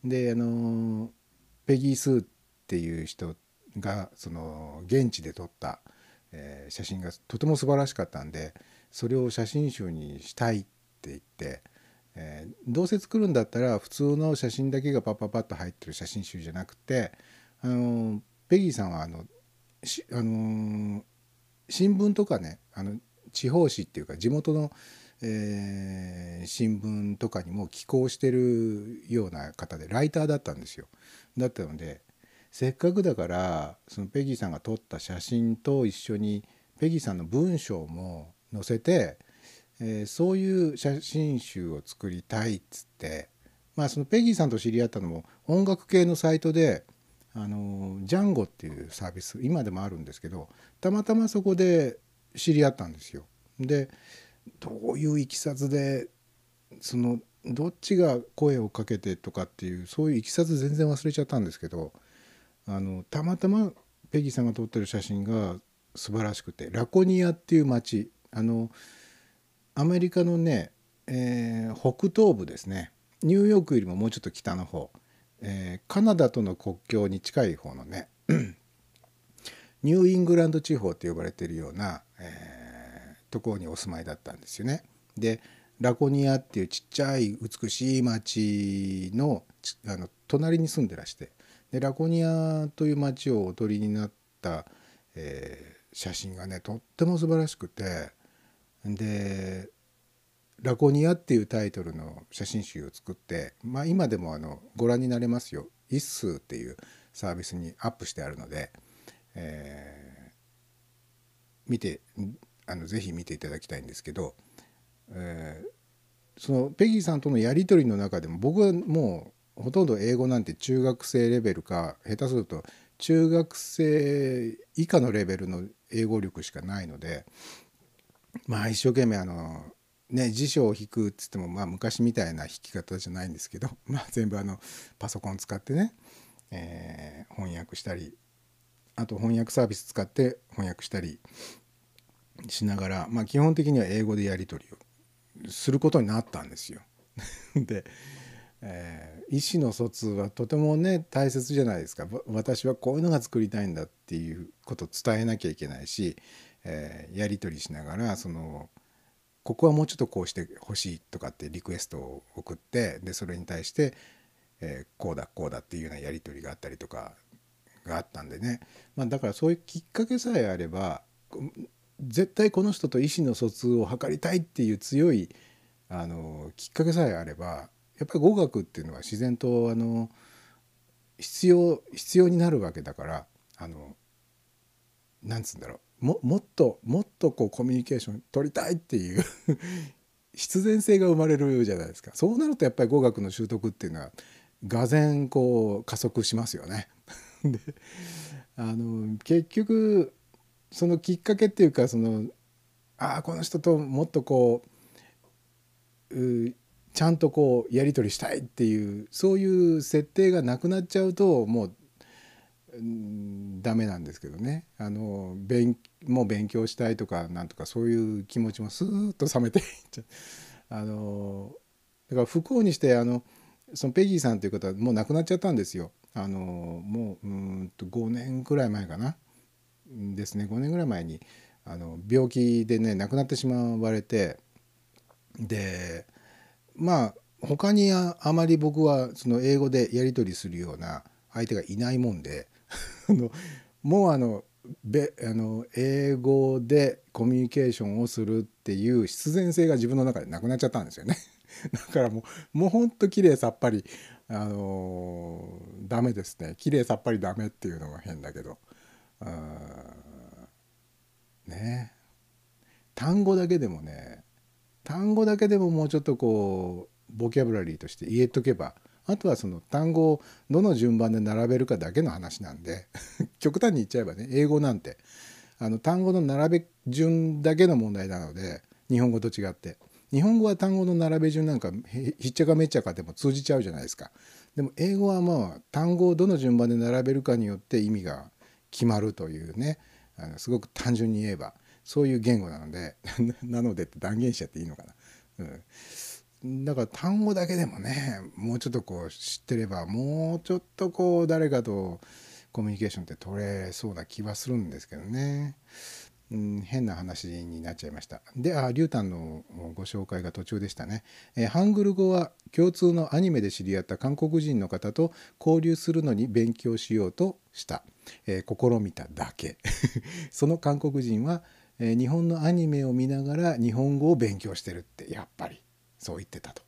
であのペギー・スーっていう人がその現地で撮った、えー写真がとても素晴らしかったんでそれを写真集にしたいって言って、えーどうせ作るんだったら普通の写真だけがパッパッパッと入ってる写真集じゃなくてあのペギーさんはあのしあの新聞とかねあの地方紙っていうか地元の、えー新聞とかにも寄稿してるような方でライターだったんですよ。だったのでせっかくだからそのペギーさんが撮った写真と一緒にペギーさんの文章も載せて、えーそういう写真集を作りたいっつってまあそのペギーさんと知り合ったのも音楽系のサイトであのジャンゴっていうサービス今でもあるんですけどたまたまそこで知り合ったんですよ。でどういういきさつでそのどっちが声をかけてとかっていうそういういきさつ全然忘れちゃったんですけどあのたまたまペギーさんが撮ってる写真が素晴らしくてラコニアっていう町あのアメリカのね、えー北東部ですね。ニューヨークよりももうちょっと北の方、えーカナダとの国境に近い方のね。ニューイングランド地方って呼ばれてるような、えーところにお住まいだったんですよね。でラコニアっていうちっちゃい美しい町のあの隣に住んでらして。でラコニアという町をお撮りになった、えー写真がねとっても素晴らしくてで「ラコニア」っていうタイトルの写真集を作って、まあ、今でもあのご覧になれますよ。一数っていうサービスにアップしてあるので、えー見てあのぜひ見ていただきたいんですけど、えーそのペギーさんとのやり取りの中でも僕はもうほとんど英語なんて中学生レベルか下手すると中学生以下のレベルの英語力しかないのでまあ一生懸命あのね辞書を引くっつってもまあ昔みたいな引き方じゃないんですけど まあ全部あのパソコン使ってね、え翻訳したりあと翻訳サービス使って翻訳したりしながら、まあ、基本的には英語でやり取りをすることになったんですよ。で、えー意思の疎通はとてもね大切じゃないですか。私はこういうのが作りたいんだっていうことを伝えなきゃいけないし、えーやり取りしながらそのここはもうちょっとこうしてほしいとかってリクエストを送ってでそれに対して、えーこうだこうだっていうようなやり取りがあったりとかがあったんでね、まあ、だからそういうきっかけさえあれば絶対この人と意思の疎通を図りたいっていう強いあのきっかけさえあればやっぱり語学っていうのは自然とあの必要必要になるわけだからあのなんつうんだろうももっともっとこうコミュニケーション取りたいっていう 必然性が生まれるじゃないですかそうなるとやっぱり語学の習得っていうのはがぜこう加速しますよね。であの結局そのきっかけっていうかそのああこの人ともっとこううちゃんとこうやり取りしたいっていうそういう設定がなくなっちゃうともうダメなんですけどね。あの勉もう勉強したいとかなんとかそういう気持ちもスーッと冷めていっちゃう。あのだから不幸にしてあのそのペギーさんという方はもう亡くなっちゃったんですよ。あのもううんと5年くらい前かな。ですね。5年ぐらい前にあの病気でね亡くなってしまわれてでまあ他にああまり僕はその英語でやり取りするような相手がいないもんで もうあのべあの英語でコミュニケーションをするっていう必然性が自分の中でなくなっちゃったんですよね。だからもうもうほんと綺麗さっぱりあのーダメですね。綺麗さっぱりダメっていうのが変だけど。あね。単語だけでもね単語だけでももうちょっとこうボキャブラリーとして言えとけばあとはその単語をどの順番で並べるかだけの話なんで 極端に言っちゃえばね英語なんてあの単語の並べ順だけの問題なので日本語と違って。日本語は単語の並べ順なんかひっちゃかめっちゃかでも通じちゃうじゃないですか。でも英語はまあ単語をどの順番で並べるかによって意味が決まるというねあのすごく単純に言えば。そういう言語なので なのでって断言しちゃっていいのかな、うん、だから単語だけでもねもうちょっとこう知ってればもうちょっとこう誰かとコミュニケーションって取れそうな気はするんですけどね。うん、変な話になっちゃいました。で、あ、リュウタンのご紹介が途中でしたね。えーハングル語は共通のアニメで知り合った韓国人の方と交流するのに勉強しようとした。えー試みただけ。その韓国人は、え日本のアニメを見ながら日本語を勉強してるって、やっぱりそう言ってたと。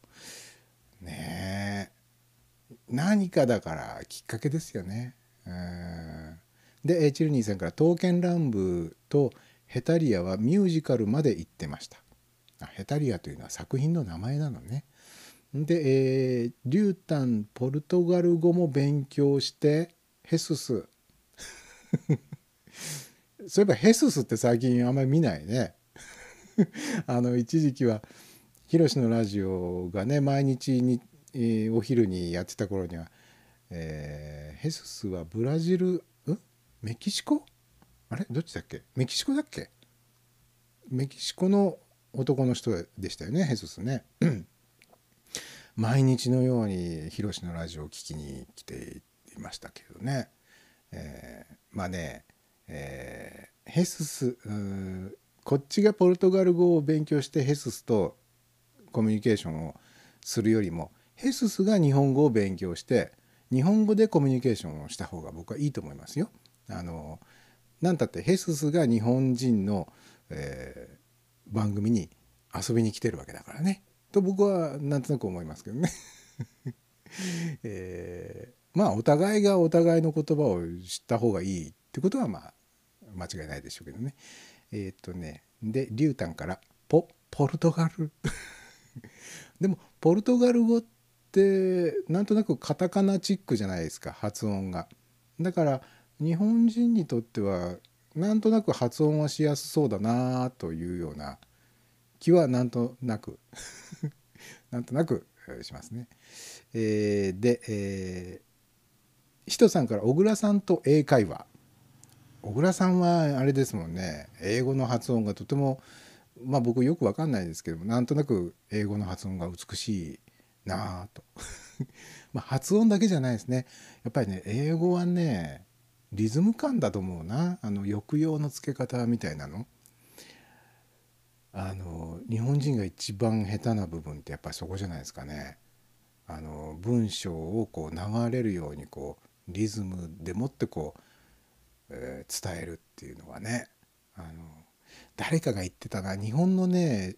ねえ。何かだからきっかけですよね。うんでえチルニーさんから「刀剣乱舞」と「ヘタリア」はミュージカルまで行ってました。ヘタリアというのは作品の名前なのね。で、えーリュータンポルトガル語も勉強してヘススそういえばヘススって最近あんまり見ないね。あの一時期はヒロシのラジオがね毎日に、えーお昼にやってた頃には、えーヘススはブラジルん？メキシコ？あれ？どっちだっけ？メキシコだっけ？メキシコの男の人でしたよねヘススね。毎日のようにヒロシのラジオを聞きに来ていましたけどね。えーまあね、えーヘススこっちがポルトガル語を勉強してヘススとコミュニケーションをするよりもヘススが日本語を勉強して日本語でコミュニケーションをした方が僕はいいと思いますよ。あのなんたってヘススが日本人の、えー番組に遊びに来てるわけだからねと僕はなんとなく思いますけどね。えーまあお互いがお互いの言葉を知った方がいいってことはまあ間違いないでしょうけどね。えーっとねでリュウタンからポポルトガル。でもポルトガル語ってなんとなくカタカナチックじゃないですか発音が。だから日本人にとってはなんとなく発音はしやすそうだなというような気はなんとなく。なんとなくしますね。えーで、えー、ひとさんから小倉さんと英会話。小倉さんはあれですもんね。英語の発音がとてもまあ僕よくわかんないですけどもなんとなく英語の発音が美しいなあと。まあ発音だけじゃないですね。やっぱりね英語はねリズム感だと思うな。あの抑揚のつけ方みたいなの。あの日本人が一番下手な部分ってやっぱりそこじゃないですかね。あの文章をこう流れるようにこうリズムでもってこう、伝えるっていうのはねあの誰かが言ってたな日本のね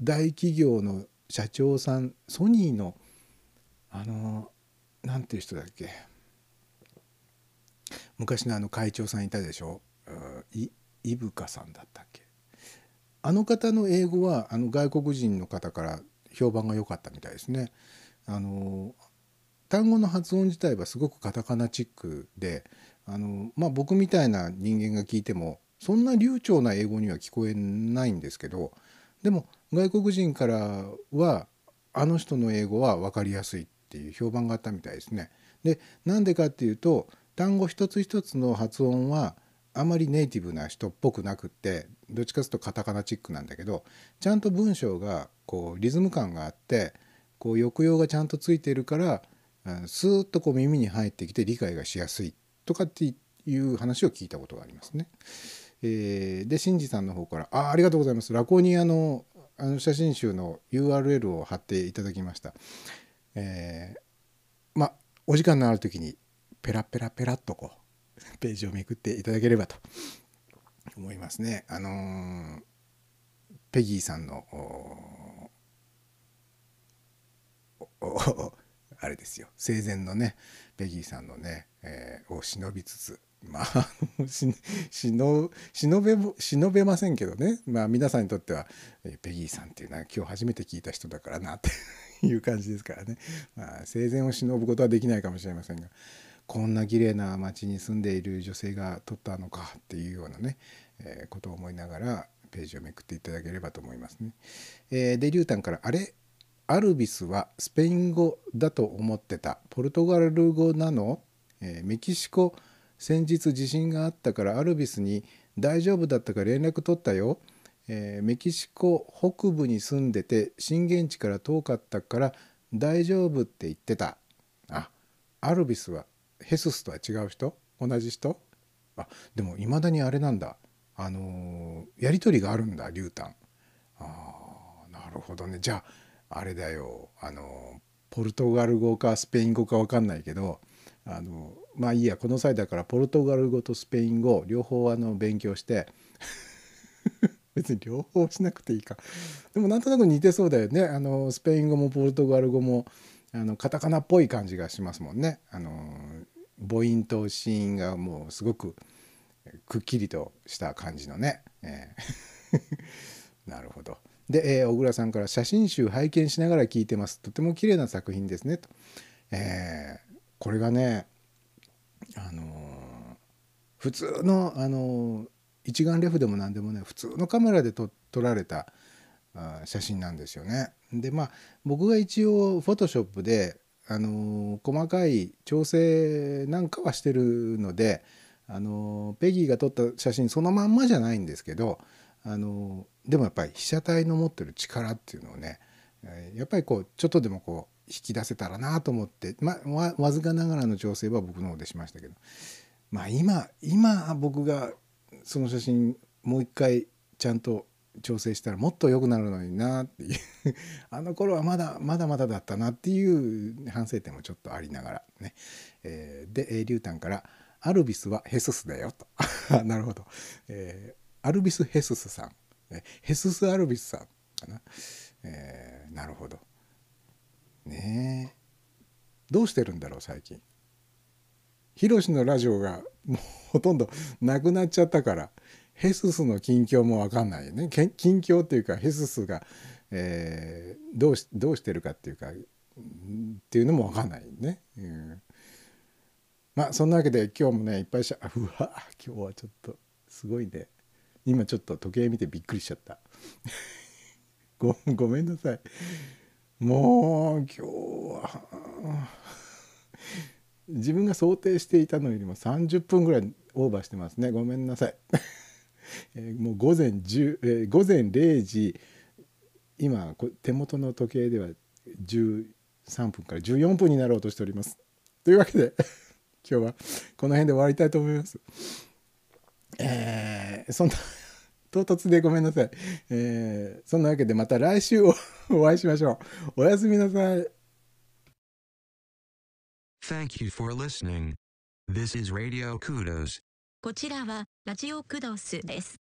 大企業の社長さんソニーのあのなんていう人だっけ昔のあの会長さんいたでしょうい伊深さんだったっけあの方の英語はあの外国人の方から評判が良かったみたいですね。あの単語の発音自体はすごくカタカナチックであの、まあ、僕みたいな人間が聞いてもそんな流暢な英語には聞こえないんですけどでも外国人からはあの人の英語は分かりやすいっていう評判があったみたいですね。でなんでかっていうと単語一つ一つの発音はあまりネイティブな人っぽくなくってどっちかというとカタカナチックなんだけどちゃんと文章がこうリズム感があってこう抑揚がちゃんとついているからうんスーッとこう耳に入ってきて理解がしやすいとかっていう話を聞いたことがありますね。えーで新次さんの方からあ「ありがとうございます」ラコニアのあの写真集の URL を貼っていただきました。えーまあお時間のある時にペラペラペラっとこう ページをめくっていただければと思いますね。あのーペギーさんのあれですよ生前のねペギーさんのね、えーを忍びつつ まあ忍べ忍べませんけどね。まあ皆さんにとっては、えーペギーさんっていうのは今日初めて聞いた人だからなっていう感じですからね、まあ、生前を忍ぶことはできないかもしれませんがこんな綺麗な町に住んでいる女性が撮ったのかっていうようなね、えーことを思いながらページをめくっていただければと思いますね。えーでリュウタンから「あれ？アルビスはスペイン語だと思ってた。ポルトガル語なの、えーメキシコ先日地震があったからアルビスに大丈夫だったか連絡取ったよ、えーメキシコ北部に住んでて震源地から遠かったから大丈夫って言ってた。あアルビスはヘススとは違う人？同じ人？あでもいまだにあれなんだ。あのーやり取りがあるんだリュウタン。あなるほどね。じゃああれだよ。あのポルトガル語かスペイン語か分かんないけどあのまあいいやこの際だからポルトガル語とスペイン語両方あの勉強して 別に両方しなくていいか。でもなんとなく似てそうだよね。あのスペイン語もポルトガル語もあのカタカナっぽい感じがしますもんね。あの母音と子音がもうすごくくっきりとした感じのね、えー なるほど。で、えー小倉さんから写真集拝見しながら聞いてます。とても綺麗な作品ですね。と。えーこれがね、あのー普通の、あのー一眼レフでも何でもね普通のカメラで撮られたあ写真なんですよね。でまあ僕が一応フォトショップで、あのー細かい調整なんかはしてるので、あのペギーが撮った写真そのまんまじゃないんですけど、あのでもやっぱり被写体の持ってる力っていうのをねやっぱりこうちょっとでもこう引き出せたらなと思って、まあ、わわずかながらの調整は僕の方でしましたけど。まあ今今僕がその写真もう一回ちゃんと調整したらもっと良くなるのになっていう。あの頃はまだまだまだだったなっていう反省点もちょっとありながらね、えーでえーリュウタンから「アルビスはヘススだよ」と。なるほど、えーアルビス・ヘススさん。えヘスス・アルビスさんかな、えーなるほど。ねえ。どうしてるんだろう最近。ヒロシのラジオがもうほとんどなくなっちゃったからヘススの近況も分かんないよね。近況っていうかヘススが、えーどうしどうしてるかっていうかっていうのも分かんないね。うん。まあそんなわけで今日もねいっぱいしゃあ うわ今日はちょっとすごいね。今ちょっと時計見てびっくりしちゃった。ごごめんなさい。もう今日は自分が想定していたのよりも30分ぐらいオーバーしてますね。ごめんなさい、えもう午前10、えー午前0時今手元の時計では13分から14分になろうとしております。というわけで 今日はこの辺で終わりたいと思います。えーそんな唐突でごめんなさい、えーそんなわけでまた来週お お会いしましょうおやすみなさい Thank you for listening. This is Radio Kudos. こちらはラジオクドスです。